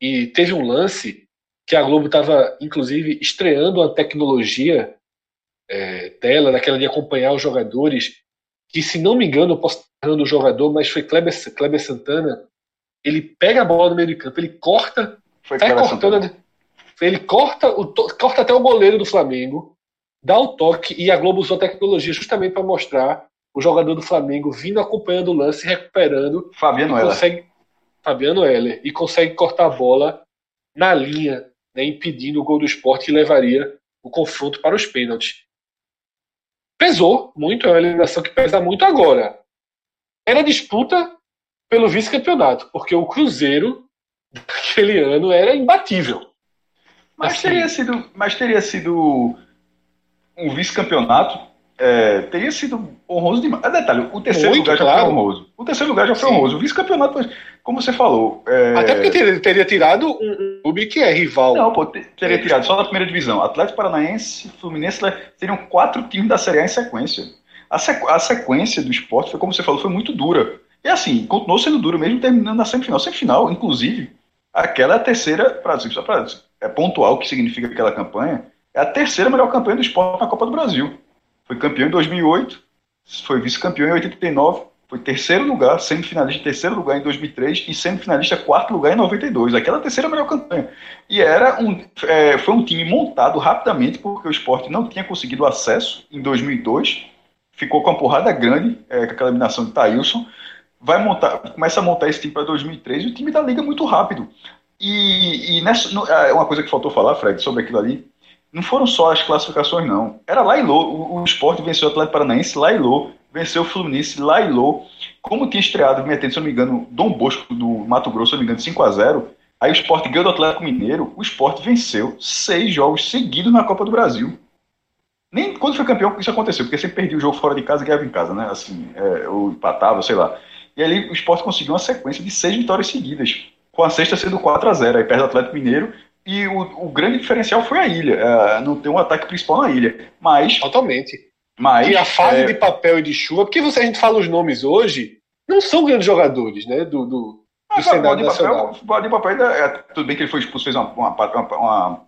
E teve um lance que a Globo estava, inclusive, estreando a tecnologia é, dela, daquela de acompanhar os jogadores, que, se não me engano, eu posso estar o jogador, mas foi Kleber, Kleber Santana. Ele pega a bola no meio de campo, ele corta, foi sai cortando, ele corta, o, corta até o goleiro do Flamengo, dá o toque, e a Globo usou a tecnologia justamente para mostrar o jogador do Flamengo vindo acompanhando o lance, recuperando. Fabiano Heller. Consegue, Fabiano Heller. E consegue cortar a bola na linha, né, impedindo o gol do esporte que levaria o confronto para os pênaltis. Pesou muito, é uma eliminação que pesa muito agora. Era disputa pelo vice-campeonato, porque o Cruzeiro daquele ano era imbatível. Mas assim, teria sido, mas teria sido um vice-campeonato é, teria sido honroso demais. É detalhe, o terceiro Muito, lugar já claro. foi honroso. O terceiro lugar já foi Sim. honroso. O vice-campeonato, como você falou. É... Até porque teria, teria, tirado um clube que é rival. Não, pô, teria tirado só da primeira divisão. Atlético Paranaense, Fluminense, seriam quatro times da Série A em sequência. A, sequ... a sequência do esporte foi, como você falou, foi muito dura. E assim, continuou sendo duro mesmo terminando na semifinal. Semifinal, inclusive, aquela é a terceira, para só para é pontual o que significa aquela campanha, é a terceira melhor campanha do esporte na Copa do Brasil. Foi campeão em 2008, foi vice-campeão em 89, foi terceiro lugar, semifinalista terceiro lugar em 2003 e semifinalista quarto lugar em 92. Aquela terceira melhor campanha. E era um, é, foi um time montado rapidamente porque o esporte não tinha conseguido acesso em 2002, ficou com uma porrada grande é, com aquela eliminação de Thailson. Vai montar, começa a montar esse time para 2003 e o time da liga muito rápido. E, e nessa, é uma coisa que faltou falar, Fred, sobre aquilo ali, não foram só as classificações, não. Era lá e lô. O, o esporte venceu o Atlético Paranaense lá e lô. Venceu o Fluminense lá e lô. Como tinha estreado, metendo, se não me engano, Dom Bosco do Mato Grosso, se não me engano, 5 a 0 Aí o esporte ganhou do Atlético Mineiro. O esporte venceu seis jogos seguidos na Copa do Brasil. Nem quando foi campeão isso aconteceu, porque sempre perdia o jogo fora de casa e ganhava em casa, né? Assim, é, ou empatava, sei lá. E ali o esporte conseguiu uma sequência de seis vitórias seguidas, com a sexta sendo 4 a 0 aí perto do Atlético Mineiro. E o, o grande diferencial foi a ilha. É, não tem um ataque principal na ilha. Mas. Totalmente. Mas. E a fase é... de papel e de chuva, porque você, a gente fala os nomes hoje, não são grandes jogadores, né? Do, do, ah, do cenário nacional. Papel, de papel, é, tudo bem que ele foi expulso, fez uma, uma, uma, uma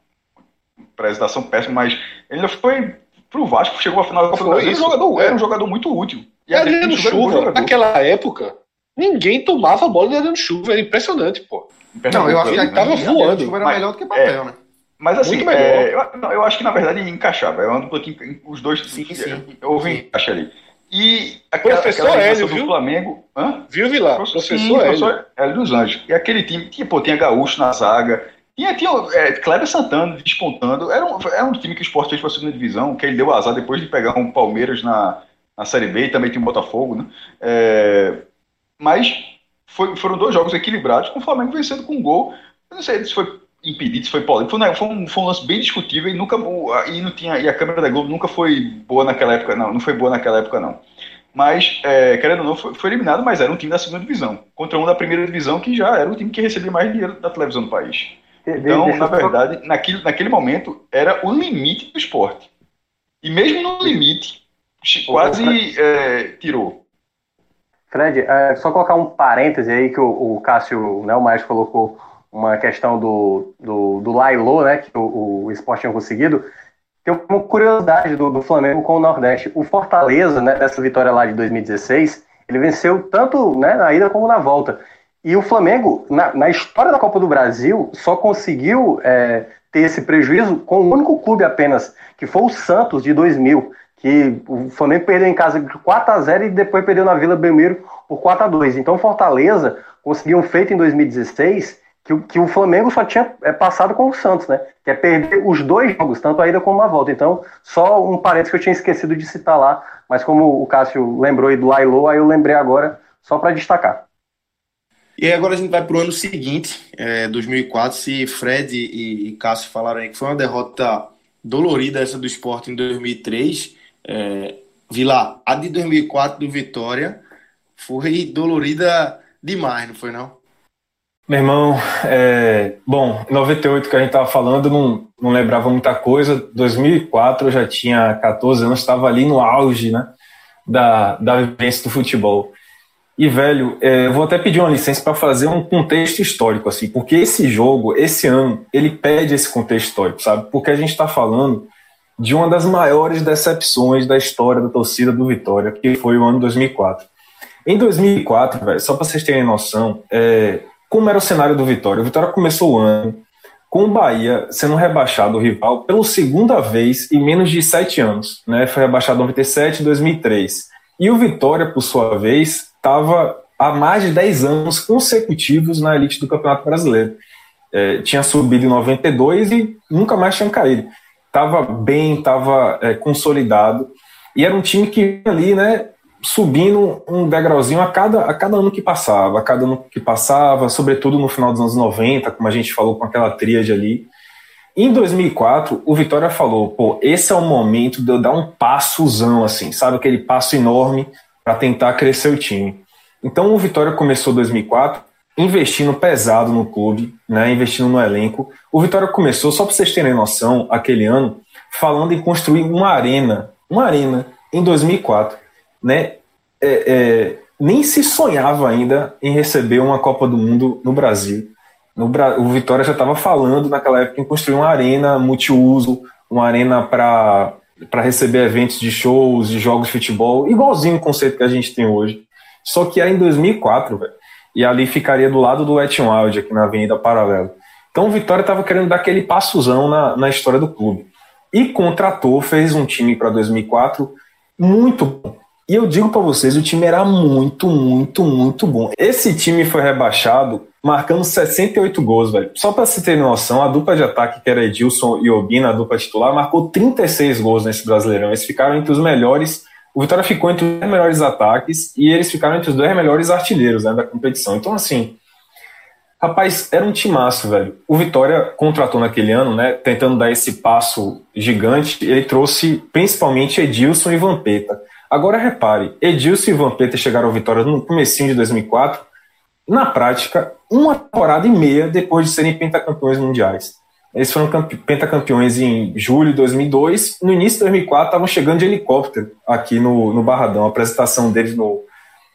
apresentação péssima, mas ele ainda foi pro Vasco, chegou à final da Copa do Brasil. Era um, jogador, era um jogador muito útil. E Adriano Chuva, naquela época, ninguém tomava a bola do Adriano Chuva. Era impressionante, pô. Não, eu acho que ele tava voando. Chuva era mas, melhor do que papel, é, né? Mas assim, é, eu, eu, acho que na verdade encaixava. Eu ando aqui, os dois sim, sim. houve encaixe ali. E aquela, professor aquela Hélio, do viu? Flamengo. Hã? Viu, Vilar? Professor, sim, Hélio. professor Hélio dos Anjos. E aquele time, tinha, pô, tinha Gaúcho na zaga, tinha, tinha é, Kleber Santana despontando. Era um, era um time que o Sport fez para a segunda divisão, que ele deu azar depois de pegar um Palmeiras na, na Série B e também tinha um Botafogo, né? É, mas foi, foram dois jogos equilibrados, com o Flamengo vencendo com um gol. Eu não sei se foi impedido, se foi polêmico. Foi, foi, um, foi um lance bem discutível e nunca e não tinha e a câmera da Globo nunca foi boa naquela época, não. Não foi boa naquela época, não. Mas, é, querendo ou não, foi, foi, eliminado, mas era um time da segunda divisão. Contra um da primeira divisão, que já era o time que recebia mais dinheiro da televisão do país. Então, na verdade, naquele, naquele momento, era o limite do esporte. E mesmo no limite, quase é, tirou. Fred, é, só colocar um parêntese aí que o, o Cássio, né, o Maestro colocou uma questão do, do, do Lailô, né, que o, o esporte tinha conseguido. Tem uma curiosidade do, do Flamengo com o Nordeste. O Fortaleza, né, nessa vitória lá de 2016, ele venceu tanto né, na ida como na volta. E o Flamengo, na, na história da Copa do Brasil, só conseguiu é, ter esse prejuízo com um único clube apenas, que foi o Santos de 2000, que o Flamengo perdeu em casa de 4 a 0 e depois perdeu na Vila Belmiro por 4 a 2. Então Fortaleza conseguiu um feito em 2016 que, que o Flamengo só tinha é, passado com o Santos, né? Que é perder os dois jogos, tanto a ida como a volta. Então, só um parênteses que eu tinha esquecido de citar lá, mas como o Cássio lembrou aí do Lailo, aí eu lembrei agora, só para destacar. E agora a gente vai para o ano seguinte, é, 2004. Se Fred e, e Cássio falaram aí que foi uma derrota dolorida essa do esporte em 2003, é, Vila, a de 2004 do Vitória foi dolorida demais, não foi não? Meu irmão, é, bom, 98 que a gente estava falando, não, não lembrava muita coisa. 2004 eu já tinha 14 anos, estava ali no auge né, da, da vivência do futebol. E, velho, é, eu vou até pedir uma licença para fazer um contexto histórico, assim, porque esse jogo, esse ano, ele pede esse contexto histórico, sabe? Porque a gente está falando de uma das maiores decepções da história da torcida do Vitória, que foi o ano 2004. Em 2004, velho, só para vocês terem noção, é, como era o cenário do Vitória? O Vitória começou o ano com o Bahia sendo rebaixado o rival pela segunda vez em menos de sete anos, né? Foi rebaixado em 97 e 2003. E o Vitória, por sua vez, estava há mais de 10 anos consecutivos na elite do Campeonato Brasileiro. É, tinha subido em 92 e nunca mais tinha caído. Estava bem, estava é, consolidado. E era um time que ali, né, subindo um degrauzinho a cada, a cada ano que passava, a cada ano que passava, sobretudo no final dos anos 90, como a gente falou com aquela tríade ali. Em 2004, o Vitória falou: pô, esse é o momento de eu dar um passozão, assim, sabe? Aquele passo enorme para tentar crescer o time. Então o Vitória começou 2004 investindo pesado no clube, né, investindo no elenco. O Vitória começou, só para vocês terem noção, aquele ano, falando em construir uma arena, uma arena em 2004, né? É, é, nem se sonhava ainda em receber uma Copa do Mundo no Brasil. No, o Vitória já estava falando naquela época em construir uma arena multiuso, uma arena para para receber eventos de shows, de jogos de futebol, igualzinho o conceito que a gente tem hoje. Só que era em 2004, velho. E ali ficaria do lado do Wet Wild, aqui na Avenida Paralelo. Então o Vitória estava querendo dar aquele passozão na, na história do clube. E contratou, fez um time para 2004 muito bom. E eu digo para vocês, o time era muito, muito, muito bom. Esse time foi rebaixado marcando 68 gols, velho. Só para se ter noção, a dupla de ataque, que era Edilson e Obina, a dupla titular, marcou 36 gols nesse Brasileirão. Eles ficaram entre os melhores. O Vitória ficou entre os melhores ataques e eles ficaram entre os dois melhores artilheiros né, da competição. Então, assim, Rapaz, era um timaço, velho. O Vitória contratou naquele ano, né? Tentando dar esse passo gigante, ele trouxe principalmente Edilson e Vampeta. Agora repare, Edilson e Vampeta chegaram ao Vitória no comecinho de 2004, na prática, uma temporada e meia depois de serem pentacampeões mundiais. Eles foram pentacampeões em julho de 2002. No início de 2004, estavam chegando de helicóptero aqui no, no Barradão. A apresentação deles no,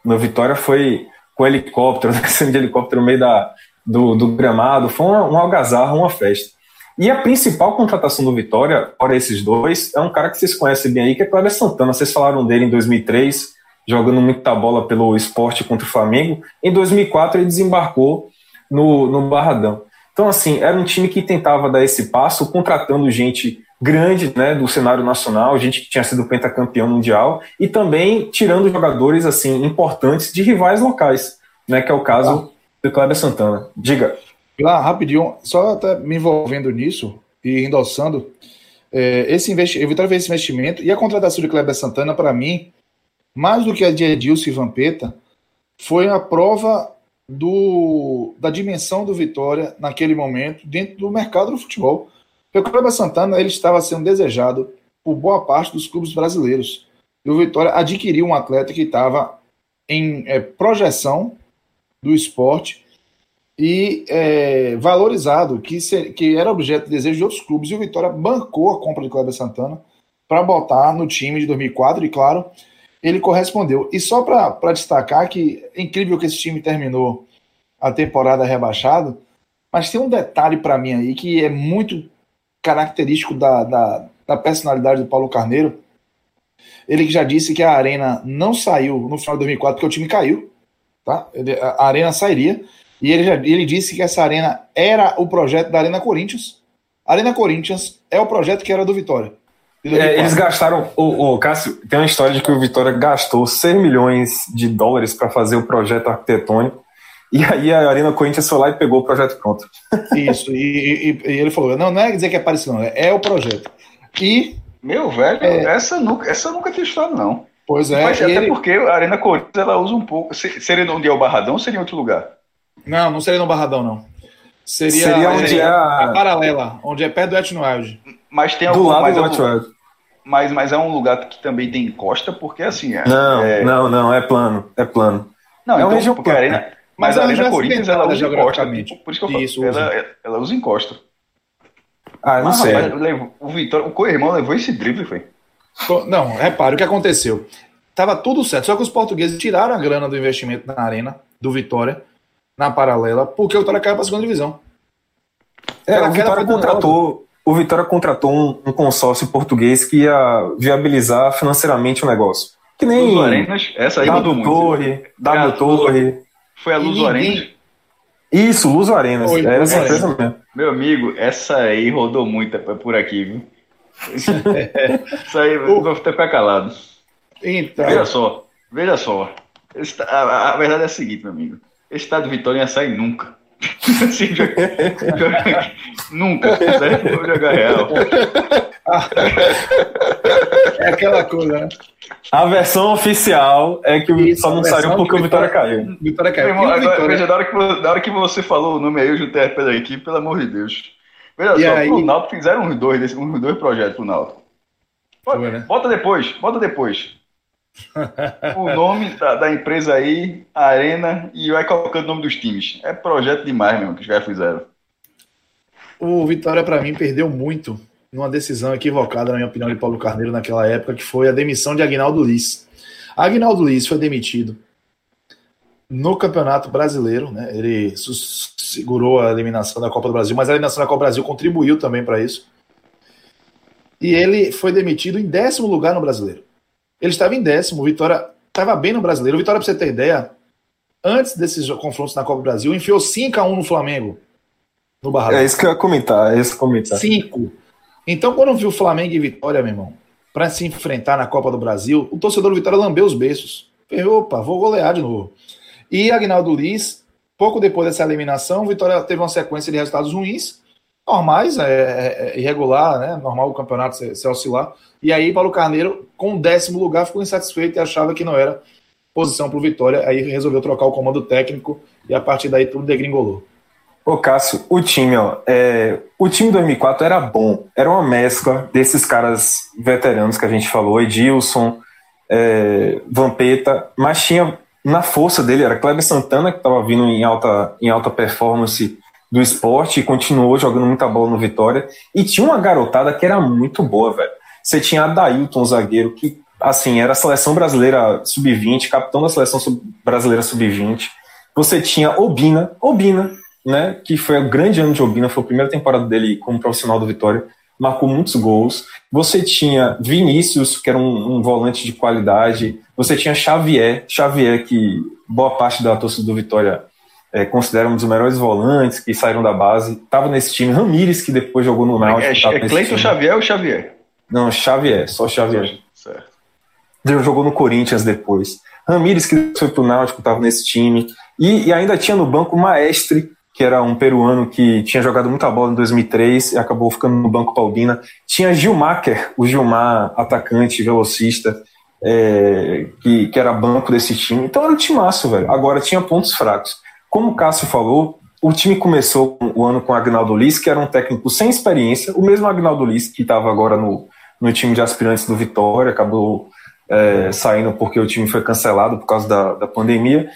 no Vitória foi com helicóptero, descendo de helicóptero no meio da, do, do gramado. Foi um, algazarro, uma festa. E a principal contratação do Vitória, para esses dois, é um cara que vocês conhecem bem aí, que é Cláudio Santana. Vocês falaram dele em 2003, jogando muita bola pelo esporte contra o Flamengo. Em 2004, ele desembarcou no, no Barradão. Então, assim, era um time que tentava dar esse passo, contratando gente grande né, do cenário nacional, gente que tinha sido pentacampeão mundial, e também tirando jogadores assim importantes de rivais locais, né, que é o caso ah. do Kleber Santana. Diga. Lá, rapidinho, só até me envolvendo nisso e endossando, é, esse investimento, eu Vitória fez esse investimento e a contratação de Kleber Santana, para mim, mais do que a de Edilson e Vampeta, foi a prova do, da dimensão do Vitória naquele momento dentro do mercado do futebol. O Kleber Santana ele estava sendo desejado por boa parte dos clubes brasileiros. E o Vitória adquiriu um atleta que estava em é, projeção do esporte e é, valorizado, que, que era objeto de desejo de outros clubes. E o Vitória bancou a compra de Kleber Santana para botar no time de 2004 e, claro, ele correspondeu. E só para destacar que é incrível que esse time terminou a temporada rebaixado, mas tem um detalhe para mim aí que é muito característico da, da, da, personalidade do Paulo Carneiro. Ele que já disse que a Arena não saiu no final de 2004 porque o time caiu, tá? Ele, a Arena sairia. E ele, já, ele disse que essa Arena era o projeto da Arena Corinthians. A Arena Corinthians é o projeto que era do Vitória. É, eles gastaram. O, o Cássio, tem uma história de que o Vitória gastou 100 milhões de dólares para fazer o projeto arquitetônico. E aí a Arena Corinthians foi lá e pegou o projeto pronto. Isso, e, e, e ele falou: não, não é dizer que é parecido, não, é, o projeto. E. Meu velho, é, essa, nunca, essa nunca tinha estado, não. Pois é. Mas até ele... porque a Arena Corinthians ela usa um pouco. Seria onde é o Barradão ou seria em outro lugar? Não, não seria no Barradão, não. Seria, seria onde é, a... a paralela, onde é perto do Etno Wild. Mas tem algum, do lado do Etno mas, mas é um lugar que também tem costa, porque assim. É, não, é... não, não, é plano. É plano. Não, é então, região porque a Arena, mas, mas a Arena Corinthians ela usa encosta. Por isso que eu falo, isso, ela, ela usa encosta. Ah, não sei. o Vitória, o co-irmão levou esse drible, foi. Não, repare o que aconteceu. Tava tudo certo, só que os portugueses tiraram a grana do investimento na arena do Vitória, na paralela, porque o Vitória caiu para a segunda divisão. É, o Vitória contratou, o Vitória contratou um, um, consórcio português que ia viabilizar financeiramente o negócio. Que nem Luz Arenas, essa aí w mudou Torre, W Torre. Foi a Luz. Arenas? Isso, Luz Arenas. Foi, era essa empresa mesmo. Meu amigo, essa aí rodou muito por aqui, viu? Isso aí, vou ficar calado. Então. Veja só, veja só. A, a, verdade é a seguinte, meu amigo. Esse estado de Vitória ia sair nunca. nunca. Certo? Vou jogar real. É aquela coisa, né? A versão oficial é que Isso, só não saiu porque o Vitória caiu. Vitória caiu. Irmão, agora, Vitória... Veja, na hora, que, na hora que você falou o nome aí, eu juntei a pela equipe, pelo amor de Deus. Veja e só, aí... Náutico fizeram uns dois, uns dois projetos pro Náutico. Foi, né? Bota depois, bota depois. O nome da, da, empresa aí, Arena, e vai colocando o nome dos times. É projeto demais, mesmo, que os caras fizeram. O Vitória, para mim, perdeu muito numa decisão equivocada, na minha opinião, de Paulo Carneiro naquela época, que foi a demissão de Agnaldo Liz. Agnaldo Liz foi demitido no Campeonato Brasileiro, né? Ele segurou a eliminação da Copa do Brasil, mas a eliminação da Copa do Brasil contribuiu também para isso. E ele foi demitido em décimo lugar no Brasileiro. Ele estava em décimo, o Vitória estava bem no Brasileiro. O Vitória, para você ter ideia, antes desses confrontos na Copa do Brasil, enfiou 5 a 1 no Flamengo. No Barradão. É isso que eu ia comentar, é isso que eu comentar. 5. Então, quando viu Flamengo e Vitória, meu irmão, para se enfrentar na Copa do Brasil, o torcedor do Vitória lambeu os beiços. Falei, opa, vou golear de novo. E Agnaldo Liz, pouco depois dessa eliminação, o Vitória teve uma sequência de resultados ruins, normais, é, é, é irregular, né? Normal o campeonato se, se, oscilar. E aí, Paulo Carneiro, com o décimo lugar, ficou insatisfeito e achava que não era posição para o Vitória. Aí resolveu trocar o comando técnico e a partir daí tudo degringolou. Ô, Cássio, o time, ó, é, o time 2004 era bom, era uma mescla desses caras veteranos que a gente falou, Edilson, é, Vampeta, mas tinha na força dele, era Kleber Santana, que estava vindo em alta, em alta performance do esporte e continuou jogando muita bola no Vitória, e tinha uma garotada que era muito boa, velho. Você tinha Adailton, zagueiro, que, assim, era a seleção brasileira sub-20, capitão da seleção sub brasileira sub-20. Você tinha Obina, Obina, né, que foi o grande ano de Obina, foi a primeira temporada dele como profissional do Vitória, marcou muitos gols. Você tinha Vinícius, que era um, um, volante de qualidade. Você tinha Xavier, Xavier que boa parte da torcida do Vitória é, considera um dos melhores volantes que saíram da base. Estava nesse time. Ramires, que depois jogou no Náutico. É, é Cleiton Xavier ou Xavier? Não, Xavier, só Xavier. Certo. Jogou no Corinthians depois. Ramires, que foi pro Náutico, estava nesse time. E, e ainda tinha no banco o Maestre, que era um peruano que tinha jogado muita bola em 2003 e acabou ficando no banco Paulina. Tinha Gilmacher, o Gilmar, atacante, velocista, é, que, que era banco desse time. Então era um timaço, velho. Agora tinha pontos fracos. Como o Cássio falou, o time começou o ano com o Agnaldo Liz, que era um técnico sem experiência, o mesmo Agnaldo Liz que estava agora no, no time de aspirantes do Vitória, acabou é, saindo porque o time foi cancelado por causa da, da pandemia.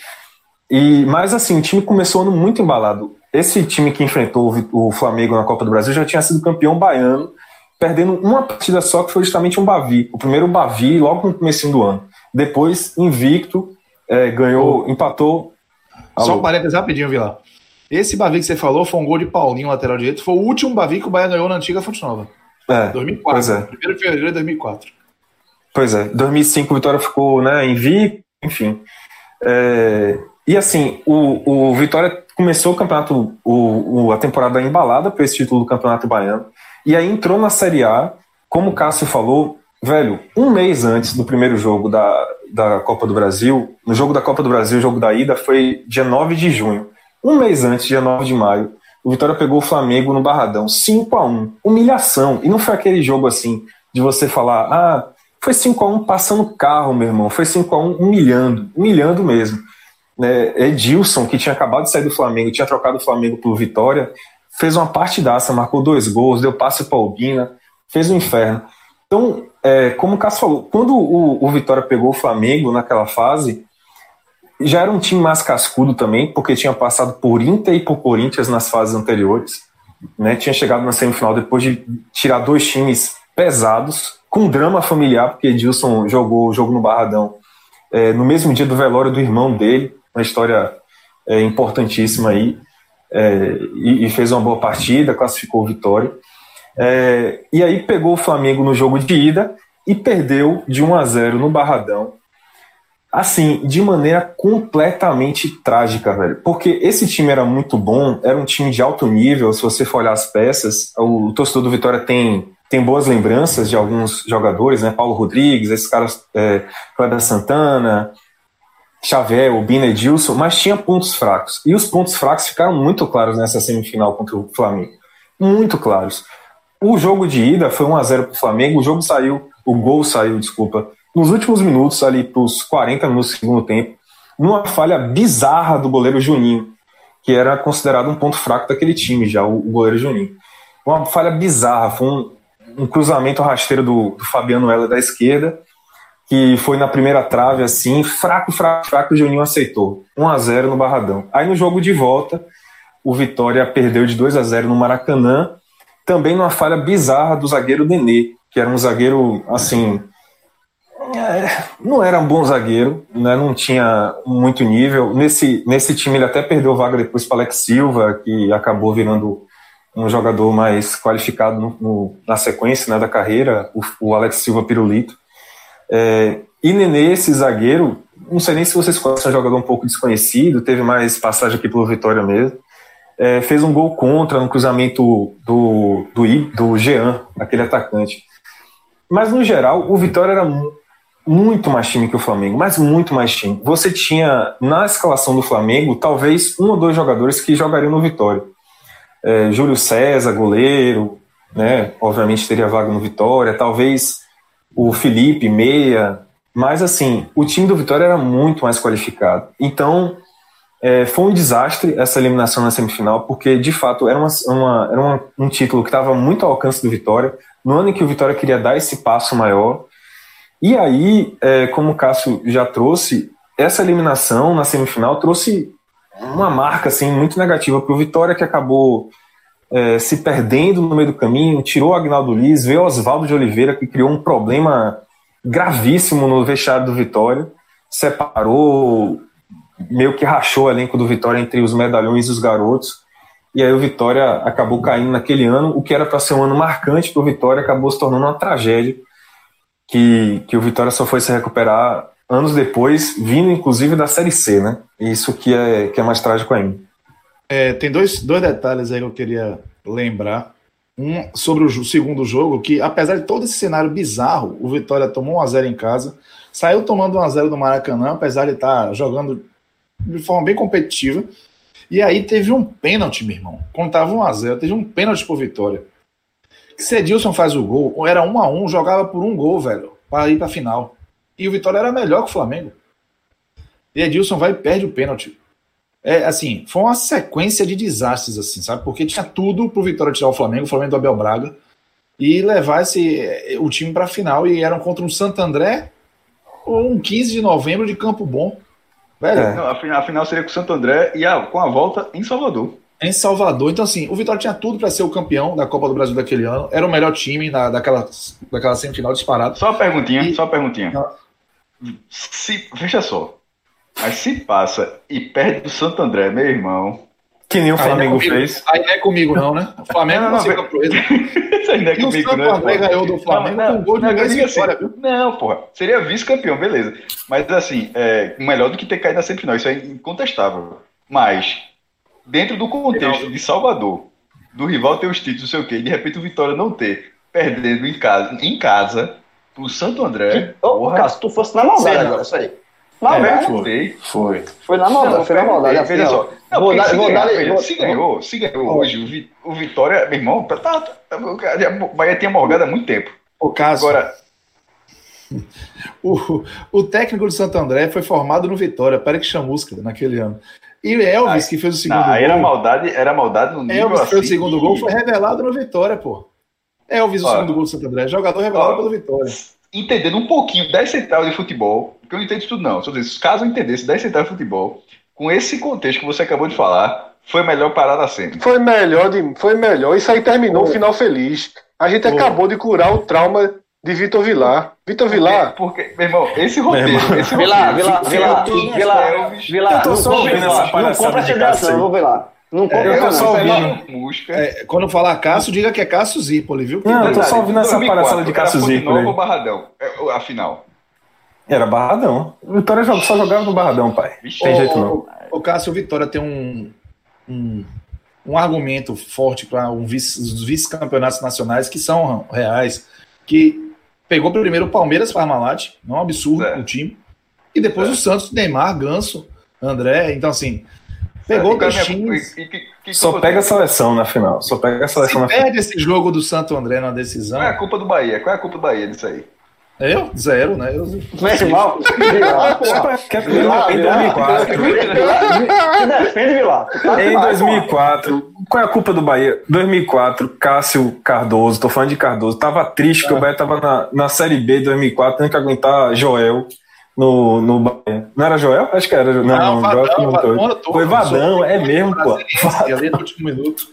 E, mas assim, o time começou ano muito embalado. Esse time que enfrentou o Flamengo na Copa do Brasil já tinha sido campeão baiano, perdendo uma partida só, que foi justamente um Bavi. O primeiro Bavi, logo no começo do ano. Depois, invicto, é, ganhou, empatou. Alô. Só um parênteses rapidinho, Vila. Esse Bavi que você falou foi um gol de Paulinho, lateral direito. Foi o último Bavi que o Bahia ganhou na antiga Fonte Nova. É, 2004. Pois é. 1 de fevereiro de 2004. Pois é. 2005 o Vitória ficou né, invicto, enfim. É, e assim, o, o Vitória começou o campeonato, o, o, a temporada embalada por esse título do Campeonato Baiano, e aí entrou na Série A, como o Cássio falou, velho, um mês antes do primeiro jogo da, da Copa do Brasil, no jogo da Copa do Brasil, o jogo da ida, foi dia 9 de junho. Um mês antes, dia 9 de maio, o Vitória pegou o Flamengo no Barradão, 5 a 1 Humilhação. E não foi aquele jogo assim, de você falar, ah, foi 5 a 1 passando carro, meu irmão. Foi 5 a 1 humilhando, humilhando mesmo né, Edilson, que tinha acabado de sair do Flamengo, tinha trocado o Flamengo por Vitória, fez uma partidaça, marcou dois gols, deu passe para Albina, fez um inferno. Então, é, como o Cássio falou, quando o, o Vitória pegou o Flamengo naquela fase, já era um time mais cascudo também, porque tinha passado por Inter e por Corinthians nas fases anteriores. Né, tinha chegado na semifinal depois de tirar dois times pesados, com drama familiar, porque Edilson jogou o jogo no Barradão é, no mesmo dia do velório do irmão dele, uma história é, importantíssima aí, é, e, e, fez uma boa partida, classificou vitória. É, e aí pegou o Flamengo no jogo de ida e perdeu de 1 a 0 no Barradão. Assim, de maneira completamente trágica, velho. Porque esse time era muito bom, era um time de alto nível, se você for olhar as peças, o, o torcedor do Vitória tem tem boas lembranças de alguns jogadores, né? Paulo Rodrigues, esses caras, é, Santana, Xavier, Bina Edilson, mas tinha pontos fracos. E os pontos fracos ficaram muito claros nessa semifinal contra o Flamengo. Muito claros. O jogo de ida foi 1 a 0 para o Flamengo, o jogo saiu, o gol saiu, desculpa, nos últimos minutos, ali para os 40 minutos do segundo tempo, numa falha bizarra do goleiro Juninho, que era considerado um ponto fraco daquele time já, o, goleiro Juninho. Uma falha bizarra, foi um, um cruzamento rasteiro do, do Fabiano Ela da esquerda, que foi na primeira trave, assim, fraco, fraco, fraco, o Juninho aceitou. 1 a 0 no Barradão. Aí no jogo de volta, o Vitória perdeu de 2 a 0 no Maracanã, também numa falha bizarra do zagueiro Nenê, que era um zagueiro, assim, é, não era um bom zagueiro, né, não tinha muito nível. Nesse, nesse time ele até perdeu vaga depois para Alex Silva, que acabou virando um jogador mais qualificado no, no, na sequência né, da carreira, o, o Alex Silva Pirulito. É, e Nenê, esse zagueiro, não sei nem se vocês conhecem, é um jogador um pouco desconhecido, teve mais passagem aqui pelo Vitória mesmo. É, fez um gol contra no cruzamento do, do, do Jean, aquele atacante. Mas no geral, o Vitória era muito mais time que o Flamengo, mas muito mais time. Você tinha na escalação do Flamengo talvez um ou dois jogadores que jogariam no Vitória. É, Júlio César, goleiro, né? Obviamente teria vaga no Vitória, talvez o Felipe, meia, mas assim, o time do Vitória era muito mais qualificado. Então, É, foi um desastre essa eliminação na semifinal, porque de fato era, uma, uma era uma, um título que estava muito ao alcance do Vitória, no ano em que o Vitória queria dar esse passo maior. E aí, é, como o Cássio já trouxe, essa eliminação na semifinal trouxe uma marca assim, muito negativa para o Vitória, que acabou é, se perdendo no meio do caminho, tirou o Agnaldo Liz, veio Oswaldo de Oliveira, que criou um problema gravíssimo no vestiário do Vitória, separou, meio que rachou o elenco do Vitória entre os medalhões e os garotos, e aí o Vitória acabou caindo naquele ano, o que era para ser um ano marcante para o Vitória acabou se tornando uma tragédia, que, que o Vitória só foi se recuperar anos depois, vindo inclusive da Série C, né? Isso que é, que é mais trágico ainda. É, tem dois, dois detalhes aí que eu queria lembrar. Um sobre o segundo jogo, que apesar de todo esse cenário bizarro, o Vitória tomou 1x0 em casa, saiu tomando 1x0 do Maracanã, apesar de estar tá jogando de forma bem competitiva. E aí teve um pênalti, meu irmão. Quando tava 1x0, teve um pênalti pro Vitória. Se Edilson faz o gol, era 1x1, jogava por um gol, velho, para ir pra final. E o Vitória era melhor que o Flamengo. E Edilson vai e perde o pênalti. É, assim, foi uma sequência de desastres, assim, sabe? Porque tinha tudo pro Vitória tirar o Flamengo, o Flamengo do Abel Braga, e levar esse, o time pra final. E eram contra um Santo André ou um 15 de novembro de Campo Bom. Velho. É. Não, a, final, seria com o Santo André e a, com a volta em Salvador. Em Salvador. Então, assim, o Vitória tinha tudo para ser o campeão da Copa do Brasil daquele ano. Era o melhor time na, daquela, daquela semifinal disparado. Só uma perguntinha, e... só uma perguntinha. Se, veja só. Mas se passa e perde do Santo André, meu irmão. Que nem o Flamengo aí é fez. Aí não é comigo, não, né? O Flamengo não, não, não, proeza. Isso aí não é e comigo, o Santo não, André ganhou do Flamengo não, não, com um gol de não, assim, viu? Não, porra. Seria vice-campeão, beleza. Mas assim, é melhor do que ter caído na semifinal. Isso é incontestável. Mas, dentro do contexto de Salvador, do rival ter os títulos, não sei o quê, e de repente o Vitória não ter, perdendo em casa, em casa pro Santo André. Ô, oh, Cássio, tu fosse na maldade agora, isso aí. Não, é, foi. Foi. Foi na maldade, não, foi na maldade. Veja só. Não, vou dar, se, vou ganhar, dar, vou, se ganhou, se ganhou hoje, o, Vitória, meu irmão, tá, tá, tá, o Bahia tinha morgado há muito tempo. O caso. Agora. O, o técnico do Santo André foi formado no Vitória, Pérez Chamusca, naquele ano. E Elvis, que fez o segundo não, gol. Era maldade, era maldade no nível Elvis assim, fez o assim segundo gol, foi revelado no Vitória, pô. Elvis, o segundo gol do Santo André, jogador revelado ó, pelo Vitória entendendo um pouquinho 10 centavos de futebol, que eu não entendo isso tudo não, só dizer, caso eu entendesse 10 centavos de futebol, com esse contexto que você acabou de falar, foi melhor parar na cena. Foi melhor, de, foi melhor. Isso aí terminou o um final feliz. A gente acabou de curar o trauma de Vitor Vilar. Vitor Vilar. Porque, porque, meu irmão, esse roteiro. Esse Vilar, Vilar, Vilar, Vilar, Vilar. Só ouvindo essa palhaçada de Cássio. Vou Vilar. Não compra, é, eu tô só ouvindo. É, quando falar Cássio, diga que é Cássio Zipoli, viu? Não, eu tô só ouvindo essa palhaçada de Cássio Zipoli. Novo Barradão, é, afinal. Era Barradão. O Vitória só jogava no Barradão, pai. Vixe, Tem jeito não. O Cássio, o Vitória tem um, um, um argumento forte para um vice, os vice-campeonatos nacionais que são reais. Que pegou primeiro o Palmeiras Parmalat, não é um absurdo é. o time. E depois é. o Santos, Neymar, Ganso, André. Então, assim, Pegou times. Só pega a seleção na final. Só pega a seleção Se na perde esse jogo do Santo André na decisão. Qual é a culpa do Bahia? Qual é a culpa do Bahia disso aí? Eu? Zero, né? Eu... Mete mal. Quer em 2004. Defende, Vilar. Em 2004, qual é a culpa do Bahia? 2004, Cássio Cardoso, tô falando de Cardoso, tava triste que o Bahia tava na, na Série B de 2004, tendo que aguentar Joel no, no Bahia. Não era Joel? Acho que era. Não, não, não Joel Vadão, Vadão, Vadão, Foi Vadão, é mesmo, pô. Ali no último minuto.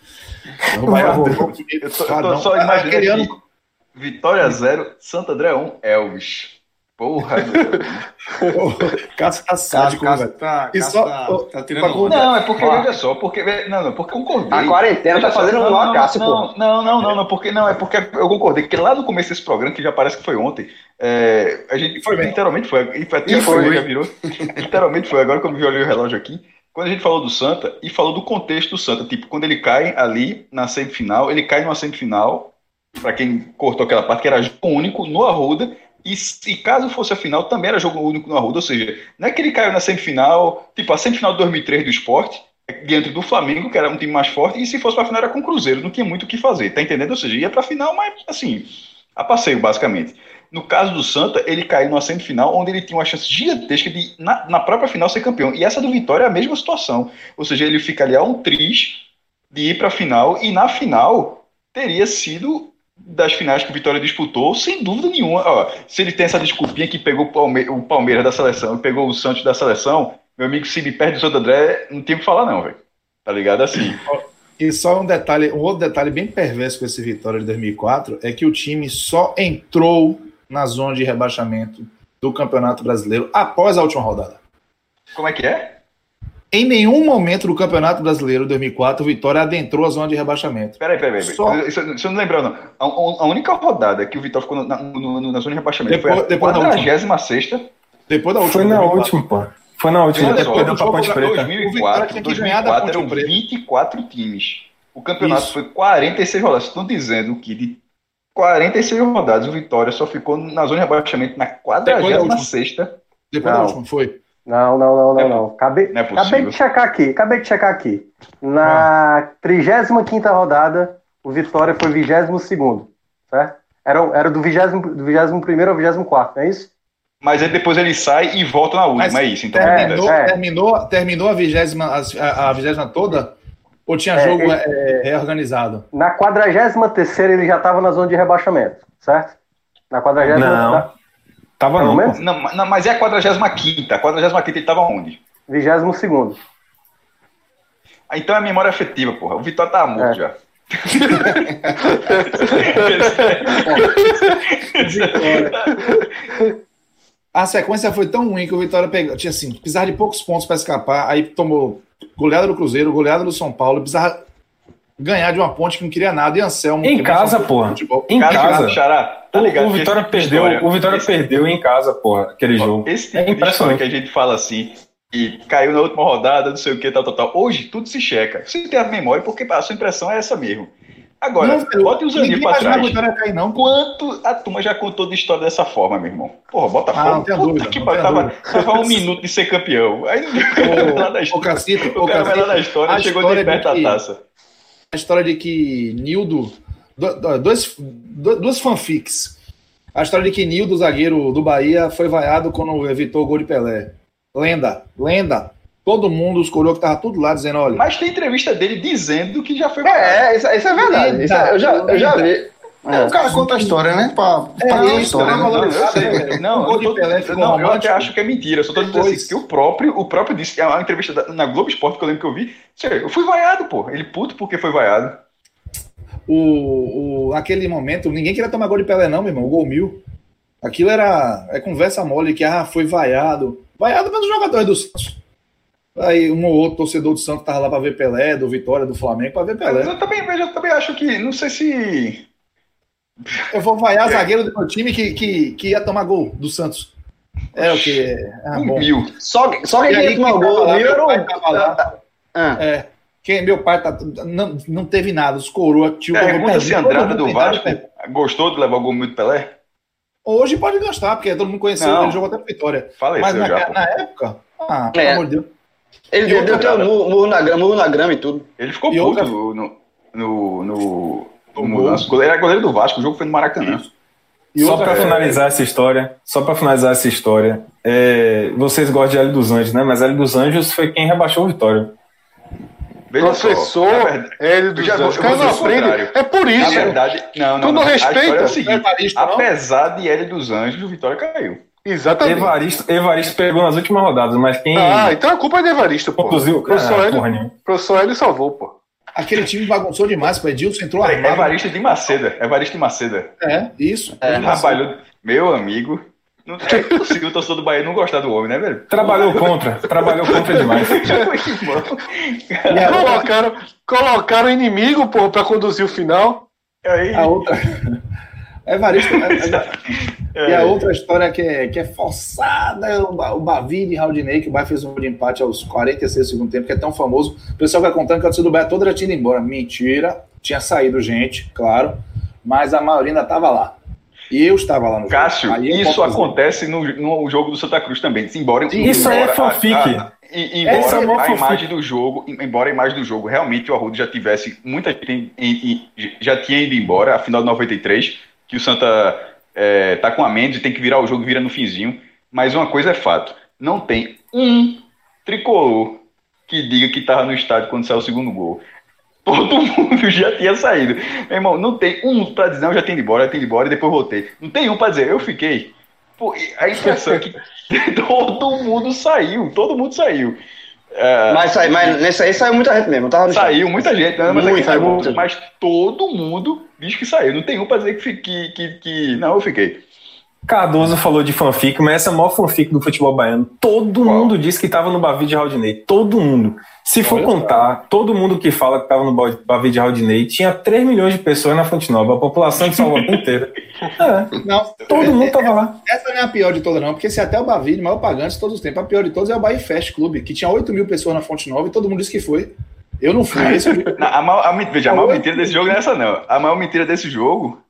Eu tô, eu tô só imaginando Vitória 0, Santo André 1, Elvis. Porra, Cássio tá sádico, Cássio tá, e só, tá, tá tirando Não, é porque, veja só, porque, não, não, porque concordei. A quarentena tá fazendo não, mal a Cássio, não, não, não, não, não, porque, não, é porque eu concordei, que lá no começo desse programa, que já parece que foi ontem, é, a gente foi, literalmente foi, e foi, e foi, já virou, literalmente foi, agora quando eu olhei o relógio aqui, quando a gente falou do Santa, e falou do contexto do Santa, tipo, quando ele cai ali na semifinal, ele cai numa semifinal, para quem cortou aquela parte, que era único, no Arruda, e, e, caso fosse a final, também era jogo único no Arruda, ou seja, não é que ele caiu na semifinal, tipo a semifinal de 2003 do esporte, diante do Flamengo, que era um time mais forte, e se fosse para a final era com o Cruzeiro, não tinha muito o que fazer, tá entendendo? Ou seja, ia para a final, mas assim, a passeio, basicamente. No caso do Santa, ele caiu numa semifinal onde ele tinha uma chance gigantesca de, na, na própria final, ser campeão. E essa do Vitória é a mesma situação. Ou seja, ele fica ali a um triz de ir para a final, e na final teria sido das finais que o Vitória disputou, sem dúvida nenhuma. Ó, se ele tem essa desculpinha que pegou o, Palme o Palmeiras da seleção e pegou o Santos da seleção, meu amigo, se me perde o Santo André, não tem o que falar, não, velho. Tá ligado assim? E só um detalhe, um outro detalhe bem perverso com esse Vitória de 2004 é que o time só entrou na zona de rebaixamento do Campeonato Brasileiro após a última rodada. Como é que é? Em nenhum momento do Campeonato Brasileiro 2004, o Vitória adentrou a zona de rebaixamento. Peraí, peraí, peraí. Só... Isso, isso eu não lembrou, não. A, a, única rodada que o Vitória ficou na, no, na zona de rebaixamento depois, foi a depois 46 Depois da última. Foi na última, pô. Foi na última. Depois perdeu pra Ponte Preta. 2004, 2004 eram 24 times. O campeonato isso. foi 46 rodadas. Estão dizendo que de 46 rodadas o Vitória só ficou na zona de rebaixamento na 46 Depois da última, foi. Não, não, não, não, é, não. Acabei, não é acabei de checar aqui, acabei de checar aqui. Na ah. 35 rodada, o Vitória foi 22 certo? Era, era do 20, do 21 ao 24, não é isso? Mas aí depois ele sai e volta na última, Mas é isso. Então, terminou, é. terminou, terminou a 20 a, a 20 toda? Ou tinha é, jogo ele, é, reorganizado? Na 43 ele já estava na zona de rebaixamento, certo? Na 40 Não. Tava não. não. Não, mas é a 45 A 45 ele tava onde? 22 ah, Então é memória afetiva, porra. O Vitória tá morto é. já. a sequência foi tão ruim que o Vitória pegou, tinha assim, precisava de poucos pontos para escapar, aí tomou goleada do Cruzeiro, goleada do São Paulo, precisava ganhar de uma ponte que não queria nada e Anselmo. Em casa, porra. Em casa. casa. Xará, tá ligado? O, o Vitória perdeu, história, o Vitória esse... perdeu em casa, porra, aquele jogo. Esse tipo é impressionante que a gente fala assim, e caiu na última rodada, não sei o que, tal, tal, tal. Hoje tudo se checa. Você tem a memória porque a sua impressão é essa mesmo. Agora, não, bota os aninhos pra trás. Cair, não. Quanto a turma já contou de história dessa forma, meu irmão? Porra, bota ah, puta que tava, tava um minuto de ser campeão. Aí o, cara, da história, o, Cacito, o cara vai lá da história e chegou de perto da taça a história de que Nildo. Dois, duas fanfics. A história de que Nildo, zagueiro do Bahia, foi vaiado quando evitou o gol de Pelé. Lenda, lenda. Todo mundo, os coroas que tava tudo lá dizendo, olha. Mas tem entrevista dele dizendo que já foi vaiado. É, isso, isso é verdade. Isso é, eu, já, eu já vi. É, o cara conta a história, né? Pra, é, pra a história. Não, né? eu sei, não, eu, tô, não, eu até acho que é mentira. Eu só tô dizendo assim, que o próprio, o próprio disse, que é uma entrevista da, na Globo Esporte que eu lembro que eu vi. Eu fui vaiado, pô. Ele puto porque foi vaiado. O, o, aquele momento, ninguém queria tomar gol de Pelé, não, meu irmão. O gol mil. Aquilo era é conversa mole que ah, foi vaiado. Vaiado pelos jogadores do Santos. Aí um ou outro torcedor do Santos tava lá para ver Pelé, do Vitória, do Flamengo, para ver Pelé. Eu também, eu também acho que, não sei se eu vou vaiar é. zagueiro do meu time que, que, que ia tomar gol do Santos. É o que? Ah, um mil. Só, só quem ia tomar gol lá, mil era o. Ah. É. Quem, meu pai tá, não, não teve nada, os coroa tio. Pergunta se Andrada do Vasco gostou de levar o gol muito Pelé? Hoje pode gostar, porque todo mundo conheceu, não. ele jogou até Vitória. Faleceu Mas na, já, na época, ah, pelo é. amor de Deus. Ele deu, até murro na, murro na grama e tudo. Ele ficou e puto outra... no, no, no, ele era goleiro do Vasco, o jogo foi no Maracanã. E só para finalizar essa história, só para finalizar essa história, é, vocês gostam de Hélio dos Anjos, né? Mas Hélio dos Anjos foi quem rebaixou o Vitória. Veja Professor Hélio dos Anjos. Cara não aprende. É por isso. Na verdade, não, não. Tu não, respeita é o seguinte, apesar de Hélio dos Anjos, o Vitória caiu. Exatamente. Evaristo, Evaristo pegou nas últimas rodadas, mas quem. Ah, então a culpa é de Evaristo, pô. Conduziu, o professor, ah, Hélio, professor Hélio salvou, pô. Aquele time bagunçou demais, o Edilson entrou armado. É Evaristo de Maceda. Evaristo de Maceda. É, isso. É, trabalhou. Meu amigo. Não é possível o torcedor do Bahia não gostar do homem, né, velho? Trabalhou contra. Trabalhou contra demais. colocaram, colocaram o inimigo, pô, pra conduzir o final. Aí... A outra. Evaristo. É, e a outra história que é, que é forçada, o Bavi de Raudinei, que o Bahia fez um de empate aos 46 do segundo tempo, que é tão famoso. O pessoal vai contando que a torcida do Bahia toda já tinha ido embora. Mentira, tinha saído gente, claro, mas a maioria ainda estava lá. E eu estava lá no Cássio, jogo. Cássio, isso acontece no, no jogo do Santa Cruz também. Embora, isso embora, é fanfic. A, a, embora é a imagem do jogo, embora a imagem do jogo realmente o Arruda já tivesse muita gente já tinha ido embora, a final de 93, que o Santa é, tá com a Mendes e tem que virar o jogo, vira no finzinho. Mas uma coisa é fato: não tem um tricolor que diga que tava no estádio quando saiu o segundo gol. Todo mundo já tinha saído. Meu irmão, não tem um pra dizer, não, já tem ido embora, já tem ido embora e depois voltei. Não tem um pra dizer, eu fiquei. Pô, a impressão é que todo mundo saiu, todo mundo saiu. É, mas, sai, mas nesse aí saiu muita gente mesmo. Tava saiu muita gente, né? mas, Muito, saiu, mas todo mundo diz que saiu. Não tem um pra dizer que, que, que, que... Não, eu fiquei. Cardoso falou de fanfic, mas essa é a maior fanfic do futebol baiano. Todo Qual? mundo disse que estava no Bavi de Raudinei. Todo mundo. Se for Olha contar, cara. todo mundo que fala que estava no Bavi de Raudinei tinha 3 milhões de pessoas na Fonte Nova, a população de Salvador inteira. É. Não, todo mundo estava lá. Essa não é a pior de todas, não, porque se até o Bavi, o maior pagante de todos os tempos, a pior de todos é o Bahia Fest Clube, que tinha 8 mil pessoas na Fonte Nova e todo mundo disse que foi. Eu não fui. Esse... não, a, maior, a, veja, a maior mentira desse jogo não é essa, não. A maior mentira desse jogo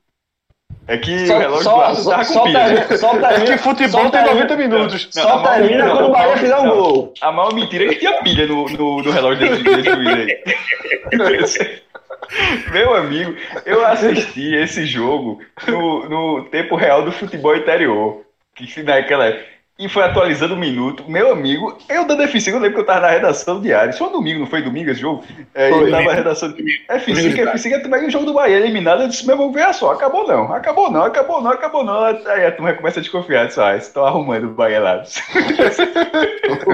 é que só, o relógio só, do Arthur só, só, termina, só termina, É que futebol tem 90 minutos. Não, só termina quando o Bahia fizer um gol. A maior mentira é que tinha pilha no, no, no relógio desse, desse juiz aí. Meu amigo, eu assisti esse jogo no, no tempo real do futebol interior. Que naquela época e foi atualizando o minuto. Meu amigo, eu da F5, eu lembro que eu tava na redação diária. Só domingo, não foi domingo esse jogo? É, foi, eu tava na redação. F5, F5 é também o jogo do Bahia eliminado. Eu disse, meu irmão, veja só, acabou não, acabou não, acabou não, acabou não. Aí a turma começa a desconfiar, disso, ah, estão arrumando o Bahia lá.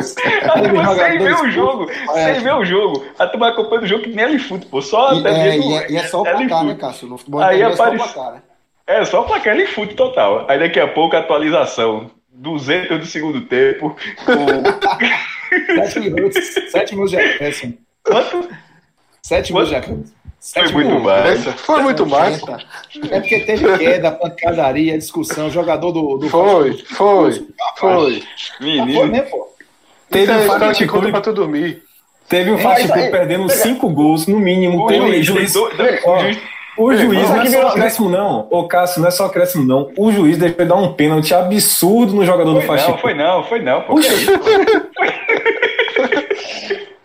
sem ver o jogo, sem ver o jogo. A turma acompanhando o jogo que nem ele futebol, só e, até é, e, é, e é só o placar, né, Cássio? No futebol aí aparece... é só o placar, né? É, só o placar, ele fute total. Aí daqui a pouco a atualização 200 do segundo tempo. Com... 7 minutos. 7 minutos de acréscimo. Quanto? 7 minutos de acréscimo. Foi muito mais. Foi muito mais. É porque teve queda, pancadaria, discussão, jogador do. do foi, foi, foi. Menino. Foi mesmo, pô. Teve um Fast Club pra tu dormir. Teve um Fast Club perdendo 5 gols no mínimo. Teve juiz. O juiz não é só acréscimo, não. Ô, Cássio, não é só acréscimo, não. O juiz deve dar um pênalti absurdo no jogador foi do Faxi. Não, foi não, foi não. Pô,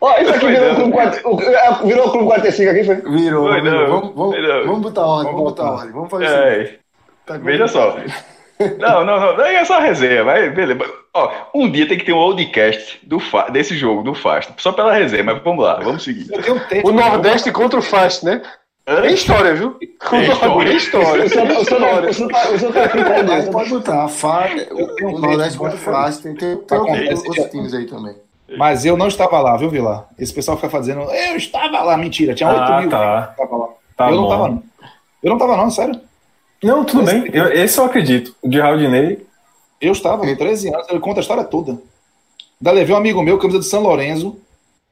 Ó, isso aqui virou, clube 40, é, virou o Clube 45 aqui, foi? Virou. Foi não. Vamos, vamos, vamos botar ordem, vamos botar ordem. Vamos fazer é, isso. Tá Veja só. Não, não, não. É só resenha, vai, beleza. Ó, um dia tem que ter um oldcast do fa desse jogo, do Fast. Só pela resenha, mas vamos lá, vamos seguir. O Nordeste contra o Fast, né? Tem história, viu? Tem história. história. O senhor tá aqui com Pode botar. O Nordeste pode fácil. Tem, tem, outros times aí também. Mas eu não estava lá, viu, Vila? Esse pessoal fica fazendo. Eu estava lá, mentira. Tinha 8 ah, mil. Tá. lá. Tá eu bom. não estava, não. Eu não estava, não, sério. Não, tudo bem. Eu, esse eu acredito. O de Raudinei. Eu estava, com 13 anos. Ele conta a história toda. Da levei um amigo meu, camisa de São Lourenço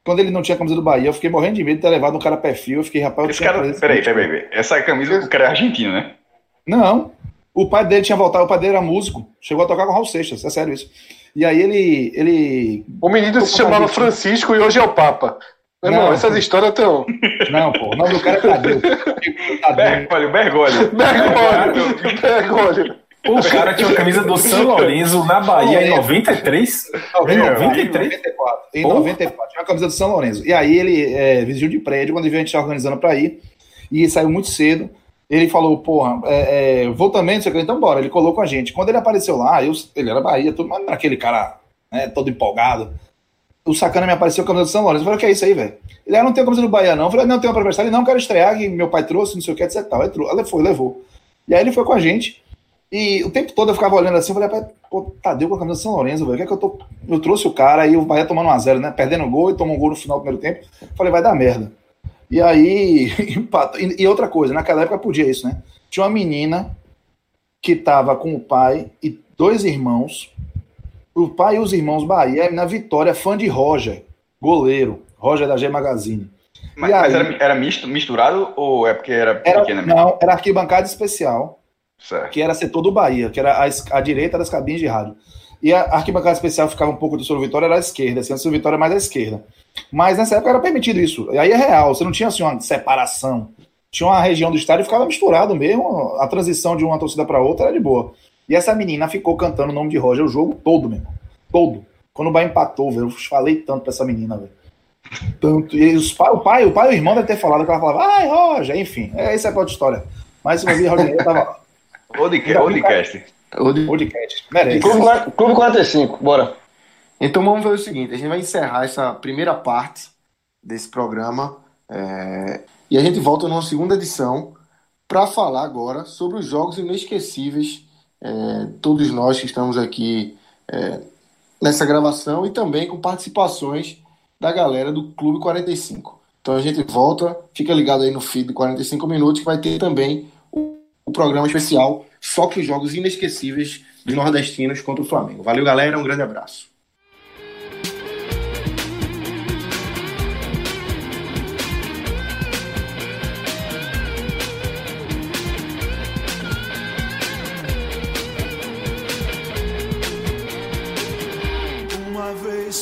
quando ele não tinha camisa do Bahia, eu fiquei morrendo de medo de ter levado um cara perfil. Eu fiquei, rapaz, eu Esse cara, peraí, peraí, peraí. Essa camisa do cara é argentino, né? Não. O pai dele tinha voltado, o pai dele era músico. Chegou a tocar com o Raul Seixas, é sério isso. E aí ele. ele... O menino se chamava Francisco e hoje é o Papa. Meu irmão, essas histórias estão. Não, pô, o nome do cara é Tadeu. Bergolho, Bergolho. Bergolho, Bergolho. O cara tinha uma camisa do São Lourenço na Bahia em 93? Em 93? Em 94. Tinha uma camisa do São Lourenço. E aí ele é, de prédio, quando viu a gente organizando para ir, e saiu muito cedo. Ele falou, porra, é, é, vou também, não sei o que, então bora. Ele colocou com a gente. Quando ele apareceu lá, eu, ele era Bahia, tudo, mas aquele cara né, todo empolgado. O sacana me apareceu com a camisa do São Lourenço. Eu falei, o que é isso aí, velho? Ele, ah, não tem camisa do Bahia, não. Eu falei, não, tem uma pra Ele, não, quero estrear, que meu pai trouxe, não sei o que, etc. Ele foi, levou. E aí ele foi com a gente. E o tempo todo eu ficava olhando assim, eu falei, pô, Tadeu com a camisa do São Lourenço, velho. O que é que eu tô. Eu trouxe o cara e o Bahia tomando 1x0, né? Perdendo o gol e tomou um gol no final do primeiro tempo. Falei, vai dar merda. E aí, e, e outra coisa, naquela época podia isso, né? Tinha uma menina que tava com o pai e dois irmãos. O pai e os irmãos Bahia, na Vitória, fã de Roger, goleiro. Roger da G Magazine. Mas, aí, mas era, era misto, misturado ou é porque era, era pequena mesmo? Não, era arquibancada especial. Certo. que era setor do Bahia, que era a, a, direita das cabines de rádio. E a arquibancada especial ficava um pouco do Sul Vitória, era à esquerda, assim, a Sul Vitória mais à esquerda. Mas nessa época era permitido isso. E aí é real, você não tinha assim, uma separação. Tinha uma região do estádio ficava misturado mesmo, a transição de uma torcida para outra era de boa. E essa menina ficou cantando o nome de Roger o jogo todo, mesmo. Todo. Quando o Bahia empatou, velho, eu falei tanto pra essa menina, velho. Tanto. E os pai, o pai, o pai e o irmão devem ter falado que ela falava, ai, Roger, enfim. É, essa é a história. Mas vi Roger, tava. Podcast. Podcast. Merece. Clube, Clube 45, bora. Então vamos ver o seguinte: a gente vai encerrar essa primeira parte desse programa é, e a gente volta numa segunda edição para falar agora sobre os jogos inesquecíveis. É, todos nós que estamos aqui é, nessa gravação e também com participações da galera do Clube 45. Então a gente volta, fica ligado aí no feed de 45 minutos que vai ter também programa especial só com os jogos inesquecíveis dos nordestinos contra o Flamengo. Valeu, galera, um grande abraço.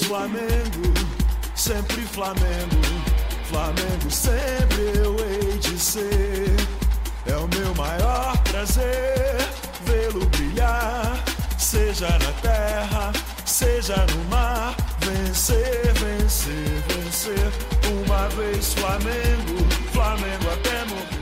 Flamengo, sempre Flamengo, Flamengo sempre eu hei de ser. É o meu maior prazer vê-lo brilhar, seja na terra, seja no mar. Vencer, vencer, vencer. Uma vez Flamengo, Flamengo até morrer.